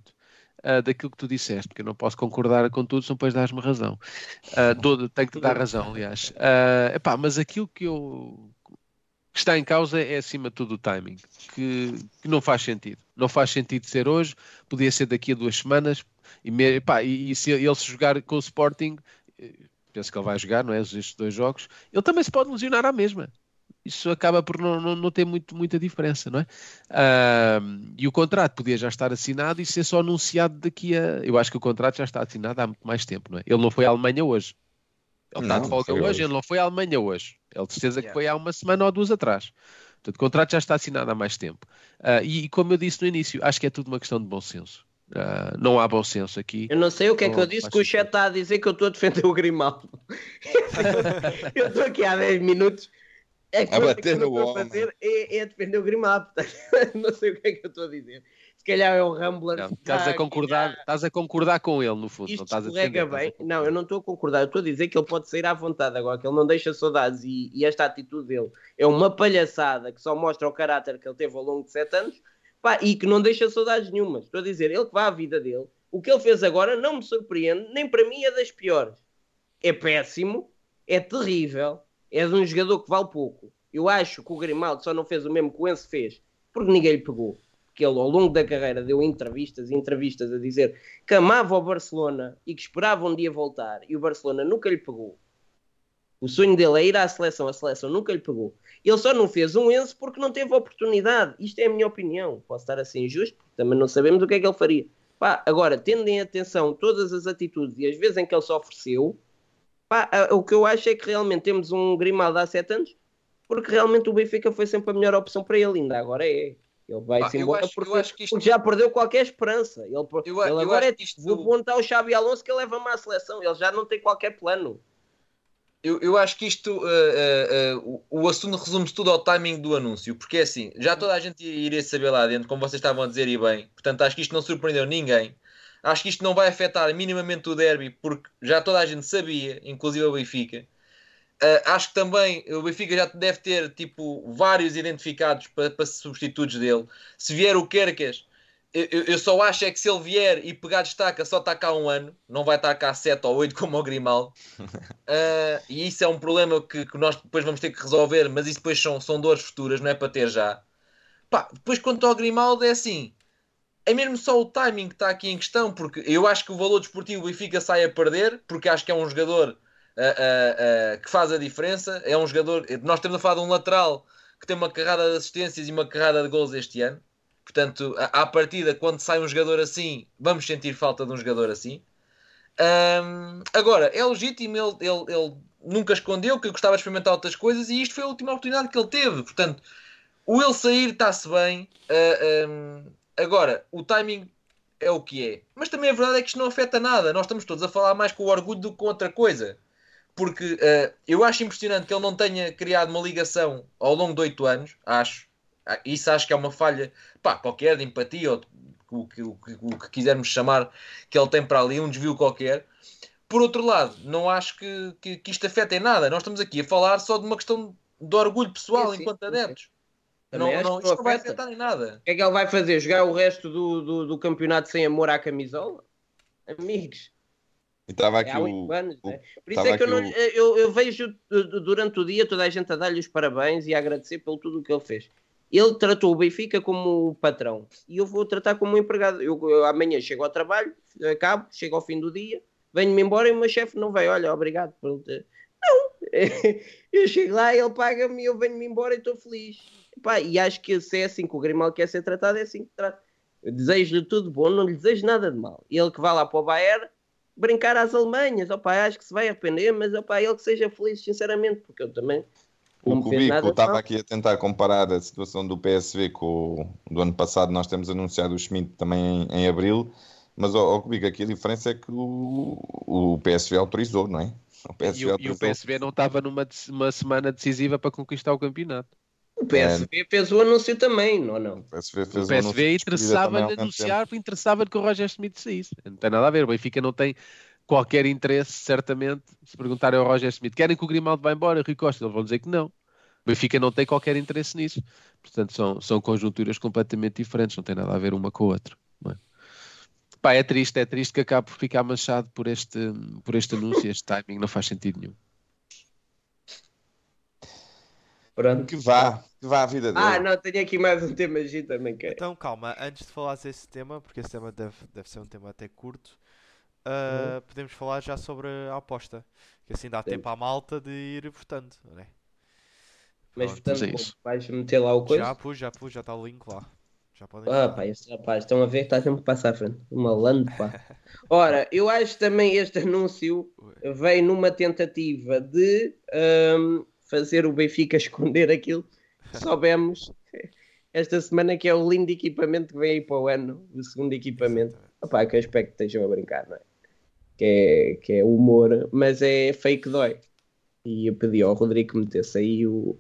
ah, daquilo que tu disseste, porque eu não posso concordar com tudo, senão depois dás-me razão. Dou- tenho que te dar razão, aliás. Ah, epá, mas aquilo que eu que está em causa é acima de tudo o timing, que, que não faz sentido. Não faz sentido ser hoje, podia ser daqui a duas semanas, e, me- epá, e- e se ele se jogar com o Sporting, eh, penso que ele vai jogar, não é? Estes dois jogos, ele também se pode lesionar à mesma isso acaba por não, não, não ter muito, muita diferença, não é? Ahm, e o contrato podia já estar assinado e ser só anunciado daqui a. Eu acho que o contrato já está assinado há muito mais tempo, não é? Ele não foi à Alemanha hoje. Ele está Não, de folga hoje, hoje. ele não foi à Alemanha hoje. Ele de certeza que Yeah. foi há uma semana ou duas atrás. Portanto, o contrato já está assinado há mais tempo. Ah, e, e como eu disse no início, acho que é tudo uma questão de bom senso. Ah, não há bom senso aqui. Eu não sei o que é que eu disse que o chat está a dizer que eu estou a defender o Grimaldo. eu estou aqui há 10 minutos. A coisa bater que eu no estou a fazer é, é defender o Grimaldo. portanto, não sei o que é que eu estou a dizer. Se calhar é o Rambler. Não, estás, está a concordar, estás a concordar com ele, no fundo. não Isto estás a defender, bem. a Não, eu não estou a concordar. Eu estou a dizer que ele pode sair à vontade agora, que ele não deixa saudades e, e esta atitude dele é uma palhaçada que só mostra o caráter que ele teve ao longo de sete anos pá, e que não deixa saudades nenhumas. Estou a dizer, ele que vá à vida dele. O que ele fez agora não me surpreende, nem para mim é das piores. É péssimo, é terrível, é de um jogador que vale pouco. Eu acho que o Grimaldo só não fez o mesmo que o Enzo fez, porque ninguém lhe pegou. Porque ele, ao longo da carreira, deu entrevistas e entrevistas a dizer que amava o Barcelona e que esperava um dia voltar, e o Barcelona nunca lhe pegou. O sonho dele é ir à seleção, a seleção nunca lhe pegou. Ele só não fez um Enzo porque não teve oportunidade. Isto é a minha opinião. Posso estar assim injusto, também não sabemos o que é que ele faria. Pá, agora, tendo em atenção todas as atitudes e as vezes em que ele se ofereceu, pá, o que eu acho é que realmente temos um Grimaldo há sete anos, porque realmente o Benfica foi sempre a melhor opção para ele, ainda agora é. Ele vai-se Pá, eu embora acho- porque, isto- porque já perdeu qualquer esperança. Ele, Eu- ele eu agora é que isto- vou montar o Xabi Alonso que ele leva-me à seleção. Ele já não tem qualquer plano. Eu, eu acho que isto, uh, uh, uh, o, o assunto resume-se tudo ao timing do anúncio, porque é assim, já toda a gente iria saber lá dentro, como vocês estavam a dizer e bem, portanto acho que isto não surpreendeu ninguém. Acho que isto não vai afetar minimamente o derby, porque já toda a gente sabia, inclusive o Benfica. Uh, acho que também o Benfica já deve ter tipo vários identificados para, para substitutos dele. Se vier o Quercas, eu, eu- só acho é que se ele vier e pegar destaca, só está cá um ano, não vai estar cá 7 ou 8 como o Grimaldo. Uh, e isso é um problema que, que nós depois vamos ter que resolver, mas isso depois são, são dores futuras, não é para ter já. Pá, depois quanto ao Grimaldo é assim, é mesmo só o timing que está aqui em questão, porque eu acho que o valor desportivo do Benfica sai a perder, porque acho que é um jogador uh, uh, uh, que faz a diferença, é um jogador, nós estamos a falar de um lateral que tem uma carrada de assistências e uma carrada de gols este ano, portanto, à à partida, quando sai um jogador assim, vamos sentir falta de um jogador assim. Hum, agora, é legítimo, ele, ele, ele nunca escondeu que gostava de experimentar outras coisas e isto foi a última oportunidade que ele teve. Portanto, o ele sair está-se bem. ah, hum, agora, o timing é o que é. Mas também a verdade é que isto não afeta nada. Nós estamos todos a falar mais com o orgulho do que com outra coisa. Porque ah, eu acho impressionante que ele não tenha criado uma ligação ao longo de oito anos. Acho. Ah, Isso acho que é uma falha pá, qualquer de empatia ou o que, o, que, o que quisermos chamar que ele tem para ali, um desvio qualquer. Por outro lado, não acho que, que, que isto afeta em nada. Nós estamos aqui a falar só de uma questão de orgulho pessoal Sim, sim, enquanto adeptos. Não, não, isto não vai afeta. afetar em nada. O que é que ele vai fazer? Jogar o resto do, do, do campeonato sem amor à camisola? Amigos, E estava é aqui há o. oito anos. o- né? Por isso é que eu, não, o- eu, eu vejo durante o dia toda a gente a dar-lhe os parabéns e a agradecer pelo tudo o que ele fez. Ele tratou o Benfica como patrão e eu vou tratar como um empregado. Eu, eu amanhã chego ao trabalho, acabo, chego ao fim do dia, venho-me embora e o meu chefe não veio. Olha, obrigado por ter. Não! eu chego lá, ele paga-me e eu venho-me embora e estou feliz. Epá, e acho que se é assim que o Grimaldo quer ser tratado, é assim que trata. Desejo-lhe tudo bom, não lhe desejo nada de mal. Ele que vá lá para o Bayern brincar às Alemanhas, opa, acho que se vai arrepender, mas opa, ele que seja feliz, sinceramente, porque eu também não O Cubico estava aqui a tentar comparar a situação do PSV com o do ano passado. Nós temos anunciado o Schmidt também em, em abril, mas o Cubico, aqui a diferença é que o, o PSV autorizou, não é? O E PSV, o, e o. PSV não estava numa uma semana decisiva para conquistar o campeonato. O PSV fez o anúncio também, não, não. O PSV O fez anúncio PSV de interessava-lhe há tanto anunciar, interessava que o Roger Smith saísse. Não tem nada a ver. O Benfica não tem qualquer interesse, certamente, se perguntarem ao Roger Smith, querem que o Grimaldo vá embora, Rui Costa? Eles vão dizer que não. O Benfica não tem qualquer interesse nisso. Portanto, são, são conjunturas completamente diferentes, não tem nada a ver uma com a outra. não é? Pá, é triste, é triste que acabe por ficar manchado por este, por este anúncio, este timing, não faz sentido nenhum. Pronto. Que vá, vá a vida dele. Ah, não, tenho aqui mais um tema G também, que é- Então calma, antes de falares desse tema, porque esse tema deve, deve ser um tema até curto, ah, podemos falar já sobre a aposta. Que assim dá Sim. tempo à malta de ir votando, não é? Mas portanto, é isso. vais meter lá o coisa? Já pus, já pus, já está o link lá. Já podem Ah, pá, este rapaz, estão a ver que está sempre a passar à frente. Um malandro, pá. Ora, eu acho que também este anúncio veio numa tentativa de ahm, fazer o Benfica esconder aquilo soubemos esta semana, que é o lindo equipamento que vem aí para o ano, o segundo equipamento. Opá, que que estejam a brincar, não é? Que é, que é humor, mas é fake dói. E eu pedi ao Rodrigo que metesse aí o,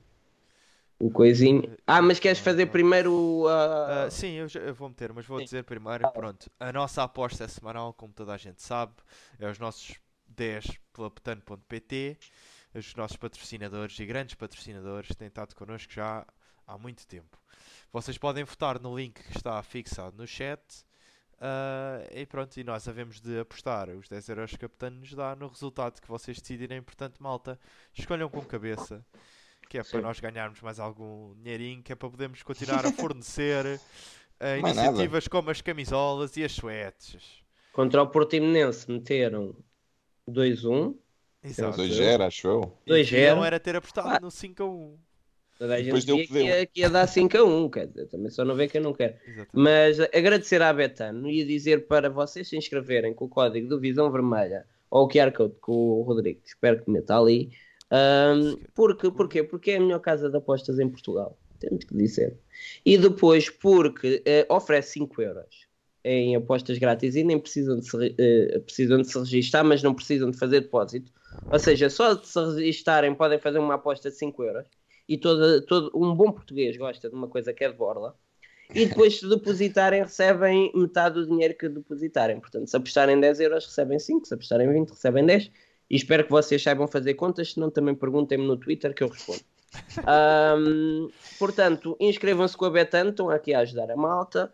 o coisinho. Ah, mas queres fazer primeiro a. Ah, sim, eu, eu vou meter, mas vou dizer primeiro, pronto, a nossa aposta é semanal, como toda a gente sabe, é os nossos 10 pela petano.pt, os nossos patrocinadores e grandes patrocinadores que têm estado connosco já há muito tempo. Vocês podem votar no link que está fixado no chat ah, e pronto, e nós havemos de apostar os 10 euros que a Petano nos dá no resultado que vocês decidirem, portanto, malta, escolham com cabeça. Que é para Sim. nós ganharmos mais algum dinheirinho, que é para podermos continuar a fornecer Mais iniciativas como as camisolas e as suetes. Contra o Portimonense meteram 2-1. Exato. 2-0, acho eu. E 2-0. deviam era ter apostado Ah. no 5 a 1. Toda a gente Depois deu que que ia, que ia dar 5 a 1, quer dizer, também só não vê quem não quer. Exatamente. Mas agradecer à Betano e dizer para vocês se inscreverem com o código do Visão Vermelha ou o QR Code com o Rodrigo, espero que meta ali. Ahm, porque, porquê? Porque é a melhor casa de apostas em Portugal, temos que dizer. E depois porque eh, oferece 5 euros em apostas grátis e nem precisam de, se, eh, precisam de se registrar, mas não precisam de fazer depósito. Ou seja, só de se registarem podem fazer uma aposta de 5 euros. E todo, todo, um bom português gosta de uma coisa que é de borla. E depois, se depositarem, recebem metade do dinheiro que depositarem. Portanto, se apostarem 10 euros, recebem 5. Se apostarem 20, recebem 10. E espero que vocês saibam fazer contas. Se não, também perguntem-me no Twitter que eu respondo. Ahm, portanto, inscrevam-se com a Betano. Estão aqui a ajudar a malta.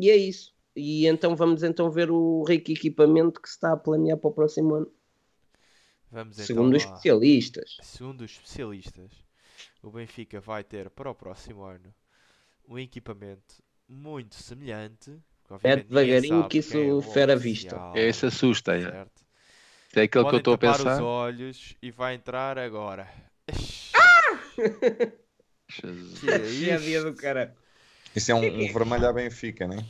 E é isso. E então vamos então ver o rico equipamento que se está a planear para o próximo ano. Vamos então segundo os lá. especialistas. Segundo os especialistas, o Benfica vai ter para o próximo ano um equipamento muito semelhante. ninguém devagarinho que isso é fera É, Esse assusta, é. certo? É aquele que eu Podem estou a pensar. os olhos e vai entrar agora. Jesus. Que é É do cara. Isso é um, um vermelho à Benfica, né?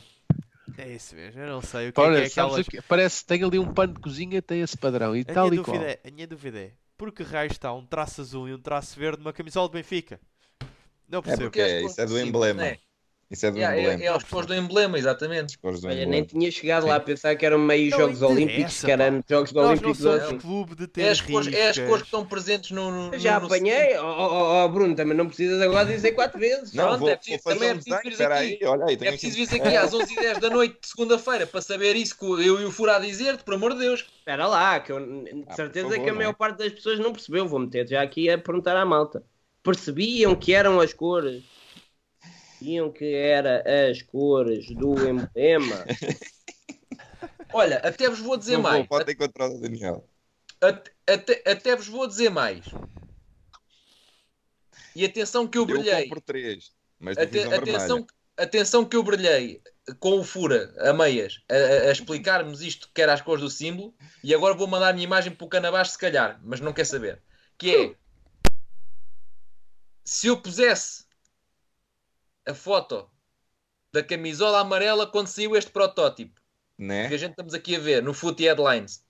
É isso mesmo, eu não sei o que é, Olha, que é aquelas... que? Parece que tem ali um pano de cozinha, tem esse padrão e A tal minha, e qual. dúvida é, a minha dúvida é, por que raio está um traço azul e um traço verde numa camisola do Benfica? Não É percebo. porque é, isso é do emblema. É, Isso é do é, é, emblema. é aos cores do emblema, exatamente. As cores do Olha, emblema. nem tinha chegado lá a pensar que eram meio Não Jogos Olímpicos, que eram pá. Jogos não Olímpicos somos assim. clube de ter É as, cores, é as cores que estão presentes no. no Já no- no- apanhei, ó ó, ó, Bruno, também não precisas agora dizer quatro vezes. Não, Pronto, vou, é vou preciso- fazer também é preciso vir aqui. aí, olha aí. É preciso aqui- vir aqui às 11h10 da noite de segunda-feira para saber isso que eu e o Fura a dizer-te, por amor de Deus. Espera lá, que eu de Ah, certeza favor, que a não é? maior parte das pessoas não percebeu. Vou meter já aqui a perguntar à malta. Percebiam que eram as cores? Percebiam que eram as cores do emblema? Olha, até vos vou dizer Não vou, mais. pode encontrar o Daniel. Até, até, até vos vou dizer mais. E atenção que eu Eu brilhei. compro três. Mas atenção, atenção que eu brilhei com o Fura a meias a, a- a explicar-nos isto que era as cores do símbolo e agora vou mandar a minha imagem para o Canabás se calhar, mas não quer saber. Que é se eu pusesse a foto da camisola amarela quando saiu este protótipo que a Né? gente estamos aqui a ver no Footy Headlines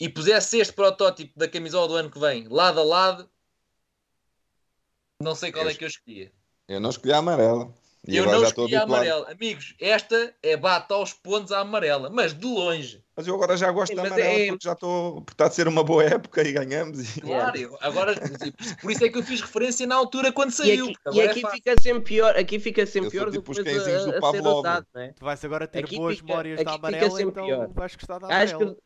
e pusesse este protótipo da camisola do ano que vem lado a lado, não sei qual é que eu escolhia. Eu não escolhi a amarela. E eu não escolhi a amarela. Amigos, esta é bate aos pontos à amarela, mas de longe. Mas eu agora já gosto Sim, da amarela é- porque já estou. Por está a ser uma boa época e ganhamos. E... Claro, eu- agora, por isso é que eu fiz referência na altura quando E saiu. aqui, e é aqui fácil. fica sempre pior, aqui fica sempre pior do tipo que os depois cãezinhos a, do a ser Pavlov. usado, não é? Tu vais agora ter Aqui boas fica- memórias aqui da amarela, então pior. vais gostar da Acho amarela. que,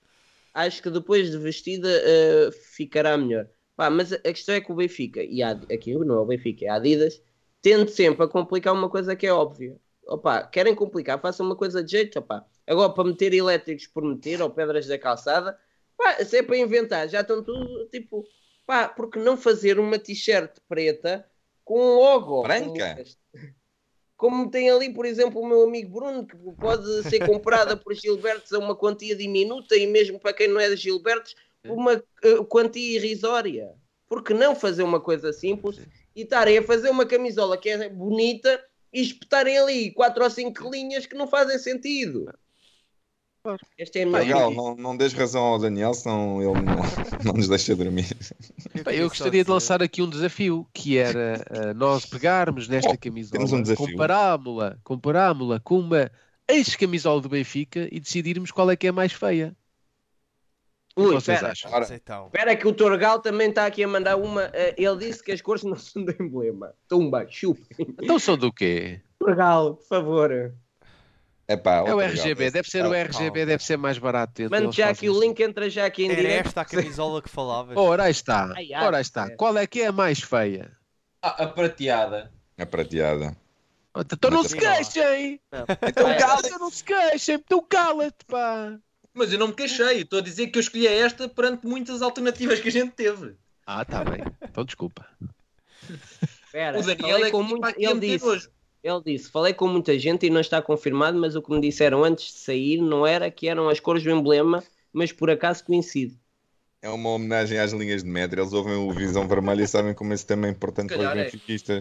acho que depois de vestida eh, ficará melhor. Pá, mas a a questão é que o Benfica, e a, aqui não é o Benfica, é a Adidas, tende sempre a complicar uma coisa que é óbvia. Opa, querem complicar, façam uma coisa de jeito, opá. Agora, para meter elétricos por meter, ou pedras da calçada, pá, se é para inventar, já estão tudo, tipo, pá, porque não fazer uma t-shirt preta com um logo? Branca? Como, tem ali, por exemplo, o meu amigo Bruno, que pode ser comprada por Gilbertos a uma quantia diminuta e mesmo para quem não é de Gilbertos, uma eh, quantia irrisória. Porque não fazer uma coisa simples e estarem a fazer uma camisola que é bonita e espetarem ali quatro ou cinco linhas que não fazem sentido. Esta é Legal, não, não des razão ao Daniel, senão ele não, não nos deixa dormir. Bem, eu gostaria de lançar aqui um desafio, que era ah, nós pegarmos nesta camisola, um comparámo-la comparámo-la com uma ex-camisola do Benfica e decidirmos qual é que é mais feia. O que Ui, vocês espera. então, Espera que o Torgal também está aqui a mandar uma. eh, Ele disse que as cores não são do emblema. Tumba, chupem. Então são do quê? Torgal, por favor. epá, É o RGB, legal. deve ser o RGB, calma. deve ser mais barato. então Mande já aqui o link, entra já aqui em era direto. esta a camisola que falavas? Ora, aí está. Ora, aí está. Qual é que é a mais feia? Ah, a prateada. A prateada. Então não se queixem! Então Vai, cala Então não se queixem! Então cala-te, pá! Mas eu não me queixei, estou a dizer que eu escolhi esta perante muitas alternativas que a gente teve. Ah, tá bem. Então desculpa. Espera, o Daniel é com muito... Ele disse, nojo. ele disse, falei com muita gente e não está confirmado, mas o que me disseram antes de sair não era que eram as cores do emblema, mas por acaso coincide. É uma homenagem às linhas de metro. Eles ouvem o Visão Vermelha e sabem como esse tema é importante para os calhar é.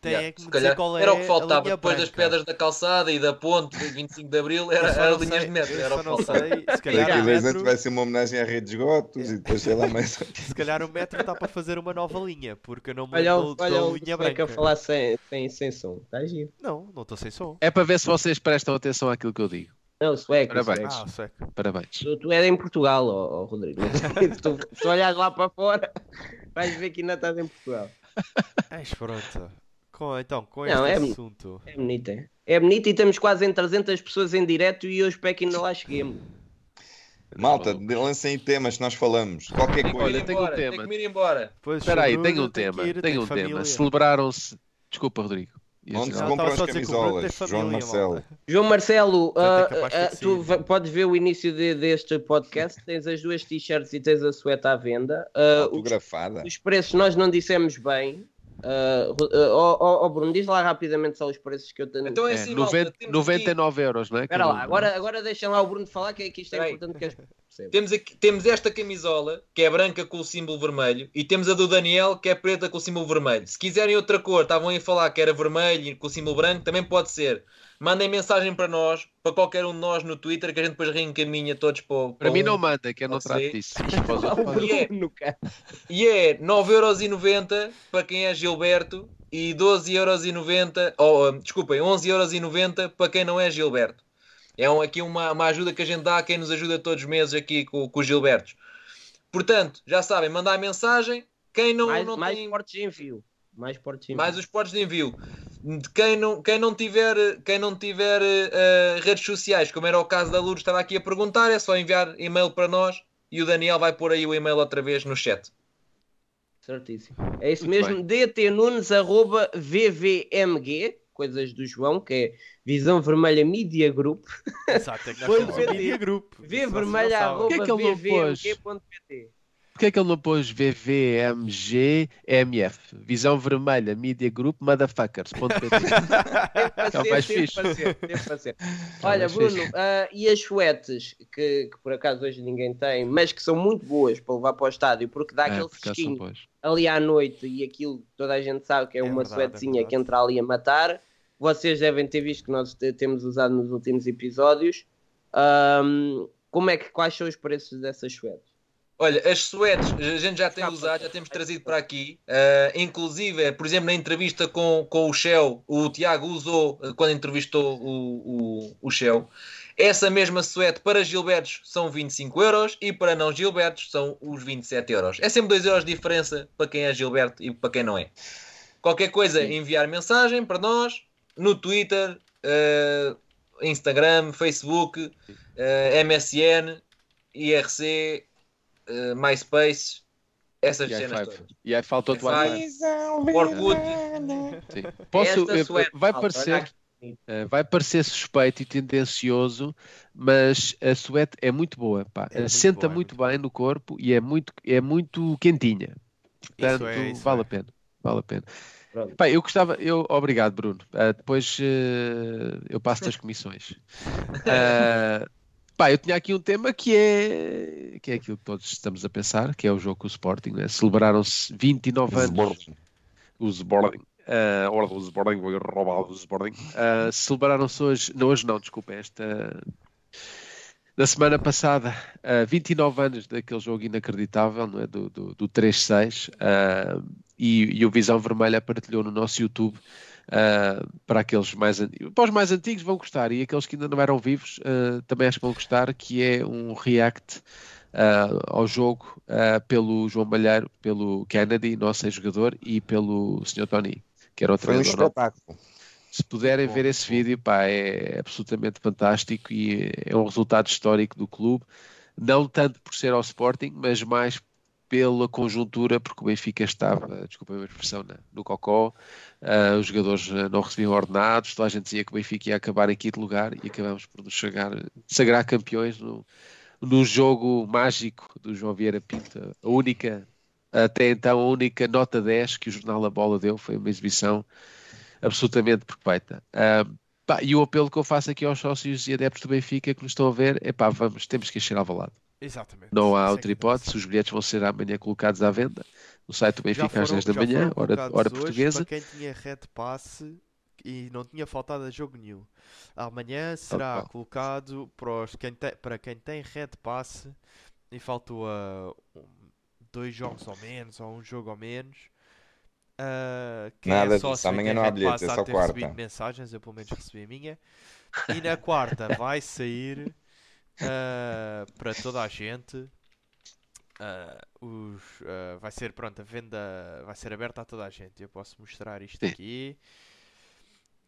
Tem Yeah, é que me calhar qual é era o que a faltava linha depois das branca. pedras da calçada e da ponte de 25 de Abril, era, Eu era não linhas de metro, eu era o que faltava. sei, se Daqui calhar, a anos metro, vai ser uma homenagem à rede de esgotos e depois sei lá mais. se calhar o metro está para fazer uma nova linha, porque eu não me Olha, da olha o linha sueco a branca. falar sem, sem, sem som. Está giro. Não, não estou sem som. É para ver se vocês prestam atenção àquilo que eu digo. Não, sueco. Parabéns. sueco. Ah, sueco. Parabéns. Tu, tu és em Portugal, ó, ó, Rodrigo. se, tu, se olhares lá para fora, vais ver que ainda estás em Portugal. Mas pronto. Com, então, com Não, este é- assunto. É bonito, é? É bonito e estamos quase em 300 pessoas em direto e eu espero que ainda lá cheguemos. Malta, lancem temas que nós falamos. Qualquer coisa. ir tenho um embora, tema. tem que ir embora. Pois, Espera aí, o tenho um tema. ir, tem Tenho um tema. família. Celebraram-se. Desculpa, Rodrigo. Onde se compram as camisolas? João Marcelo. malta. João Marcelo, ah, ter tu podes ver o início de- deste podcast. Tens as duas t-shirts e tens a sueta à venda. Os, Autografada. os preços nós não dissemos bem. Ah, ah, ó ó, ó, Bruno, diz lá rapidamente só os preços que eu tenho. Então é É, assim, malta, 90, temos 99 euros, não é? Espera lá, um. agora, agora deixem lá o Bruno falar que, que isto é importante que as. Temos, aqui, temos esta camisola, que é branca com o símbolo vermelho, e temos a do Daniel, que é preta com o símbolo vermelho. Se quiserem outra cor, estavam aí a falar que era vermelho e com o símbolo branco, também pode ser. Mandem mensagem para nós, para qualquer um de nós no Twitter, que a gente depois reencaminha todos para, o- Para para mim um. não manda, que eu não trato disso. E é-. E é 9,90€ para quem é Gilberto e 12,90€, ou, desculpem, 11,90€ para quem não é Gilberto. É um- aqui uma, uma ajuda que a gente dá a quem nos ajuda todos os meses aqui com, com os Gilbertos. Portanto, já sabem, mandar mensagem. Quem não, mais, não mais tem portes de envio. Mais portes de envio. mais os portos de envio. De Quem não, quem não tiver, quem não tiver eh, redes sociais, como era o caso da Lourdes, estava aqui a perguntar, é só enviar e-mail para nós e o Daniel vai pôr aí o e-mail outra vez no chat. Certíssimo. É isso Muito mesmo. dtnunes arroba vvmg, coisas do João, que é Visão Vermelha Media Group. Exato, é que nós media group. V vermelha arroba Porquê que ele não pôs? Porquê é que ele não pôs VVMGMF? Visão Vermelha Media Group Motherfuckers.pt Teve É o mais teve fixe. para ser, teve para ser. É Olha, Bruno, ah, e as suetes, que, que por acaso hoje ninguém tem, mas que são muito boas para levar para o estádio, porque dá É, aquele fresquinho ali à noite e aquilo toda a gente sabe que é, É uma é suetezinha que entra ali a matar. Vocês devem ter visto que nós te- temos usado nos últimos episódios. Ahm, como é que quais são os preços dessas suetes? Olha, as suetes a gente já tem usado, já temos trazido para aqui. Uh, inclusive, por exemplo, na entrevista com, com o Shell, o Tiago usou uh, quando entrevistou o, o, o Shell. Essa mesma suete para Gilbertos são 25 euros e para não Gilbertos são os 27 euros. É sempre 2 euros de diferença para quem é Gilberto e para quem não é. Qualquer coisa, enviar mensagem para nós no Twitter, uh, Instagram, Facebook, uh, MSN, IRC, uh, MySpace, essas E cenas todas. E aí faltou o. Wi-Fi. Orkut. Sim. Posso, eh, suéte, vai parecer, eh, vai parecer suspeito e tendencioso, mas a suéte é muito boa, pá. É muito Senta boa, é muito muito bem no corpo e é muito, é muito quentinha. Portanto, é, isso vale é. a pena. Vale a pena. Pá, eu gostava, eu, obrigado, Bruno. Ah, depois eh, eu passo das comissões. Pá, eu tinha aqui um tema que é, que é aquilo que todos estamos a pensar, que é o jogo com o Sporting. Né? Celebraram-se 29 anos Sporting. o Sporting. Uh, ora, o Sporting foi roubado o Sporting. Uh, celebraram-se hoje, não hoje não, desculpa, esta na semana passada, uh, 29 anos daquele jogo inacreditável, não é? Do, do, do 3-6, uh, e, e o Visão Vermelha partilhou no nosso YouTube. Uh, para aqueles mais an- para os mais antigos vão gostar e aqueles que ainda não eram vivos uh, também acho que vão gostar que é um react uh, ao jogo uh, pelo João Malheiro, pelo Kennedy, nosso ex-jogador, e pelo Sr. Tony, que era o Foi um espetáculo. Se puderem Bom, ver esse vídeo, pá, é absolutamente fantástico e é um resultado histórico do clube, não tanto por ser ao Sporting, mas mais pela conjuntura, porque o Benfica estava, desculpa a minha expressão, no cocó, ah, os jogadores ah, não recebiam ordenados, toda a gente dizia que o Benfica ia acabar em quinto lugar e acabamos por nos chegar, sagrar campeões no, no jogo mágico do João Vieira Pinto. A única, até então, a única nota 10 que o jornal A Bola deu foi uma exibição absolutamente perfeita. Ah, pá, e o apelo que eu faço aqui aos sócios e adeptos do Benfica que nos estão a ver é pá, vamos, temos que encher Alvalade. Exatamente. Não há é outra que hipótese, os bilhetes vão ser amanhã colocados à venda no site do Benfica às foram- 10 da manhã, hora, hora portuguesa. Para quem tinha red pass e não tinha faltado a jogo nenhum. Amanhã será Opa. colocado para, os, quem tem, para quem tem red pass e faltou a dois jogos ou menos, ou um jogo ou menos. Ah, quem Nada é disso, sócio e amanhã não há bilhetes, é só quarta. recebido mensagens, eu pelo menos recebi a minha. E na quarta vai sair ah, para toda a gente. ah, os, ah, vai ser pronto, a venda vai ser aberta a toda a gente. Eu posso mostrar isto aqui.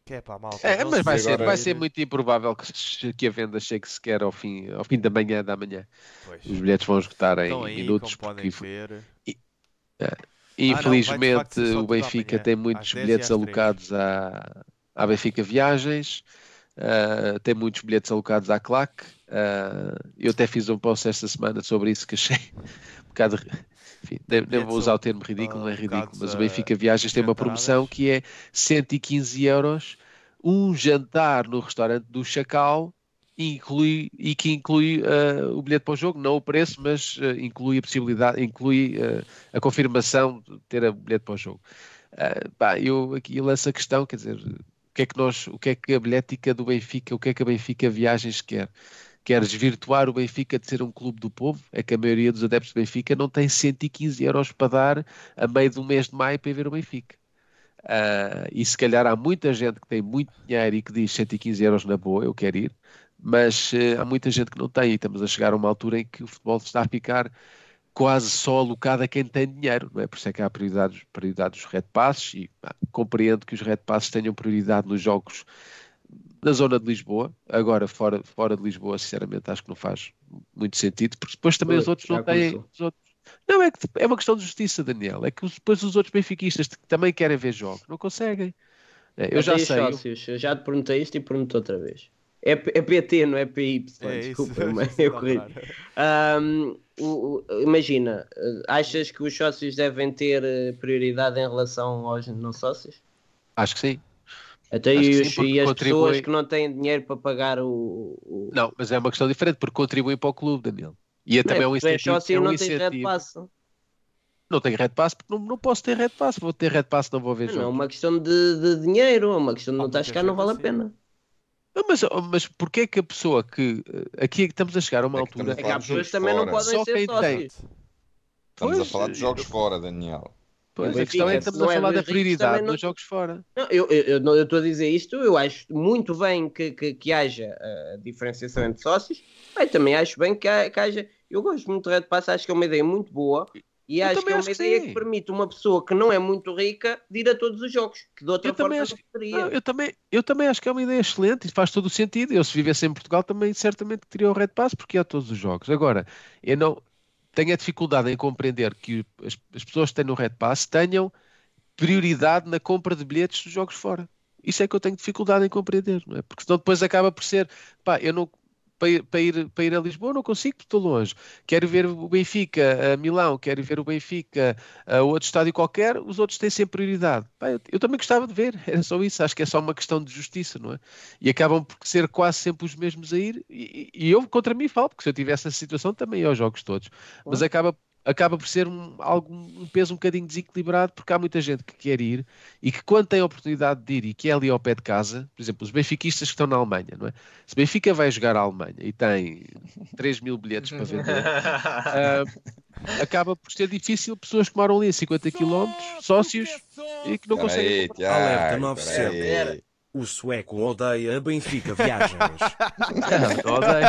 Que é para a malta. É, não mas vai ser, vai ser muito improvável que, que a venda chegue sequer ao fim, ao fim da manhã da manhã. Pois. Os bilhetes vão esgotar em aí, minutos. como podem Porque, ver. infelizmente, vai de facto ser só o Benfica tem muitos 10 e bilhetes às 3. alocados à, à Benfica Viagens, ah, tem muitos bilhetes alocados à Claque. ah, eu até fiz um post esta semana sobre isso que achei um bocado. Enfim, nem, vou usar o termo ridículo, não é ridículo, mas o Benfica Viagens tem uma promoção que é 115 euros, um jantar no restaurante do Chacal inclui, e que inclui ah, o bilhete para o jogo, não o preço, mas ah, inclui a possibilidade, inclui ah, a confirmação de ter o bilhete para o jogo. Ah, pá, eu aqui lanço a questão, quer dizer, que é que nós, o que é que a bilhética do Benfica, o que é que a Benfica Viagens quer? Quer desvirtuar o Benfica de ser um clube do povo? É que a maioria dos adeptos do Benfica não tem 115 euros para dar a meio do mês de maio para ir ver o Benfica. Ah, e se calhar há muita gente que tem muito dinheiro e que diz 115 euros na boa, eu quero ir, mas eh, há muita gente que não tem e estamos a chegar a uma altura em que o futebol está a ficar quase só alocado a quem tem dinheiro, não é? Por isso é que há prioridades, prioridade dos red passes e pá, compreendo que os red passes tenham prioridade nos jogos na zona de Lisboa, agora fora, fora de Lisboa, sinceramente acho que não faz muito sentido, porque depois também os outros não têm. outros- Não, é, que é uma questão de justiça, Daniel. É que depois os outros benfiquistas que também querem ver jogos não conseguem. É, eu já Até sei. eu- sócios, eu já te perguntei isto e pergunto outra vez. É, é PT, não é PY. É isso. Desculpa, mas Isso eu dá corri. o- imagina, achas que os sócios devem ter eh, prioridade em relação aos não sócios? Acho que sim. Até Acho e, que os- sim, e as contribui- pessoas que não têm dinheiro para pagar o. o... Não, mas é uma questão diferente, porque contribuem para o clube, Daniel. E é também um tu és incentivo. sócio é um não tens red incentivo. pass. Não tenho red pass porque não, não posso ter red pass. Vou ter red pass, não vou ver Não, é jogos. uma questão de, de dinheiro, é uma questão de não Há estás muita cá, não gente vale a assim. pena. Não, Mas, mas porquê que a pessoa que. eh, Aqui é que estamos a chegar a uma É que altura. É que há Falar de pessoas também não podem Só ser sócios. tem. Estamos Pois, a falar de jogos fora, Daniel. Pois, O a questão é que Benfica, estamos a é falar dos da prioridade não- nos jogos fora. Não, eu eu- eu não- eu estou a dizer isto, eu acho muito bem que, que, que haja a diferenciação entre sócios, mas também acho bem que, ha- que haja. Eu gosto muito do Red Pass, acho que é uma ideia muito boa e Eu acho que também é uma que ideia sim. que permite uma pessoa que não é muito rica de ir a todos os jogos, que de outra Eu forma acho que-. Não, eu, também, eu também acho que é uma ideia excelente e faz todo o sentido. Eu, se vivesse em Portugal, também certamente teria o Red Pass, porque há todos os jogos. Agora, eu não tenho a dificuldade em compreender que as, as pessoas que têm no Red Pass tenham prioridade na compra de bilhetes dos jogos fora. Isso é que eu tenho dificuldade em compreender, não é? Porque senão depois acaba por ser, pá, eu não. Para ir, para, ir, para ir a Lisboa não consigo porque estou longe. Quero ver o Benfica a Milão, quero ver o Benfica a outro estádio qualquer, os outros têm sempre prioridade. Eu, eu também gostava de ver, era só isso. Acho que é só uma questão de justiça, não é? E acabam por ser quase sempre os mesmos a ir. E, e eu contra mim falo, porque se eu tivesse essa situação também ia aos jogos todos. Mas acaba, acaba por ser um, algo, um peso um bocadinho desequilibrado, porque há muita gente que quer ir e que quando tem a oportunidade de ir e que é ali ao pé de casa, por exemplo, os benfiquistas que estão na Alemanha, não é? Se Benfica vai jogar à Alemanha e tem 3 mil bilhetes para vender, ah, acaba por ser difícil pessoas que moram ali a 50 km, sócios, e que não Espera conseguem aí, comprar. Alerta Tiago. 97. espera aí. O sueco odeia Benfica Viagens. Não, odeio.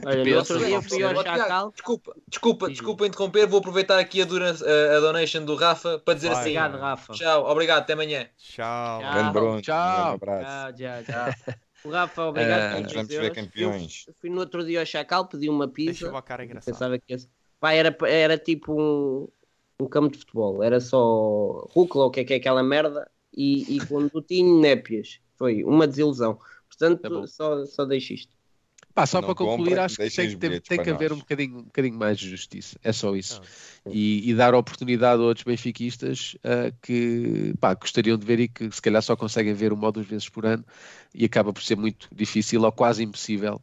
Olha, Pensa, outro dia fui ao Chacal. Desculpa, desculpa, desculpa interromper. Vou aproveitar aqui a, dura, a, a donation do Rafa para dizer Vai. assim: Obrigado, Rafa. tchau, obrigado, até amanhã. Tchau. Tchau. Grande Bruno. Tchau. Um grande abraço. Tchau, tchau, tchau. O Rafa, obrigado. 10 vamos ver campeões. Eu fui no outro dia ao Chacal, pedi uma Deixa pizza. uma cara engraçada. Pensava que esse... Pá, era, era tipo um, um campo de futebol. Era só rúcula, o que é que é aquela merda, e, e condutinho népias. Foi uma desilusão. Portanto, Tá só, só deixo isto. Pá, só Não para concluir, comprem, acho que tem, tem para que haver um bocadinho, um bocadinho mais de justiça. É só isso. Ah. E, e dar oportunidade a outros benfiquistas ah, que pá, gostariam de ver e que se calhar só conseguem ver uma ou duas vezes por ano e acaba por ser muito difícil ou quase impossível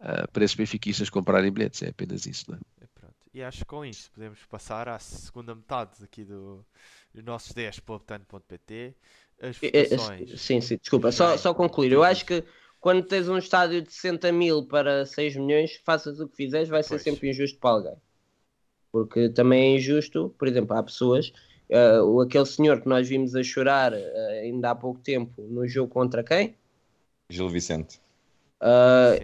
ah, para esses benfiquistas comprarem bilhetes. É apenas isso, não é? E pronto. E acho que com isto podemos passar à segunda metade aqui do, dos nossos 10.tan.pt. As É, é, votações. Sim, sim, desculpa. Só, só concluir. Eu acho que quando tens um estádio de 60 mil para 6 milhões, faças o que fizeres, vai ser Pois. sempre injusto para alguém. Porque também é injusto, por exemplo, há pessoas. o aquele senhor que nós vimos a chorar ah, ainda há pouco tempo no jogo contra quem? Gil Vicente. Sim.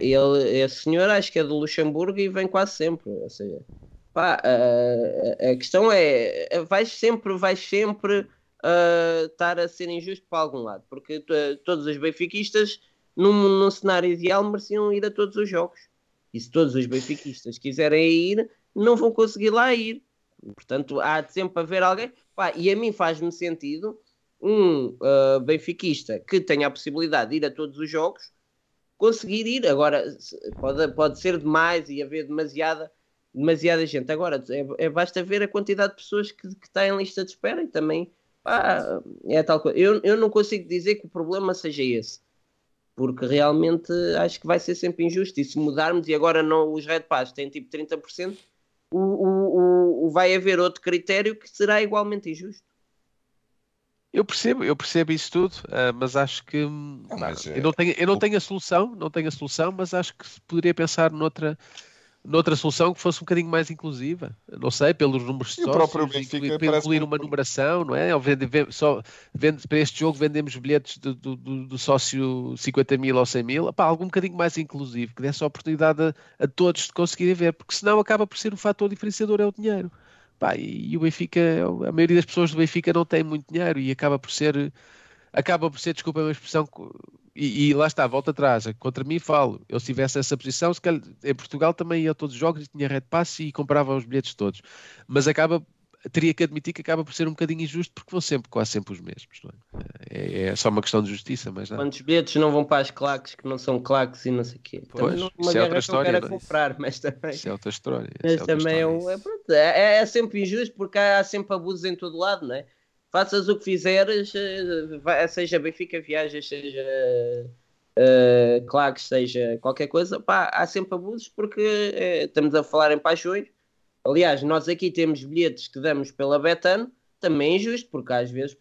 ele, esse senhor acho que é do Luxemburgo e vem quase sempre. Ou seja, pá, ah, a questão é: vais sempre, vais sempre estar a ser injusto para algum lado, porque to- todos os benfiquistas, num, num cenário ideal, mereciam ir a todos os jogos. E se todos os benfiquistas quiserem ir, não vão conseguir lá ir. Portanto, há de sempre haver alguém. Pá, e a mim faz-me sentido um ah, benfiquista que tenha a possibilidade de ir a todos os jogos conseguir ir. Agora, pode, pode ser demais e haver demasiada, demasiada gente. Agora, é, é- basta ver a quantidade de pessoas que, que está em lista de espera e também pá, é tal coisa. Eu, eu não consigo dizer que o problema seja esse. Porque realmente acho que vai ser sempre injusto. E se mudarmos e agora não os Red Pass têm tipo 30%, o, o, o, o- vai haver outro critério que será igualmente injusto. Eu percebo, eu percebo isso tudo, ah, mas acho que hum, Não, pá, mas, eu não tenho, eu não o- tenho a solução, não tenho a solução, mas acho que se poderia pensar noutra, noutra solução que fosse um bocadinho mais inclusiva. Não sei, pelos números de sócios, Benfica para incluir uma numeração, não é? Vende- só, vende- para este jogo vendemos bilhetes do, do, do- sócio 50 mil ou 100 mil, Pá, algo um bocadinho mais inclusivo, que desse a oportunidade a, a todos de conseguirem ver, porque senão acaba por ser o fator diferenciador é o dinheiro. Pá, e, e o Benfica, a maioria das pessoas do Benfica não tem muito dinheiro e acaba por ser, acaba por ser, desculpa a expressão, e, e lá está, volta atrás, contra mim falo, eu se tivesse essa posição, se calhar, em Portugal também ia a todos os jogos e tinha red pass e comprava os bilhetes todos, mas acaba, teria que admitir que acaba por ser um bocadinho injusto porque vão sempre, quase sempre os mesmos, é? É, é só uma questão de justiça, mas nada. Quantos bilhetes não vão para as claques que não são claques e não sei o quê? Pois, não- isso uma é outra história, é? comprar, mas também. Isso é outra história. isso Mas é outra também é, um- é, pronto, é, é sempre injusto porque há sempre abusos em todo lado, não é? Faças o que fizeres, eh, seja Benfica Viagens, seja eh, Claques, seja qualquer coisa, pá, há sempre abusos porque eh, estamos a falar em paixões. Aliás, nós aqui temos bilhetes que damos pela Betano, também é injusto, porque às vezes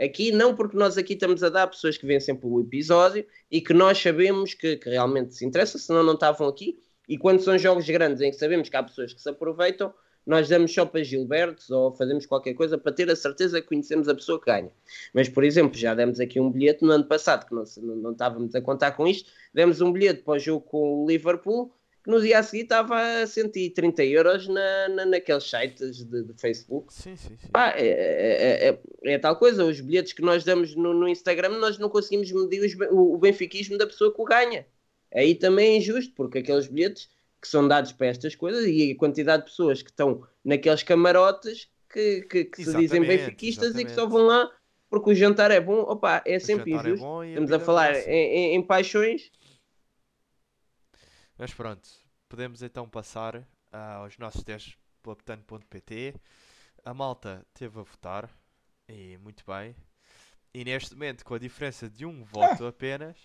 aqui não porque nós aqui estamos a dar pessoas que vêm sempre o episódio e que nós sabemos que, que realmente se interessa, senão não estavam aqui. E quando são jogos grandes em que sabemos que há pessoas que se aproveitam, nós damos só para Gilbertos ou fazemos qualquer coisa para ter a certeza que conhecemos a pessoa que ganha. Mas, por exemplo, já demos aqui um bilhete no ano passado, que não, não, não estávamos a contar com isto, demos um bilhete para o jogo com o Liverpool, que no dia a seguir estava a 130 euros na, na, naqueles sites de, de Facebook. Sim, sim, sim. É, é, é- é tal coisa, os bilhetes que nós damos no, no Instagram, nós não conseguimos medir os o, o benfiquismo da pessoa que o ganha. Aí também é injusto, porque aqueles bilhetes que são dados para estas coisas e a quantidade de pessoas que estão naqueles camarotes que, que, que se dizem Exatamente, benfiquistas e que só vão lá porque o jantar é bom. Opa, é O sempre jantar é Estamos a vida falar passa. em, em- em paixões. Mas pronto, podemos então passar ah, aos nossos testes. A malta teve a votar e muito bem. E neste momento, com a diferença de um voto apenas,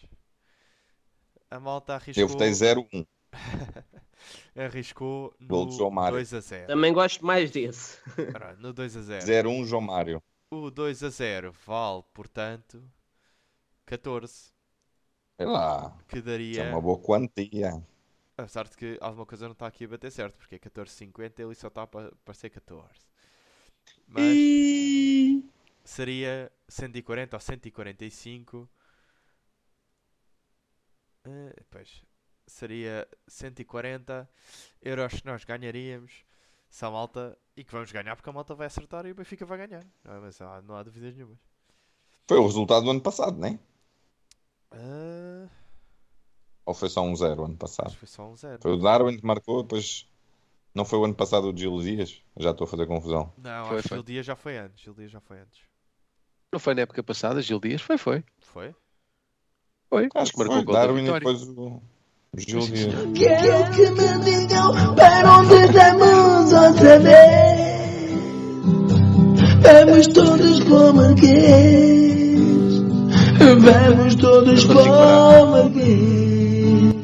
a malta arriscou, Eu votei 0-1. arriscou Gol de João no Mário. 2 a 0. Também gosto mais desse. Ora, No 2 a 0. 0-1 João Mário. O 2 a 0 vale, portanto, 14, Sei lá. que Isso é daria. uma boa quantia. Apesar de que alguma coisa não está aqui a bater certo, porque é 14,50 ele só está a pa- parecer 14. Mas seria 140 ou 145. Eh, pois, seria 140 euros que nós ganharíamos se a malta. E que vamos ganhar porque a malta vai acertar e o Benfica vai ganhar. Não, é? Mas ah, não há dúvidas nenhumas. Foi o resultado do ano passado, não é? Ah, Ou foi só um 0 ano passado? foi só um zero. Foi o Darwin que marcou, depois. Não foi o ano passado o Gil Dias? Já estou a fazer confusão. Não, Foi, acho que foi. Gil Dias já foi antes. Gil Dias já foi antes. Não foi na época passada, Gil Dias? Foi, foi. Foi? Foi. Acho que marcou foi o gol da Darwin e vitória. depois o o Gil Dias. Quero que me digam para onde vamos outra vez. Vamos todos para o Marquês. Vamos todos para o Marquês.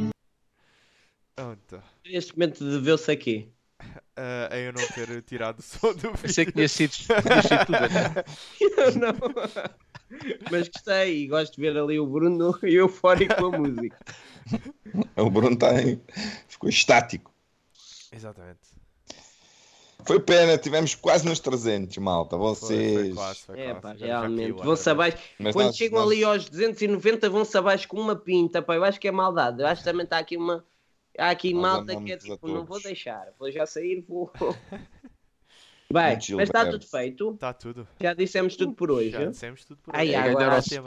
Neste momento deveu-se aqui. Ah, a eu não ter tirado o som do Pensei que vídeo. tinha sido, tinha sido tudo. né? Eu não. Mas gostei e gosto de ver ali o Bruno eufórico com a música. O Bruno está aí. Ficou estático. Exatamente. Foi pena, tivemos quase nos 300, malta. Foi, Vocês. foi quase, foi É quase. pá, Já- já realmente. Vão-se abaixo. Mas Quando nós- chegam nós- ali aos 290, vão-se abaixo com uma pinta. Pá, eu acho que é maldade. Eu acho que também está aqui uma. Há aqui Nós malta que é tipo, não vou deixar. Vou já sair, vou. Bem, Muito mas está Gilberto. tudo feito. Está tudo. Já dissemos tudo por hoje. Já dissemos tudo por hoje. ai, agora se.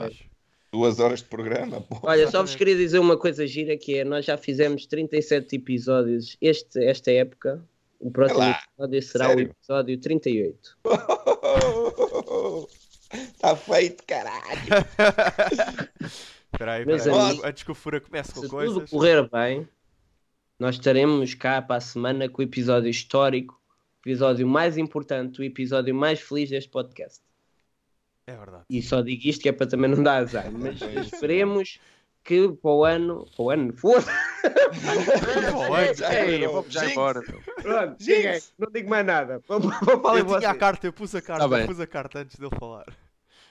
Duas horas de programa, pô. Olha, só vos queria dizer uma coisa gira que é, nós já fizemos 37 episódios este, esta época. O próximo episódio será sério? o episódio 38. Está feito, caralho. Espera aí, Antes que o Fura comece com Se coisas. tudo correr bem, nós estaremos cá para a semana com o episódio histórico, episódio mais importante, o episódio mais feliz deste podcast. É verdade. E só digo isto que é para também não dar azar, mas É esperemos que para o ano, para o ano, foda Já já Jinx. embora. Pronto, não digo mais nada. Vou, falar eu tinha a carta, eu pus a carta, Tá eu pus a carta antes dele falar.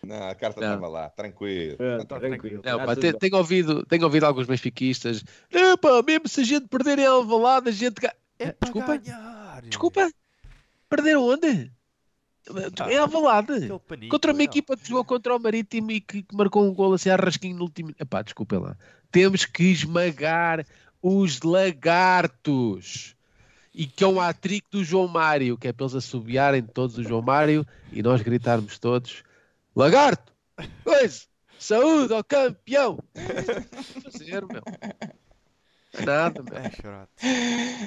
Não, a carta Não. estava lá, tranquilo. Pronto, Tá tranquilo. Não, Tá pá, tudo te- bem. tenho, ouvido, tenho ouvido alguns benfiquistas. Não, pá, mesmo se a gente perder em Alvalade, a gente... ga-" É para Desculpa, ganhar. desculpa. Perder onde? É Alvalade. Panico, Contra uma não. equipa que jogou contra o Marítimo e que, que marcou um gol assim a rasquinho no último. Epá, desculpem lá. Temos que esmagar os lagartos. E que é um hat-trick do João Mário, que é para eles assobiarem todos o João Mário e nós gritarmos todos: Lagarto! Coisa! Saúde ao campeão! Fazer, meu. Nada, meu. É chorado.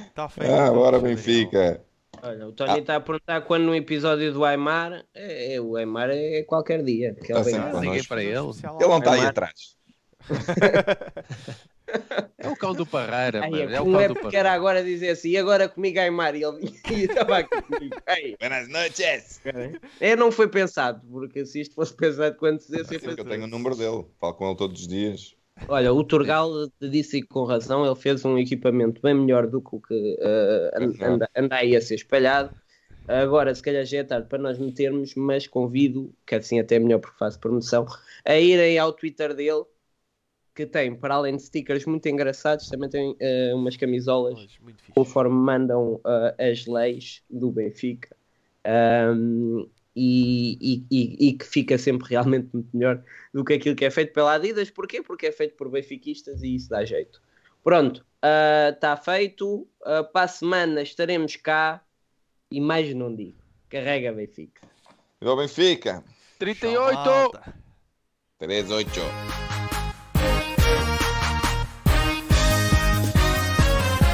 Está feito. Ah, então, bora. Benfica. Olha, o Tony está a perguntar quando no episódio do Aymar. É, é, o Aymar é qualquer dia. que ele Tá. Liguei para ele. Ele não está aí atrás. É o cão do Parreira, Ai, mano. É é o cão é do porque era Parreira. agora dizer assim, e agora comigo Aymar? E ele estava aqui comigo. Ei, Buenas noches. é, não foi pensado, porque se isto fosse pensado quando se desse, eu Assim que eu tenho o número dele. Falo com ele todos os dias. Olha, o Turgal disse com razão, ele fez um equipamento bem melhor do que o que não. anda, anda aí a ser espalhado. Agora, se calhar já é tarde para nós metermos, mas convido, que assim até é melhor porque faço promoção, a irem ao Twitter dele que tem, para além de stickers muito engraçados, também tem eh, umas camisolas conforme mandam eh, as leis do Benfica. Ahm, e, e- e- que fica sempre realmente muito melhor do que aquilo que é feito pela Adidas. Porquê? Porque é feito por benfiquistas e isso dá jeito. Pronto, está feito. Ah, para a semana estaremos cá e mais não digo. Carrega Benfica. Viva o Benfica! 38! Tchau, malta. 3-8.